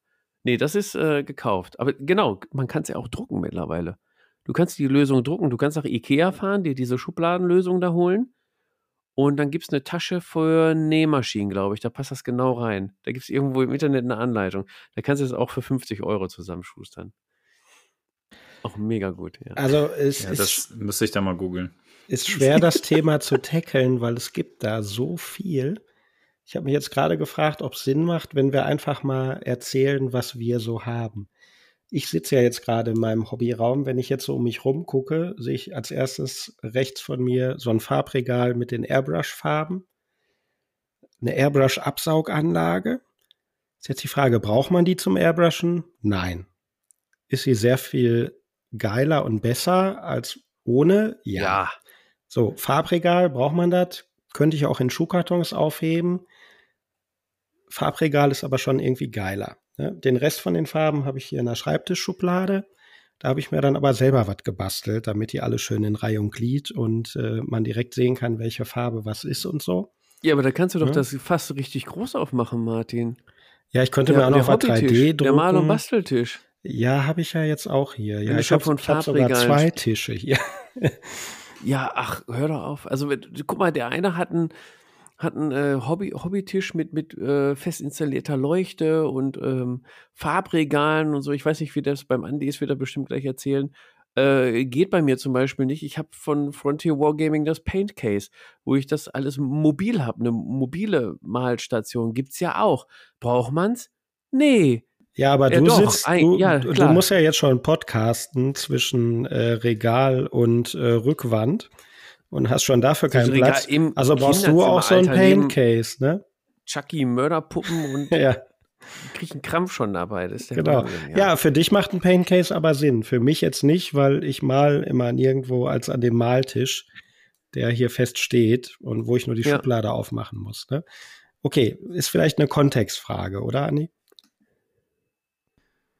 Nee, das ist äh, gekauft. Aber genau, man kann es ja auch drucken mittlerweile. Du kannst die Lösung drucken. Du kannst nach Ikea fahren, dir diese Schubladenlösung da holen. Und dann gibt es eine Tasche für Nähmaschinen, glaube ich. Da passt das genau rein. Da gibt es irgendwo im Internet eine Anleitung. Da kannst du es auch für 50 Euro zusammenschustern. Auch mega gut, ja. Also es ja, ist, das müsste ich da mal googeln. Ist schwer, das Thema zu tackeln, weil es gibt da so viel. Ich habe mich jetzt gerade gefragt, ob es Sinn macht, wenn wir einfach mal erzählen, was wir so haben. Ich sitze ja jetzt gerade in meinem Hobbyraum. Wenn ich jetzt so um mich rum gucke, sehe ich als erstes rechts von mir so ein Farbregal mit den Airbrush-Farben, eine Airbrush-Absauganlage. Ist jetzt die Frage, braucht man die zum Airbrushen? Nein. Ist sie sehr viel geiler und besser als ohne? Ja. ja. So, Farbregal, braucht man das? Könnte ich auch in Schuhkartons aufheben. Farbregal ist aber schon irgendwie geiler. Ne? Den Rest von den Farben habe ich hier in der Schreibtischschublade. Da habe ich mir dann aber selber was gebastelt, damit die alle schön in Reihe und Glied und äh, man direkt sehen kann, welche Farbe was ist und so. Ja, aber da kannst du doch ja. das fast richtig groß aufmachen, Martin. Ja, ich könnte der, mir auch noch was 3D drucken. Der Mal- und Basteltisch. Ja, habe ich ja jetzt auch hier. Ja, ich habe hab sogar zwei Tische hier. ja, ach, hör doch auf. Also guck mal, der eine hat einen hat einen äh, Hobby, Hobbytisch mit, mit äh, fest installierter Leuchte und ähm, Farbregalen und so. Ich weiß nicht, wie das beim Andi ist, wird er bestimmt gleich erzählen. Äh, geht bei mir zum Beispiel nicht. Ich habe von Frontier Wargaming das Paint Case, wo ich das alles mobil habe. Eine mobile Malstation gibt es ja auch. Braucht man's? Nee. Ja, aber ja, du doch, sitzt, ein, du, ja, du, musst ja jetzt schon podcasten zwischen äh, Regal und äh, Rückwand und hast schon dafür keinen Platz. Also brauchst du auch so ein Pain Case, ne? Chucky Mörderpuppen und ja. krieg einen Krampf schon dabei. Das genau. Problem, ja. ja. für dich macht ein Pain Case aber Sinn. Für mich jetzt nicht, weil ich mal immer nirgendwo als an dem Maltisch, der hier fest steht und wo ich nur die ja. Schublade aufmachen muss. Ne? Okay, ist vielleicht eine Kontextfrage, oder Anni?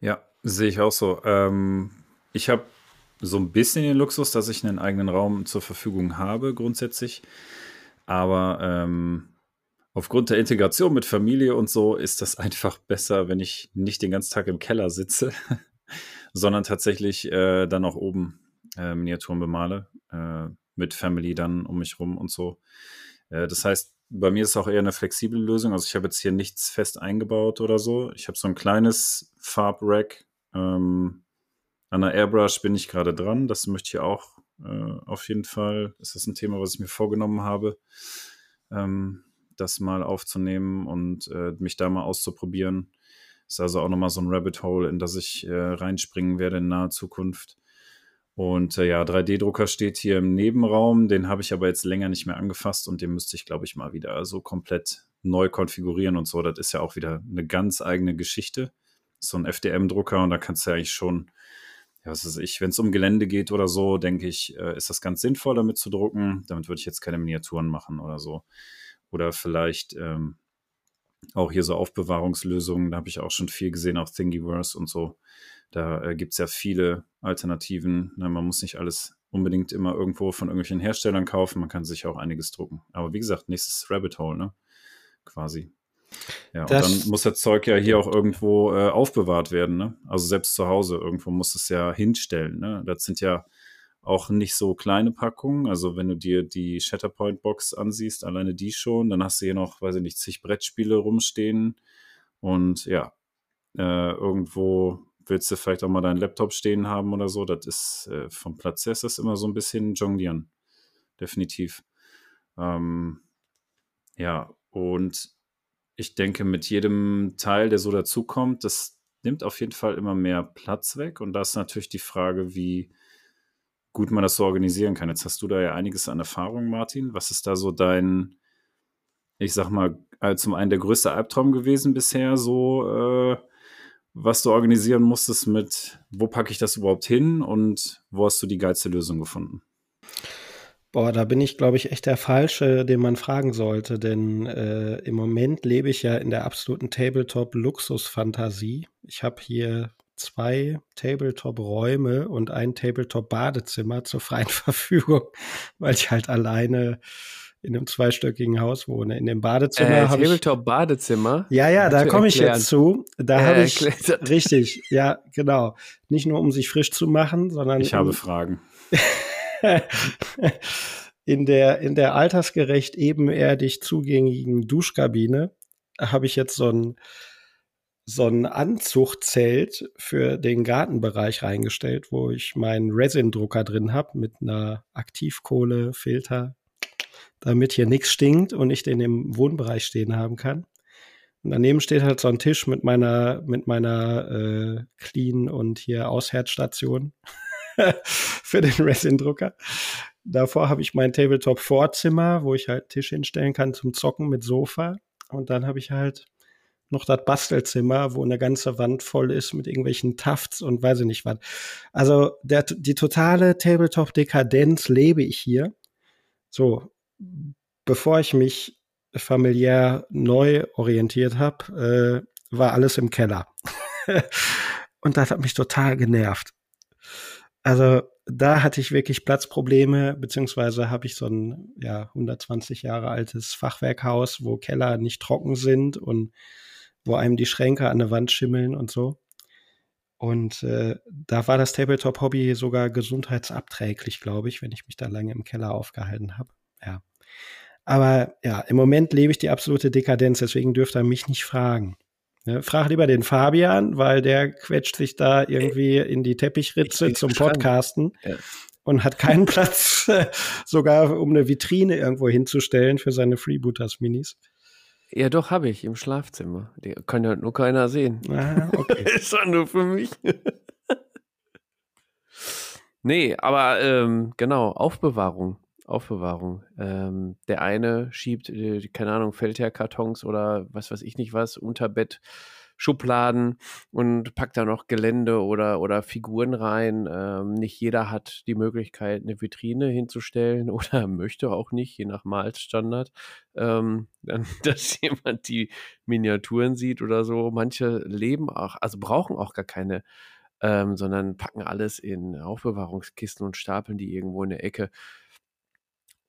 Ja, sehe ich auch so. Ähm, ich habe so ein bisschen den Luxus, dass ich einen eigenen Raum zur Verfügung habe, grundsätzlich. Aber ähm, Aufgrund der Integration mit Familie und so ist das einfach besser, wenn ich nicht den ganzen Tag im Keller sitze, sondern tatsächlich äh, dann auch oben äh, Miniaturen bemale, äh, mit Family dann um mich rum und so. Äh, das heißt, bei mir ist es auch eher eine flexible Lösung. Also ich habe jetzt hier nichts fest eingebaut oder so. Ich habe so ein kleines Farbrack. Ähm, an der Airbrush bin ich gerade dran. Das möchte ich auch äh, auf jeden Fall. Das ist ein Thema, was ich mir vorgenommen habe. Ähm, das mal aufzunehmen und äh, mich da mal auszuprobieren. Ist also auch nochmal so ein Rabbit Hole, in das ich äh, reinspringen werde in naher Zukunft. Und äh, ja, 3D-Drucker steht hier im Nebenraum, den habe ich aber jetzt länger nicht mehr angefasst und den müsste ich, glaube ich, mal wieder so komplett neu konfigurieren und so. Das ist ja auch wieder eine ganz eigene Geschichte. So ein FDM-Drucker und da kannst du ja eigentlich schon, ja, was weiß ich, wenn es um Gelände geht oder so, denke ich, äh, ist das ganz sinnvoll, damit zu drucken. Damit würde ich jetzt keine Miniaturen machen oder so. Oder vielleicht ähm, auch hier so Aufbewahrungslösungen, da habe ich auch schon viel gesehen, auch Thingiverse und so. Da äh, gibt es ja viele Alternativen. Ne? Man muss nicht alles unbedingt immer irgendwo von irgendwelchen Herstellern kaufen. Man kann sich auch einiges drucken. Aber wie gesagt, nächstes Rabbit Hole, ne? Quasi. Ja, das, und dann muss das Zeug ja hier auch irgendwo äh, aufbewahrt werden, ne? Also selbst zu Hause irgendwo muss es ja hinstellen, ne? Das sind ja auch nicht so kleine Packungen. Also wenn du dir die Shatterpoint-Box ansiehst, alleine die schon, dann hast du hier noch, weiß ich nicht, zig Brettspiele rumstehen. Und ja, äh, irgendwo willst du vielleicht auch mal deinen Laptop stehen haben oder so. Das ist äh, vom Platz her ist das immer so ein bisschen jonglieren. Definitiv. Ähm, ja, und ich denke, mit jedem Teil, der so dazukommt, das nimmt auf jeden Fall immer mehr Platz weg. Und da ist natürlich die Frage, wie gut man das so organisieren kann. Jetzt hast du da ja einiges an Erfahrung, Martin. Was ist da so dein, ich sag mal, äh, zum einen der größte Albtraum gewesen bisher, so äh, was du organisieren musstest mit, wo packe ich das überhaupt hin und wo hast du die geilste Lösung gefunden? Boah, da bin ich, glaube ich, echt der Falsche, den man fragen sollte, denn äh, im Moment lebe ich ja in der absoluten Tabletop-Luxus-Fantasie. Ich habe hier zwei Tabletop-Räume und ein Tabletop-Badezimmer zur freien Verfügung, weil ich halt alleine in einem zweistöckigen Haus wohne. In dem Badezimmer äh, habe ich Tabletop-Badezimmer. Ja, ja, da komme ich jetzt zu. Da äh, habe ich richtig, ja, genau. Nicht nur um sich frisch zu machen, sondern ich habe Fragen. in der in der altersgerecht ebenerdig zugänglichen Duschkabine habe ich jetzt so ein so ein Anzuchtzelt für den Gartenbereich reingestellt, wo ich meinen Resin-Drucker drin habe mit einer Aktivkohlefilter, damit hier nichts stinkt und ich den im Wohnbereich stehen haben kann. Und daneben steht halt so ein Tisch mit meiner mit meiner äh, Clean und hier Aushärtstation für den Resin-Drucker. Davor habe ich mein Tabletop-Vorzimmer, wo ich halt Tisch hinstellen kann zum Zocken mit Sofa. Und dann habe ich halt noch das Bastelzimmer, wo eine ganze Wand voll ist mit irgendwelchen Tafts und weiß ich nicht was. Also der, die totale Tabletop-Dekadenz lebe ich hier. So, bevor ich mich familiär neu orientiert habe, äh, war alles im Keller. und das hat mich total genervt. Also da hatte ich wirklich Platzprobleme, beziehungsweise habe ich so ein ja 120 Jahre altes Fachwerkhaus, wo Keller nicht trocken sind und wo einem die Schränke an der Wand schimmeln und so. Und äh, da war das Tabletop-Hobby sogar gesundheitsabträglich, glaube ich, wenn ich mich da lange im Keller aufgehalten habe. Ja. Aber ja, im Moment lebe ich die absolute Dekadenz, deswegen dürft ihr mich nicht fragen. Ja, frag lieber den Fabian, weil der quetscht sich da irgendwie in die Teppichritze zum Podcasten ja. und hat keinen Platz, sogar um eine Vitrine irgendwo hinzustellen für seine Freebooters-Minis. Ja, doch, habe ich im Schlafzimmer. Die kann ja nur keiner sehen. Ah, okay. ist doch nur für mich. nee, aber ähm, genau, Aufbewahrung. Aufbewahrung. Ähm, der eine schiebt, äh, keine Ahnung, Feldherrkartons oder was weiß ich nicht was, unter Bett Schubladen und packt da noch Gelände oder, oder Figuren rein. Ähm, nicht jeder hat die Möglichkeit, eine Vitrine hinzustellen oder möchte auch nicht, je nach Malstandard, ähm, dass jemand die Miniaturen sieht oder so. Manche leben auch, also brauchen auch gar keine ähm, sondern packen alles in Aufbewahrungskisten und stapeln die irgendwo in der Ecke.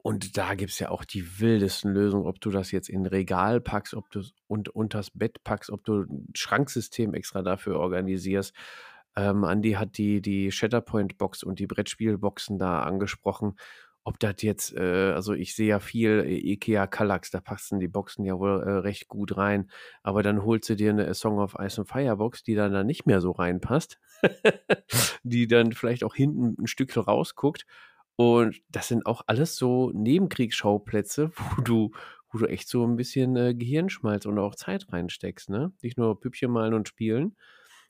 Und da gibt es ja auch die wildesten Lösungen, ob du das jetzt in Regal packst, ob du es und unters Bett packst, ob du ein Schranksystem extra dafür organisierst. Ähm, Andi hat die, die Shatterpoint-Box und die Brettspielboxen da angesprochen. Ob das jetzt, äh, also ich sehe ja viel äh, IKEA Kallax, da passen die Boxen ja wohl äh, recht gut rein. Aber dann holst du dir eine Song of Ice and Fire Box, die dann da nicht mehr so reinpasst, die dann vielleicht auch hinten ein Stück rausguckt. Und das sind auch alles so Nebenkriegsschauplätze, wo du, wo du echt so ein bisschen äh, Gehirnschmalz und auch Zeit reinsteckst, ne? Nicht nur Püppchen malen und spielen,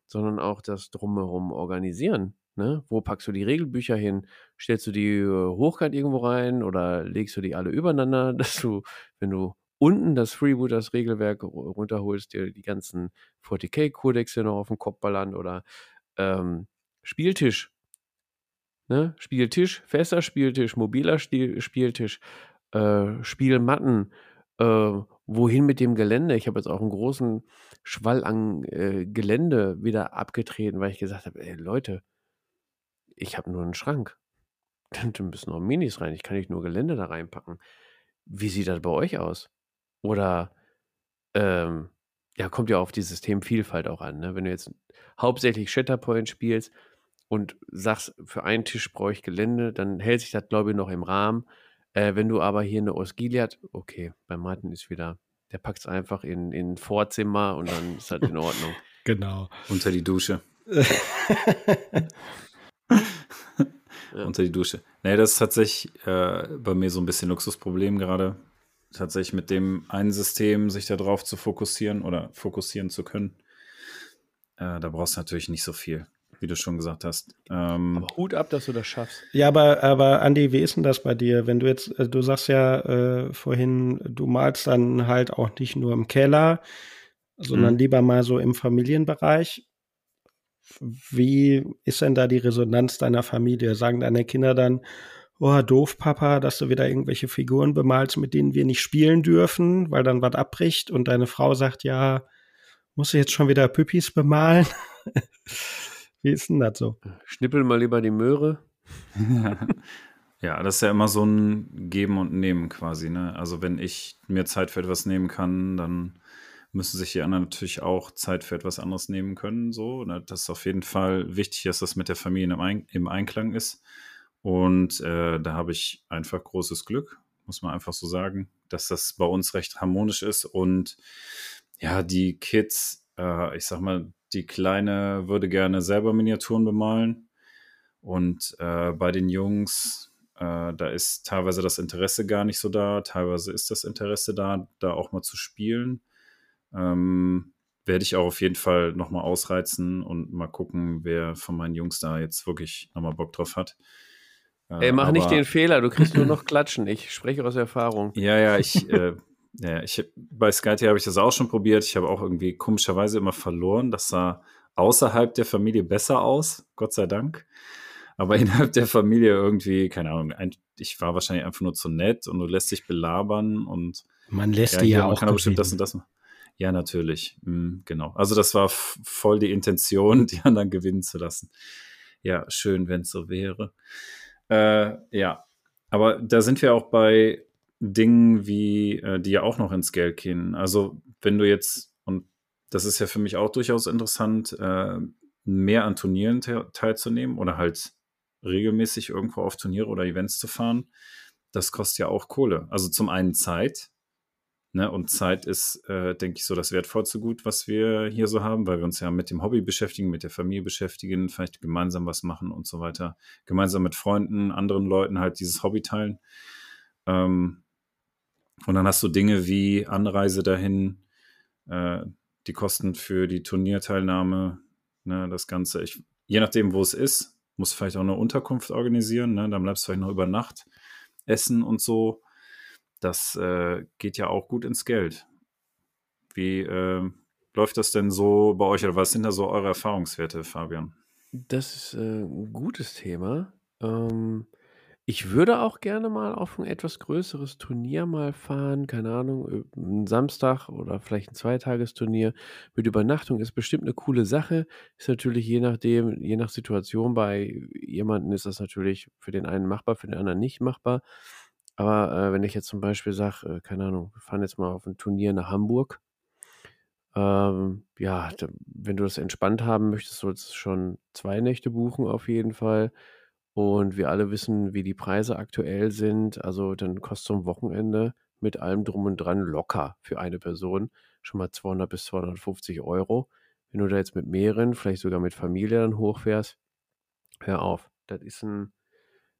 sondern auch das Drumherum organisieren. Ne? Wo packst du die Regelbücher hin? Stellst du die äh, hochkant irgendwo rein oder legst du die alle übereinander, dass du, wenn du unten das Freebooters Regelwerk runterholst, dir die ganzen 40k-Kodexe noch auf den Kopf ballern oder ähm, Spieltisch. Ne? Spieltisch, fester Spieltisch, mobiler Stil Spieltisch, äh, Spielmatten, äh, wohin mit dem Gelände? Ich habe jetzt auch einen großen Schwall an äh, Gelände wieder abgetreten, weil ich gesagt habe, Leute, ich habe nur einen Schrank. Da müssen noch Minis rein. Ich kann nicht nur Gelände da reinpacken. Wie sieht das bei euch aus? Oder ähm, ja, kommt ja auf die Systemvielfalt auch an. Ne? Wenn du jetzt hauptsächlich Shatterpoint spielst und sagst, für einen Tisch brauche ich Gelände, dann hält sich das, glaube ich, noch im Rahmen. Äh, wenn du aber hier eine Osgiliath, okay, bei Martin ist wieder, der packt es einfach in, in Vorzimmer und dann ist das in Ordnung. genau. Unter die Dusche. ja. Unter die Dusche. Nee, das ist tatsächlich äh, bei mir so ein bisschen Luxusproblem gerade. Tatsächlich mit dem einen System sich darauf zu fokussieren oder fokussieren zu können. Äh, da brauchst du natürlich nicht so viel wie du schon gesagt hast. Ähm, aber Hut ab, dass du das schaffst. Ja, aber, aber Andi, wie ist denn das bei dir? Wenn du jetzt, äh, du sagst ja äh, vorhin, du malst dann halt auch nicht nur im Keller, sondern mhm. lieber mal so im Familienbereich. Wie ist denn da die Resonanz deiner Familie? Sagen deine Kinder dann, oh, doof, Papa, dass du wieder irgendwelche Figuren bemalst, mit denen wir nicht spielen dürfen, weil dann was abbricht und deine Frau sagt, ja, muss ich jetzt schon wieder Püppis bemalen? Wie ist denn das so? Schnippel mal lieber die Möhre. ja, das ist ja immer so ein Geben und Nehmen quasi. Ne? Also wenn ich mir Zeit für etwas nehmen kann, dann müssen sich die anderen natürlich auch Zeit für etwas anderes nehmen können. So, ne? das ist auf jeden Fall wichtig, dass das mit der Familie im, Ein im Einklang ist. Und äh, da habe ich einfach großes Glück, muss man einfach so sagen, dass das bei uns recht harmonisch ist. Und ja, die Kids, äh, ich sag mal, die Kleine würde gerne selber Miniaturen bemalen. Und äh, bei den Jungs, äh, da ist teilweise das Interesse gar nicht so da, teilweise ist das Interesse da, da auch mal zu spielen. Ähm, werde ich auch auf jeden Fall nochmal ausreizen und mal gucken, wer von meinen Jungs da jetzt wirklich nochmal Bock drauf hat. Äh, Ey, mach aber, nicht den Fehler, du kriegst nur noch Klatschen. Ich spreche aus Erfahrung. Ja, ja, ich äh, Ja, ich, bei SkyTea habe ich das auch schon probiert. Ich habe auch irgendwie komischerweise immer verloren. Das sah außerhalb der Familie besser aus, Gott sei Dank. Aber innerhalb der Familie irgendwie, keine Ahnung, ein, ich war wahrscheinlich einfach nur zu nett und du lässt dich belabern und man lässt ja, die ja auch. Man kann bestimmt das und das machen. Ja, natürlich. Mhm, genau. Also das war voll die Intention, die anderen gewinnen zu lassen. Ja, schön, wenn es so wäre. Äh, ja, aber da sind wir auch bei Dingen wie, äh, die ja auch noch ins Geld gehen. Also wenn du jetzt, und das ist ja für mich auch durchaus interessant, äh, mehr an Turnieren te teilzunehmen oder halt regelmäßig irgendwo auf Turniere oder Events zu fahren, das kostet ja auch Kohle. Also zum einen Zeit, ne, und Zeit ist, äh, denke ich, so das wertvollste Gut, was wir hier so haben, weil wir uns ja mit dem Hobby beschäftigen, mit der Familie beschäftigen, vielleicht gemeinsam was machen und so weiter. Gemeinsam mit Freunden, anderen Leuten halt dieses Hobby teilen. Ähm, und dann hast du Dinge wie Anreise dahin, äh, die Kosten für die Turnierteilnahme, ne, das Ganze. Ich, je nachdem, wo es ist, muss vielleicht auch eine Unterkunft organisieren. Ne, dann bleibst du vielleicht noch über Nacht essen und so. Das äh, geht ja auch gut ins Geld. Wie äh, läuft das denn so bei euch oder was sind da so eure Erfahrungswerte, Fabian? Das ist äh, ein gutes Thema. Ähm, ich würde auch gerne mal auf ein etwas größeres Turnier mal fahren, keine Ahnung, 'n Samstag oder vielleicht ein Zweitagesturnier mit Übernachtung ist bestimmt eine coole Sache. Ist natürlich je nachdem je nach Situation bei jemandem ist das natürlich für den einen machbar, für den anderen nicht machbar. Aber äh, wenn ich jetzt zum Beispiel sage, äh, keine Ahnung, wir fahren jetzt mal auf ein Turnier nach Hamburg, ähm, ja, da, wenn du das entspannt haben möchtest, sollst du schon zwei Nächte buchen auf jeden Fall. Und wir alle wissen, wie die Preise aktuell sind. Also dann kostet so ein Wochenende mit allem drum und dran locker für eine Person schon mal 200 bis 250 Euro. Wenn du da jetzt mit mehreren, vielleicht sogar mit Familie dann hochfährst, hör auf. Das ist ein,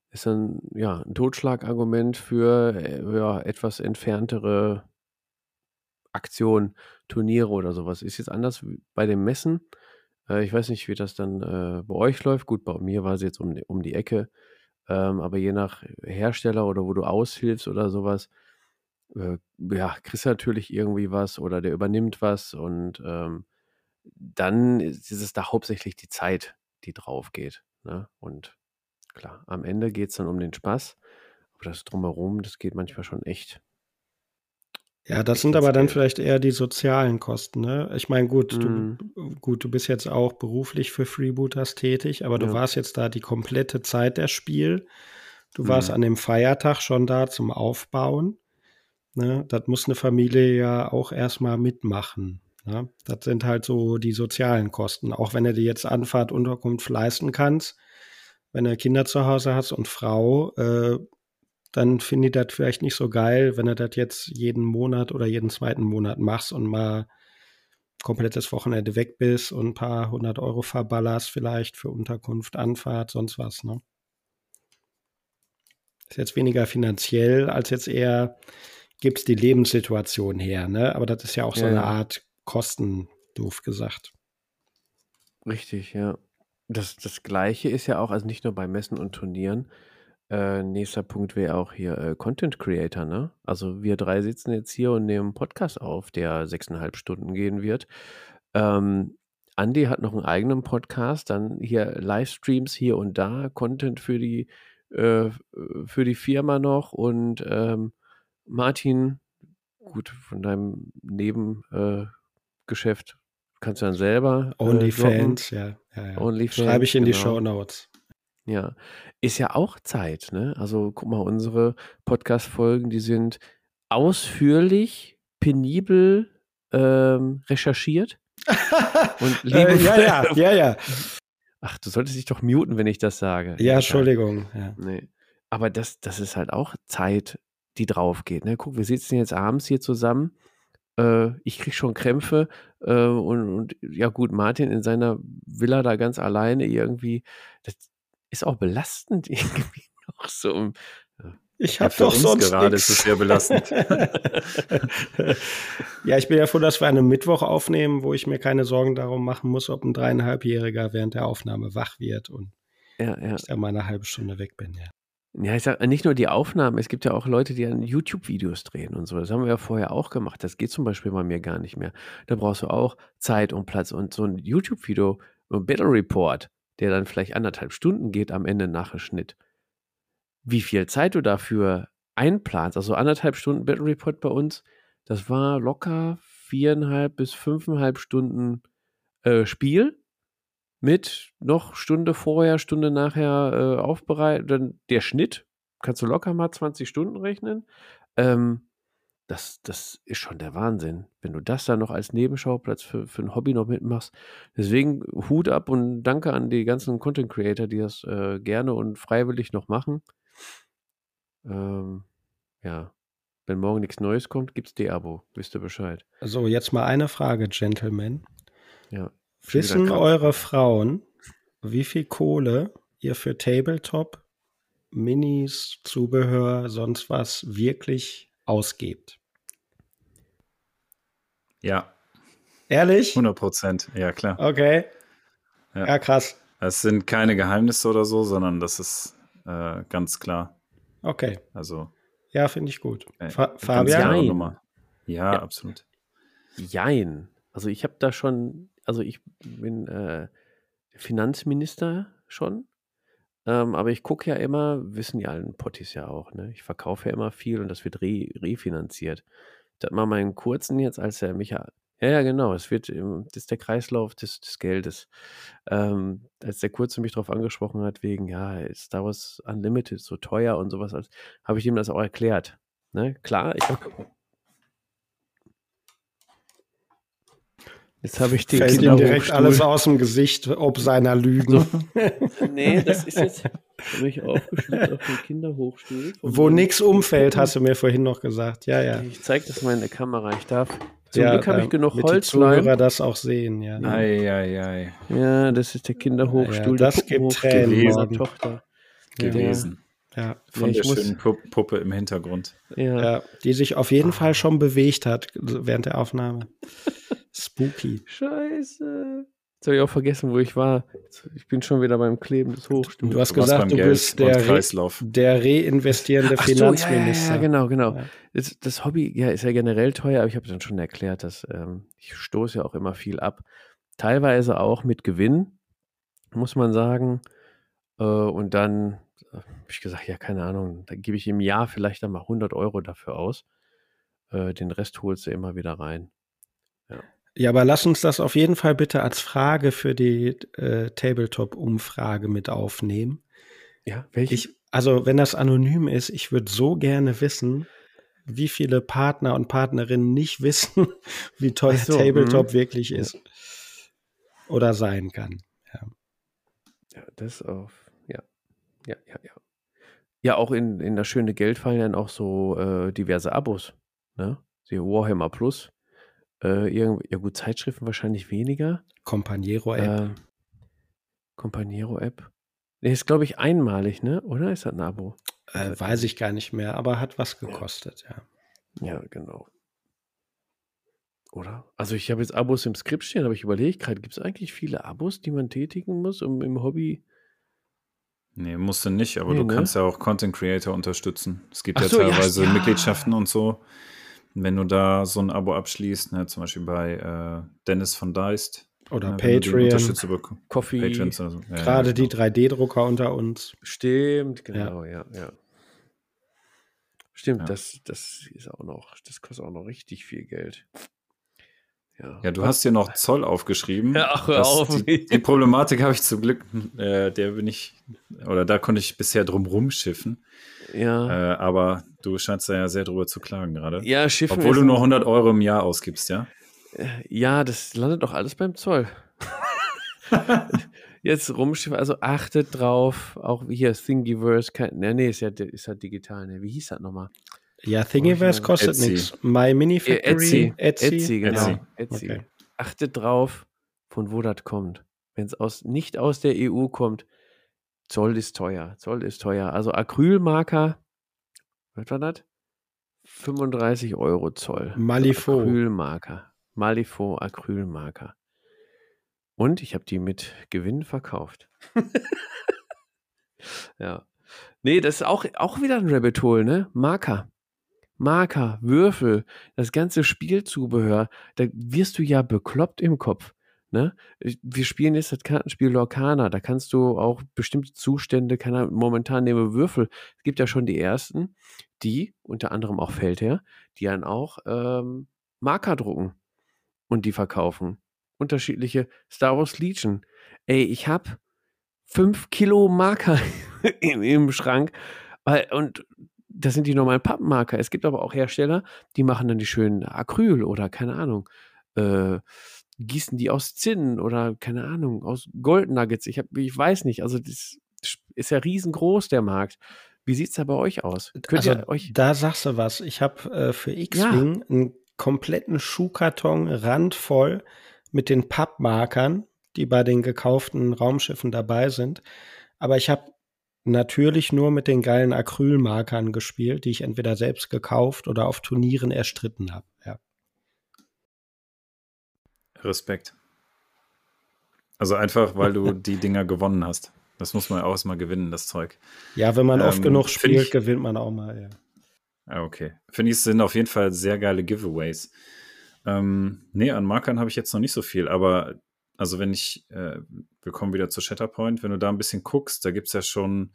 ist ein, ja, ein Totschlagargument für äh, ja, etwas entferntere Aktionen, Turniere oder sowas. Ist jetzt anders bei den Messen. Äh, ich weiß nicht, wie das dann äh, bei euch läuft. Gut, bei mir war es jetzt um, um die Ecke. Ähm, aber je nach Hersteller oder wo du aushilfst oder sowas, äh, ja, kriegst du natürlich irgendwie was oder der übernimmt was und ähm, dann ist es da hauptsächlich die Zeit, die drauf geht. Ne? Und klar, am Ende geht es dann um den Spaß, aber das drumherum, das geht manchmal schon echt. Ja, das sind aber dann vielleicht eher die sozialen Kosten. Ne? Ich meine, gut, mm. du, gut, du bist jetzt auch beruflich für Freebooters tätig, aber du ja. warst jetzt da die komplette Zeit der Spiel. Du warst mm. an dem Feiertag schon da zum Aufbauen. Ne? Das muss eine Familie ja auch erstmal mitmachen. Ne? Das sind halt so die sozialen Kosten. Auch wenn du dir jetzt Anfahrt, Unterkunft leisten kannst, wenn du Kinder zu Hause hast und Frau, äh, dann finde ich das vielleicht nicht so geil, wenn du das jetzt jeden Monat oder jeden zweiten Monat machst und mal komplettes Wochenende weg bist und ein paar hundert Euro verballerst vielleicht für Unterkunft, Anfahrt, sonst was. Ne? Ist jetzt weniger finanziell als jetzt eher gibt es die Lebenssituation her, ne? Aber das ist ja auch so eine Art Kosten, doof gesagt. Richtig, ja. Das, das Gleiche ist ja auch, also nicht nur bei Messen und Turnieren. Äh, nächster Punkt wäre auch hier äh, Content Creator, ne? Also wir drei sitzen jetzt hier und nehmen einen Podcast auf, der sechseinhalb Stunden gehen wird. Ähm, Andy hat noch einen eigenen Podcast, dann hier Livestreams hier und da, Content für die, äh, für die Firma noch und ähm, Martin, gut, von deinem Nebengeschäft äh, kannst du dann selber. Äh, OnlyFans, ja. ja, ja. Onlyfans, Schreibe ich in genau. die Show Notes. Ja, ist ja auch Zeit, ne? Also guck mal, unsere Podcast-Folgen, die sind ausführlich, penibel ähm, recherchiert. und äh, ja, ja, ja, ja. Ach, du solltest dich doch muten, wenn ich das sage. Ja, Entschuldigung. Ja. Nee. Aber das, das ist halt auch Zeit, die drauf geht. Ne? Guck, wir sitzen jetzt abends hier zusammen. Äh, ich kriege schon Krämpfe äh, und, und, ja gut, Martin in seiner Villa da ganz alleine irgendwie, das ist auch belastend irgendwie noch so. Ich habe doch sonst gerade nix. ist es sehr belastend. ja, ich bin ja froh, dass wir einen Mittwoch aufnehmen, wo ich mir keine Sorgen darum machen muss, ob ein dreieinhalbjähriger während der Aufnahme wach wird und ja, ja. ich da mal eine halbe Stunde weg bin. Ja. Ja, ich sag nicht nur die Aufnahmen, es gibt ja auch Leute, die an YouTube-Videos drehen und so. Das haben wir ja vorher auch gemacht. Das geht zum Beispiel bei mir gar nicht mehr. Da brauchst du auch Zeit und Platz. Und so ein YouTube-Video, ein Battle Report, der dann vielleicht anderthalb Stunden geht am Ende nach dem Schnitt. Wie viel Zeit du dafür einplanst, also anderthalb Stunden Battle Report bei uns, das war locker viereinhalb bis fünfeinhalb Stunden äh, Spiel mit noch Stunde vorher, Stunde nachher äh, aufbereitet. Dann der Schnitt, kannst du locker mal 20 Stunden rechnen. Ähm, das, das ist schon der Wahnsinn, wenn du das dann noch als Nebenschauplatz für, für ein Hobby noch mitmachst. Deswegen Hut ab und danke an die ganzen Content Creator, die das äh, gerne und freiwillig noch machen. Ähm, ja, wenn morgen nichts Neues kommt, gibt es D-Abo. Wisst ihr Bescheid. So, jetzt mal eine Frage, Gentlemen. Ja. Wissen eure Frauen, wie viel Kohle ihr für Tabletop, Minis, Zubehör, sonst was wirklich ausgebt? Ja. Ehrlich? 100 Prozent, ja klar. Okay. Ja. ja. krass. Es sind keine Geheimnisse oder so, sondern das ist äh, ganz klar. Okay. Also. Ja, finde ich gut. Äh, Fa Fabian? Ja, ja, absolut. Jein. Also ich habe da schon also ich bin äh, Finanzminister schon, ähm, aber ich gucke ja immer, wissen die allen Potties ja auch, ne? Ich verkaufe ja immer viel und das wird re refinanziert. Das mal meinen kurzen jetzt, als der Micha Ja, ja, genau. Es wird, das ist der Kreislauf des, des Geldes. Ähm, als der Kurze mich darauf angesprochen hat, wegen, ja, Star Wars Unlimited so teuer und sowas, habe ich ihm das auch erklärt. Ne? Klar, ich habe Jetzt habe ich die Fällt ihm direkt alles aus dem Gesicht, ob seiner Lügen. So. nee, das ist jetzt habe ich aufgeschrieben auf den Kinderhochstuhl. Wo nichts umfällt, hast du mir vorhin noch gesagt. Ja, ja. Ich zeige das mal in der Kamera. Ich darf. Zum ja, Glück habe ich genug Holz. Die Zuhörer das auch sehen, ja. Ei, ei, ei. Ja, das ist der Kinderhochstuhl. Ja, das gibt Tränen morgen. Tochter. Gewesen. Ja. Von ja, der schönen Puppe im Hintergrund. Ja. ja. die sich auf jeden Fall schon bewegt hat während der Aufnahme. Spooky. Scheiße. Jetzt habe ich auch vergessen, wo ich war. Ich bin schon wieder beim Kleben des Hochstuhls. Du hast gesagt, du bist der, Re der reinvestierende Ach Finanzminister. So, ja, ja, genau, genau. Ja. Das, das, Hobby ja, ist ja generell teuer, aber ich habe dann schon erklärt, dass ähm, ich stoße ja auch immer viel ab. Teilweise auch mit Gewinn, muss man sagen. Äh, und dann äh, habe ich gesagt, ja, keine Ahnung, da gebe ich im Jahr vielleicht dann mal 100 Euro dafür aus. Äh, den Rest holst du immer wieder rein. Ja. Ja, aber lass uns das auf jeden Fall bitte als Frage für die äh, Tabletop-Umfrage mit aufnehmen. Ja, welche? Ich, also, wenn das anonym ist, ich würde so gerne wissen, wie viele Partner und Partnerinnen nicht wissen, wie teuer so, Tabletop mh. wirklich ist. Oder sein kann. Ja, ja das auf, ja. Ja, ja, ja. Ja, auch in, in das schöne Geld fallen dann auch so äh, diverse Abos. Ne? Die Warhammer Plus äh, irgendwie, ja gut, Zeitschriften wahrscheinlich weniger. Companiero-App. Äh, Companiero-App. Nee, ist, glaube ich, einmalig, ne? Oder ist das ein Abo? Äh, weiß ich gar nicht mehr, aber hat was gekostet, ja. Ja, ja genau. Oder? Also ich habe jetzt Abos im Skript stehen, aber ich überlege gerade, gibt es eigentlich viele Abos, die man tätigen muss, um im Hobby. Nee, musst du nicht, aber nee, du ne? kannst ja auch Content Creator unterstützen. Es gibt Ach ja so, teilweise ja, Mitgliedschaften und so. Wenn du da so ein Abo abschließt, ne, zum Beispiel bei äh, Dennis von Deist. Oder ne, Patreon. Coffee. Patrons so. ja, Gerade ja, die 3D-Drucker unter uns. Stimmt, genau, ja, ja. ja. Stimmt, das, das ist auch noch, das kostet auch noch richtig viel Geld. Ja, ja du hast hier noch Zoll aufgeschrieben. Ja, ach, hör auf. Die, die Problematik habe ich zum Glück, äh, der bin ich, oder da konnte ich bisher drum rumschiffen. Ja. Äh, aber du scheinst da ja sehr drüber zu klagen gerade. Ja, Schiffen. Obwohl du nur 100 Euro im Jahr ausgibst, ja? Äh, ja, das landet doch alles beim Zoll. Jetzt rumschiffen, also achtet drauf, auch hier Thingiverse, kein, ne, nee, ist ja, ist ja digital, ne? Wie hieß das nochmal? Ja, Thingiverse kostet nichts. My Mini Factory, Etsy. Etsy, Etsy genau. Etsy. Okay. Achtet drauf, von wo das kommt. Wenn es aus, nicht aus der EU kommt, Zoll ist teuer. Zoll ist teuer. Also Acrylmarker, was war das? 35 Euro Zoll. Malifaux. Acrylmarker. Malifaux Acrylmarker. Und ich habe die mit Gewinn verkauft. ja. Nee, das ist auch, auch wieder ein Rabbit Hole, ne? Marker. Marker, Würfel, das ganze Spielzubehör, da wirst du ja bekloppt im Kopf. Ne? Wir spielen jetzt das Kartenspiel Lorcana, da kannst du auch bestimmte Zustände, keine momentan nehmen Würfel. Es gibt ja schon die ersten, die, unter anderem auch Feldherr, die dann auch ähm, Marker drucken und die verkaufen. Unterschiedliche Star Wars Legion. Ey, ich hab fünf Kilo Marker im, im Schrank. Weil, und das sind die normalen Pappenmarker. Es gibt aber auch Hersteller, die machen dann die schönen Acryl oder keine Ahnung, äh, gießen die aus Zinn oder keine Ahnung, aus Goldnuggets. Ich, hab, ich weiß nicht, also das ist ja riesengroß, der Markt. Wie sieht es da bei euch aus? Könnt also, euch da sagst du was. Ich habe äh, für X-Wing ja. einen kompletten Schuhkarton randvoll mit den Pappmarkern, die bei den gekauften Raumschiffen dabei sind. Aber ich habe natürlich nur mit den geilen Acrylmarkern gespielt, die ich entweder selbst gekauft oder auf Turnieren erstritten habe. Ja. Respekt. Also einfach, weil du die Dinger gewonnen hast. Das muss man auch erstmal gewinnen, das Zeug. Ja, wenn man ähm, oft genug spielt, ich, gewinnt man auch mal, ja. Ah, okay. Finde ich, es sind auf jeden Fall sehr geile Giveaways. Ähm, nee, an Markern habe ich jetzt noch nicht so viel, aber also wenn ich, äh, wir kommen wieder zu Shatterpoint, wenn du da ein bisschen guckst, da gibt es ja schon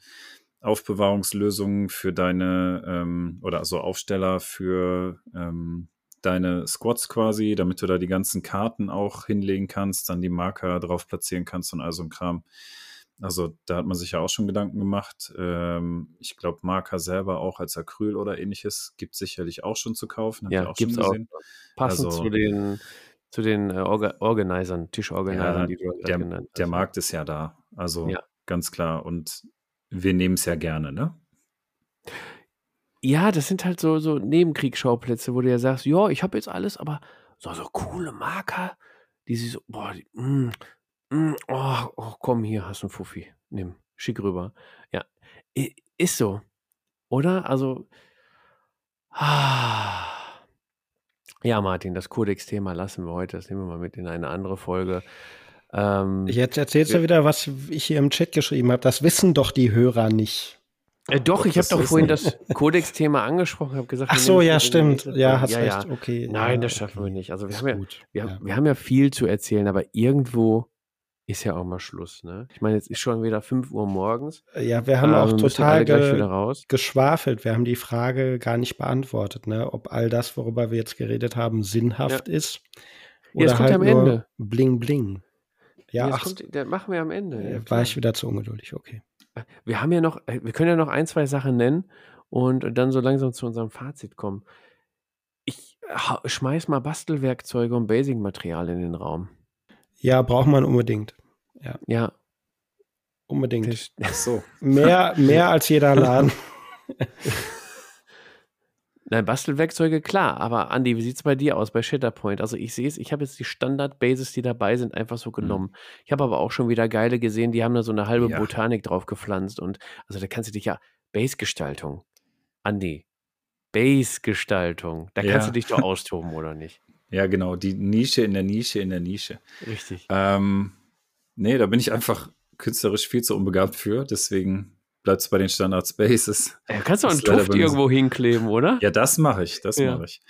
Aufbewahrungslösungen für deine, ähm, oder also Aufsteller für ähm, deine Squads quasi, damit du da die ganzen Karten auch hinlegen kannst, dann die Marker drauf platzieren kannst und all so ein Kram. Also da hat man sich ja auch schon Gedanken gemacht. Ähm, ich glaube, Marker selber auch als Acryl oder ähnliches gibt es sicherlich auch schon zu kaufen. ja, gibt es auch. Passend also, zu den, zu den äh, Orga Organisern, Tischorganisern, ja, die du halt der, genannt hast. Der Markt ist ja da. Also ja. ganz klar. Und wir nehmen es ja gerne, ne? Ja, das sind halt so, so Nebenkriegsschauplätze, wo du ja sagst, ja, ich habe jetzt alles, aber so, so coole Marker, die sie so, boah, die, mm, mm, oh, oh, komm, hier hast du einen Fuffi, nimm, schick rüber. Ja, ist so, oder? Also, ah. Ja, Martin, das Codex-Thema lassen wir heute, das nehmen wir mal mit in eine andere Folge. Ähm, Jetzt erzählst du wieder, was ich hier im Chat geschrieben habe. Das wissen doch die Hörer nicht. Äh, doch, ich habe doch vorhin das Codex-Thema angesprochen, habe gesagt, ach so, ja, stimmt, ja, hast ja, recht, ja. okay. Nein, ja, das schaffen wir nicht. Also wir haben, ja, wir, ja. wir haben ja viel zu erzählen, aber irgendwo ist ja auch mal Schluss. Ne? Ich meine, jetzt ist schon wieder 5 Uhr morgens. Ja, wir haben ähm, auch total ge geschwafelt. Wir haben die Frage gar nicht beantwortet, ne? ob all das, worüber wir jetzt geredet haben, sinnhaft ist. Oder ja, es kommt halt am Ende. Bling, bling. Ja, ach, kommt, das machen wir am Ende. Äh, war ich wieder zu ungeduldig, okay. Wir haben ja noch, äh, wir können ja noch ein, zwei Sachen nennen und dann so langsam zu unserem Fazit kommen. Ich schmeiß mal Bastelwerkzeuge und Basic-Material in den Raum. Ja, braucht man unbedingt. Ja. Ja. Unbedingt. Ach so. Mehr, mehr als jeder Laden. Nein, Bastelwerkzeuge, klar. Aber Andi, wie sieht es bei dir aus bei Shatterpoint? Also ich sehe es, ich habe jetzt die Standard-Bases, die dabei sind, einfach so genommen. Mhm. Ich habe aber auch schon wieder geile gesehen, die haben da so eine halbe ja. Botanik drauf gepflanzt. Und also da kannst du dich ja, Base-Gestaltung. Andi, Base-Gestaltung. Da kannst ja. du dich doch austoben, oder nicht? Ja, genau. Die Nische in der Nische in der Nische. Richtig. Ähm, nee, da bin ich einfach künstlerisch viel zu unbegabt für. Deswegen bleibt es bei den Standard Spaces. Ja, kannst du einen Tuft irgendwo hinkleben, oder? Ja, das mache ich, das ja. mache ich.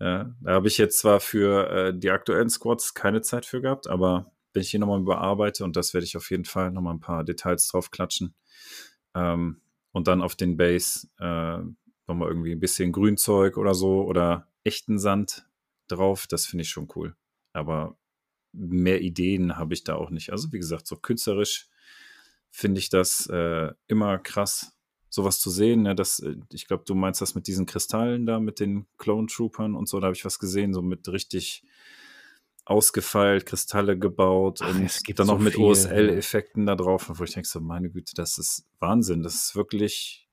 Ja, da habe ich jetzt zwar für äh, die aktuellen Squads keine Zeit für gehabt, aber wenn ich hier nochmal überarbeite und das werde ich auf jeden Fall nochmal ein paar Details drauf klatschen. Ähm, und dann auf den Base äh, nochmal irgendwie ein bisschen Grünzeug oder so oder echten Sand drauf. Das finde ich schon cool. Aber mehr Ideen habe ich da auch nicht. Also wie gesagt, so künstlerisch finde ich das äh, immer krass, sowas zu sehen. Ne? Das, äh, ich glaube, du meinst das mit diesen Kristallen da, mit den Clone Troopern und so. Da habe ich was gesehen, so mit richtig ausgefeilt, Kristalle gebaut Ach, und dann noch so mit OSL-Effekten da drauf, wo ich denke so, meine Güte, das ist Wahnsinn. Das ist wirklich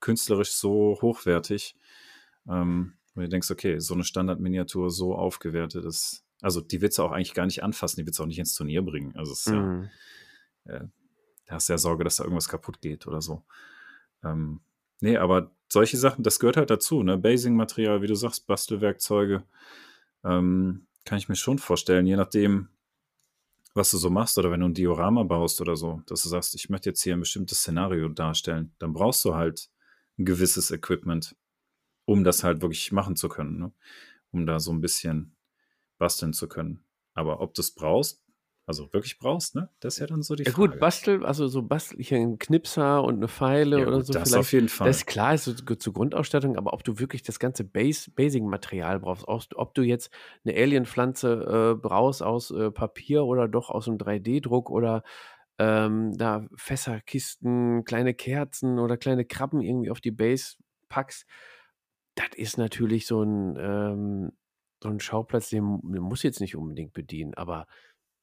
künstlerisch so hochwertig. Ähm, und du denkst, okay, so eine Standardminiatur so aufgewertet ist, also die willst du auch eigentlich gar nicht anfassen, die willst du auch nicht ins Turnier bringen. Also es ist mm. ja, äh, da hast du ja Sorge, dass da irgendwas kaputt geht oder so. Ähm, nee, aber solche Sachen, das gehört halt dazu, ne? Basing-Material, wie du sagst, Bastelwerkzeuge, ähm, kann ich mir schon vorstellen, je nachdem, was du so machst oder wenn du ein Diorama baust oder so, dass du sagst, ich möchte jetzt hier ein bestimmtes Szenario darstellen, dann brauchst du halt ein gewisses Equipment, um das halt wirklich machen zu können, ne? um da so ein bisschen basteln zu können. Aber ob du es brauchst, also wirklich brauchst, ne? Das ist ja dann so die ja, Frage. gut, bastel, also so bastel ich einen Knipser und eine Pfeile ja, oder gut, so. Das auf jeden Fall. Das ist klar, ist so zur Grundausstattung, aber ob du wirklich das ganze Base, Basing-Material brauchst, ob du jetzt eine Alien-Pflanze äh, brauchst aus äh, Papier oder doch aus einem 3D-Druck oder ähm, da Fässer, Kisten, kleine Kerzen oder kleine Krabben irgendwie auf die Base packst, das ist natürlich so ein, ähm, so ein Schauplatz, den, den muss jetzt nicht unbedingt bedienen, aber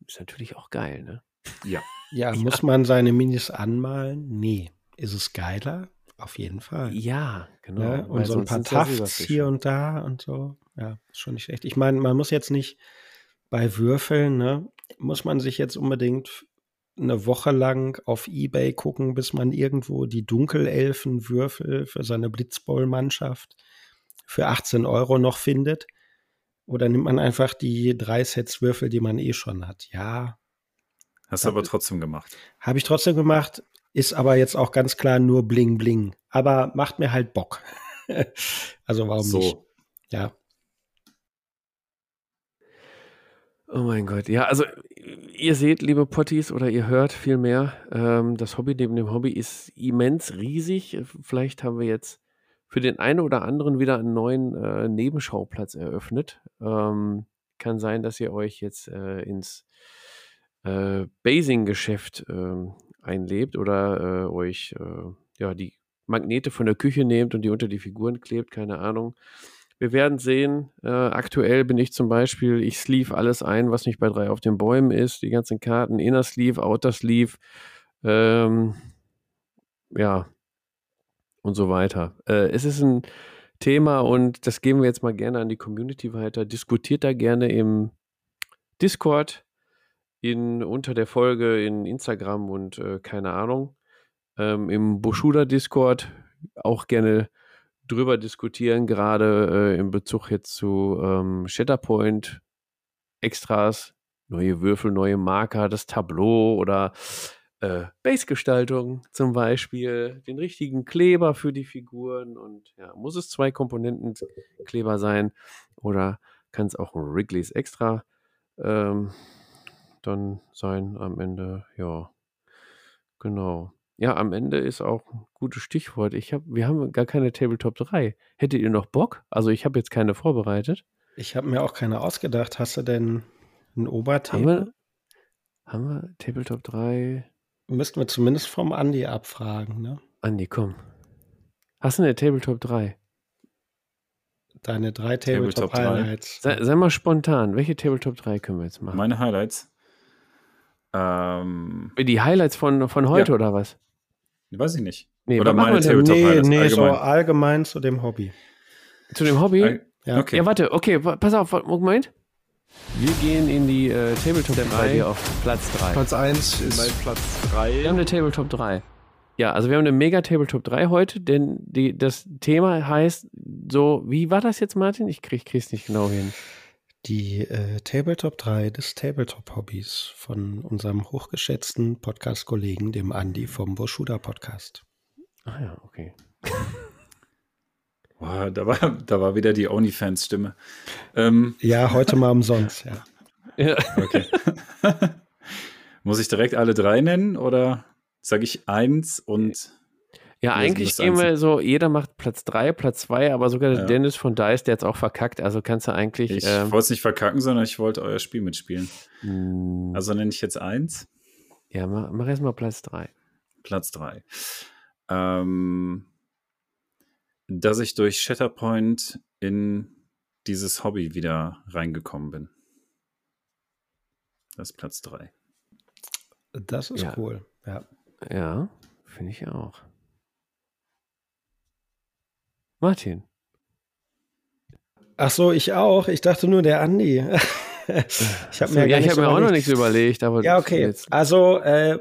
ist natürlich auch geil, ne? Ja. Ja, ja. muss man seine Minis anmalen? Nee. Ist es geiler? Auf jeden Fall. Ja, genau. Ja, ne? und so ein paar Tafts hier und da und so. Ja, ist schon nicht schlecht. Ich meine, man muss jetzt nicht bei Würfeln, ne, muss man sich jetzt unbedingt eine Woche lang auf Ebay gucken, bis man irgendwo die Dunkelelfen-Würfel für seine Blitzball-Mannschaft für 18 Euro noch findet. Oder nimmt man einfach die drei Sets Würfel, die man eh schon hat? Ja. Hast du aber trotzdem gemacht. Habe ich trotzdem gemacht, ist aber jetzt auch ganz klar nur Bling Bling. Aber macht mir halt Bock. also warum so. nicht? Ja. Oh mein Gott, ja, also ihr seht, liebe Potties, oder ihr hört vielmehr, ähm, das Hobby neben dem Hobby ist immens riesig. Vielleicht haben wir jetzt für den einen oder anderen wieder einen neuen äh, Nebenschauplatz eröffnet. Ähm, kann sein, dass ihr euch jetzt äh, ins äh, Basing-Geschäft äh, einlebt oder äh, euch äh, ja, die Magnete von der Küche nehmt und die unter die Figuren klebt, keine Ahnung. Wir werden sehen. Äh, aktuell bin ich zum Beispiel, ich sleeve alles ein, was nicht bei drei auf den Bäumen ist. Die ganzen Karten, Inner Sleeve, Outer Sleeve, ähm, ja, und so weiter. Äh, es ist ein Thema und das geben wir jetzt mal gerne an die Community weiter. Diskutiert da gerne im Discord, in, unter der Folge, in Instagram und äh, keine Ahnung. Ähm, Im Bushuda Discord auch gerne drüber diskutieren, gerade äh, in Bezug jetzt zu ähm, Shatterpoint, Extras, neue Würfel, neue Marker, das Tableau oder äh, Base-Gestaltung zum Beispiel, den richtigen Kleber für die Figuren und ja, muss es zwei Komponenten Kleber sein oder kann es auch ein Wrigley's Extra ähm, dann sein am Ende, ja, genau. Ja, am Ende ist auch ein gutes Stichwort. Ich hab, wir haben gar keine Tabletop 3. Hättet ihr noch Bock? Also ich habe jetzt keine vorbereitet. Ich habe mir auch keine ausgedacht. Hast du denn ein Oberthema? Haben wir, haben wir Tabletop 3? Müssten wir zumindest vom Andi abfragen, ne? Andi, komm. Hast du eine Tabletop 3? Deine drei Tabletop, Tabletop Highlights. Sei, sei, mal spontan. Welche Tabletop 3 können wir jetzt machen? Meine Highlights? Ähm, Die Highlights von, von heute ja. oder was? Weiß ich nicht. Nee, oder meine Tabletop nee, Highlights? Nee, allgemein. so allgemein zu dem Hobby. Zu dem Hobby? All ja. Okay. ja, warte, okay, pass auf, Moment. Wir gehen in die äh, Tabletop 3 auf Platz 3. Platz 1 ist mein Platz 3. Wir haben eine Tabletop 3. Ja, also wir haben eine Mega Tabletop 3 heute, denn die, das Thema heißt so, wie war das jetzt, Martin? Ich krieg, krieg's nicht genau hin. Die äh, Tabletop 3 des Tabletop-Hobbys von unserem hochgeschätzten Podcast-Kollegen, dem Andi vom Boschuda Podcast. Ah ja, okay. Boah, da, war, da war wieder die OnlyFans-Stimme. Ähm. Ja, heute mal umsonst, ja. ja. Okay. Muss ich direkt alle drei nennen oder sage ich eins und. Ja, eigentlich gehen wir so, jeder macht Platz drei, Platz zwei, aber sogar ja. Dennis von Dice, der jetzt auch verkackt, also kannst du eigentlich. Ich ähm, wollte es nicht verkacken, sondern ich wollte euer Spiel mitspielen. Hm. Also nenne ich jetzt eins. Ja, mach, mach erstmal Platz drei. Platz drei. Ähm, dass ich durch Shatterpoint in dieses Hobby wieder reingekommen bin. Das ist Platz 3. Das ist ja. cool, ja. Ja, finde ich auch. Martin. Ach so, ich auch. Ich dachte nur der Andi. ich habe mir, ja, hab mir auch noch nichts überlegt. Aber ja, okay. Jetzt. Also äh,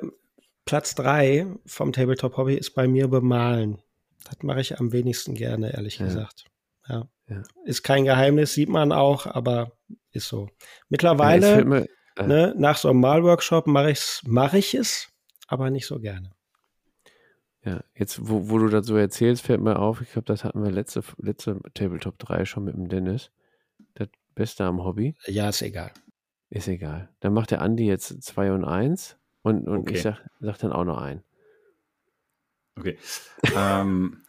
Platz 3 vom Tabletop Hobby ist bei mir bemalen. Das mache ich am wenigsten gerne, ehrlich ja. gesagt. Ja. ja. Ist kein Geheimnis, sieht man auch, aber ist so. Mittlerweile, mir, äh, ne, nach so einem Malworkshop mache mach ich es, aber nicht so gerne. Ja, jetzt, wo, wo du das so erzählst, fällt mir auf, ich glaube, das hatten wir letzte, letzte Tabletop 3 schon mit dem Dennis. Das Beste am Hobby. Ja, ist egal. Ist egal. Dann macht der Andi jetzt 2 und 1 und, und okay. ich sag, sag dann auch noch ein. Okay. ähm,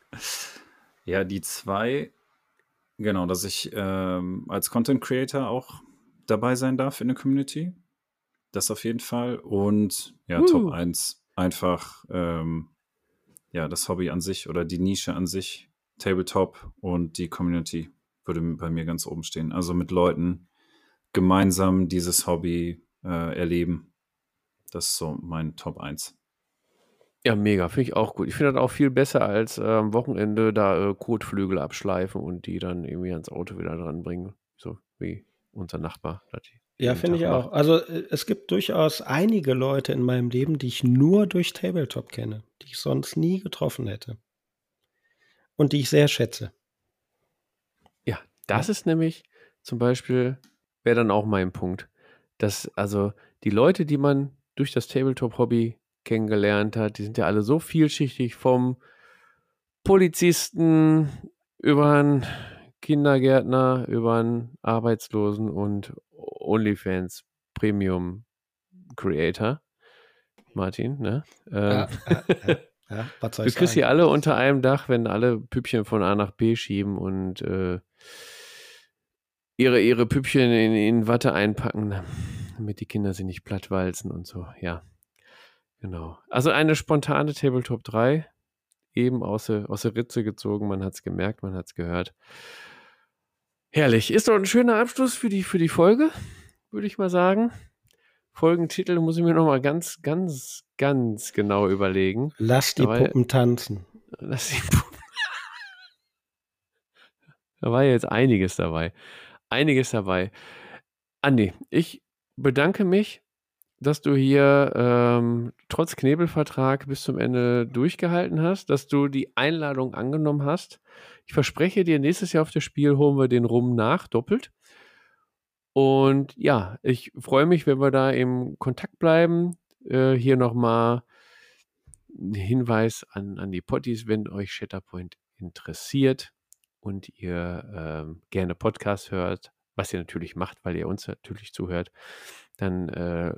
ja, die zwei, genau, dass ich ähm, als Content Creator auch dabei sein darf in der Community. Das auf jeden Fall. Und ja, uh. Top 1 einfach ähm, ja, das Hobby an sich oder die Nische an sich, Tabletop und die Community würde bei mir ganz oben stehen. Also mit Leuten gemeinsam dieses Hobby äh, erleben. Das ist so mein Top 1. Ja, mega, finde ich auch gut. Ich finde das auch viel besser als äh, am Wochenende da äh, Kotflügel abschleifen und die dann irgendwie ans Auto wieder dran bringen. So wie unser Nachbar. Ja, finde ich auch. Also äh, es gibt durchaus einige Leute in meinem Leben, die ich nur durch Tabletop kenne, die ich sonst nie getroffen hätte. Und die ich sehr schätze. Ja, das ja. ist nämlich zum Beispiel, wäre dann auch mein Punkt. Dass also die Leute, die man durch das Tabletop-Hobby kennengelernt hat. Die sind ja alle so vielschichtig vom Polizisten über einen Kindergärtner, über einen Arbeitslosen und OnlyFans Premium Creator. Martin, ne? Ähm, ja, ja, Ja, was soll du kriegst sie alle unter einem Dach, wenn alle Püppchen von A nach B schieben und äh, ihre, ihre Püppchen in, in Watte einpacken, damit die Kinder sie nicht plattwalzen und so. Ja, genau. Also eine spontane Tabletop 3, eben aus der, aus der Ritze gezogen. Man hat es gemerkt, man hat es gehört. Herrlich. Ist doch ein schöner Abschluss für die, für die Folge, würde ich mal sagen. Folgentitel muss ich mir nochmal ganz, ganz, ganz genau überlegen. Lass die da Puppen tanzen. Lass die Puppen. da war ja jetzt einiges dabei. Einiges dabei. Andi, ich bedanke mich, dass du hier ähm, trotz Knebelvertrag bis zum Ende durchgehalten hast, dass du die Einladung angenommen hast. Ich verspreche dir, nächstes Jahr auf das Spiel holen wir den Rum nach, doppelt. Und ja, ich freue mich, wenn wir da im Kontakt bleiben. Äh, hier nochmal ein Hinweis an, an die Potties, wenn euch Shatterpoint interessiert und ihr ähm, gerne Podcast hört, was ihr natürlich macht, weil ihr uns natürlich zuhört, dann äh,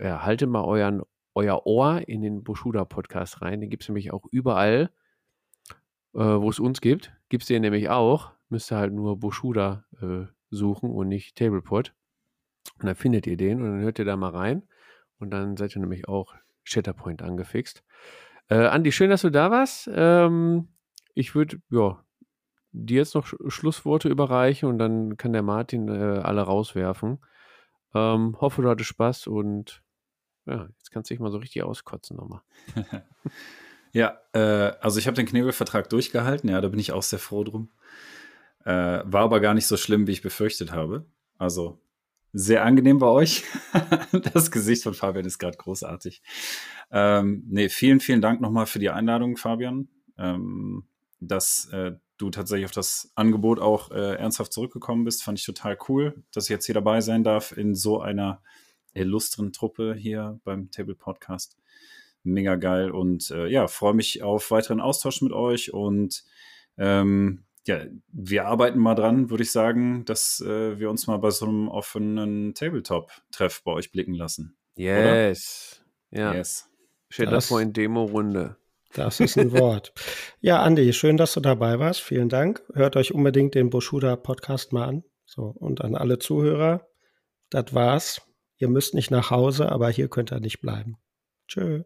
ja, haltet mal euren, euer Ohr in den Bushuda Podcast rein. Den gibt es nämlich auch überall, äh, wo es uns gibt. Gibt es den nämlich auch. Müsst ihr halt nur Bushuda äh, suchen und nicht Tablepot. Und dann findet ihr den und dann hört ihr da mal rein. Und dann seid ihr nämlich auch Shatterpoint angefixt. Äh, Andi, schön, dass du da warst. Ähm, ich würde, ja, dir jetzt noch Schlussworte überreichen und dann kann der Martin äh, alle rauswerfen. Ähm, hoffe, du hattest Spaß und ja, jetzt kannst du dich mal so richtig auskotzen nochmal. ja, äh, also ich habe den Knebelvertrag durchgehalten, ja, da bin ich auch sehr froh drum. Äh, war aber gar nicht so schlimm, wie ich befürchtet habe. Also sehr angenehm bei euch. das Gesicht von Fabian ist gerade großartig. Ähm, nee, vielen, vielen Dank nochmal für die Einladung, Fabian. Ähm, dass äh, du tatsächlich auf das Angebot auch äh, ernsthaft zurückgekommen bist, fand ich total cool, dass ich jetzt hier dabei sein darf in so einer illustren Truppe hier beim Table Podcast. Mega geil und äh, ja, freue mich auf weiteren Austausch mit euch und ähm, ja, wir arbeiten mal dran, würde ich sagen, dass äh, wir uns mal bei so einem offenen Tabletop-Treff bei euch blicken lassen. Yes. Oder? Ja. Yes. Shatterpoint Demo-Runde. Das ist ein Wort. Ja, Andi, schön, dass du dabei warst. Vielen Dank. Hört euch unbedingt den Boschuda Podcast mal an. So, und an alle Zuhörer, das war's. Ihr müsst nicht nach Hause, aber hier könnt ihr nicht bleiben. Tschö.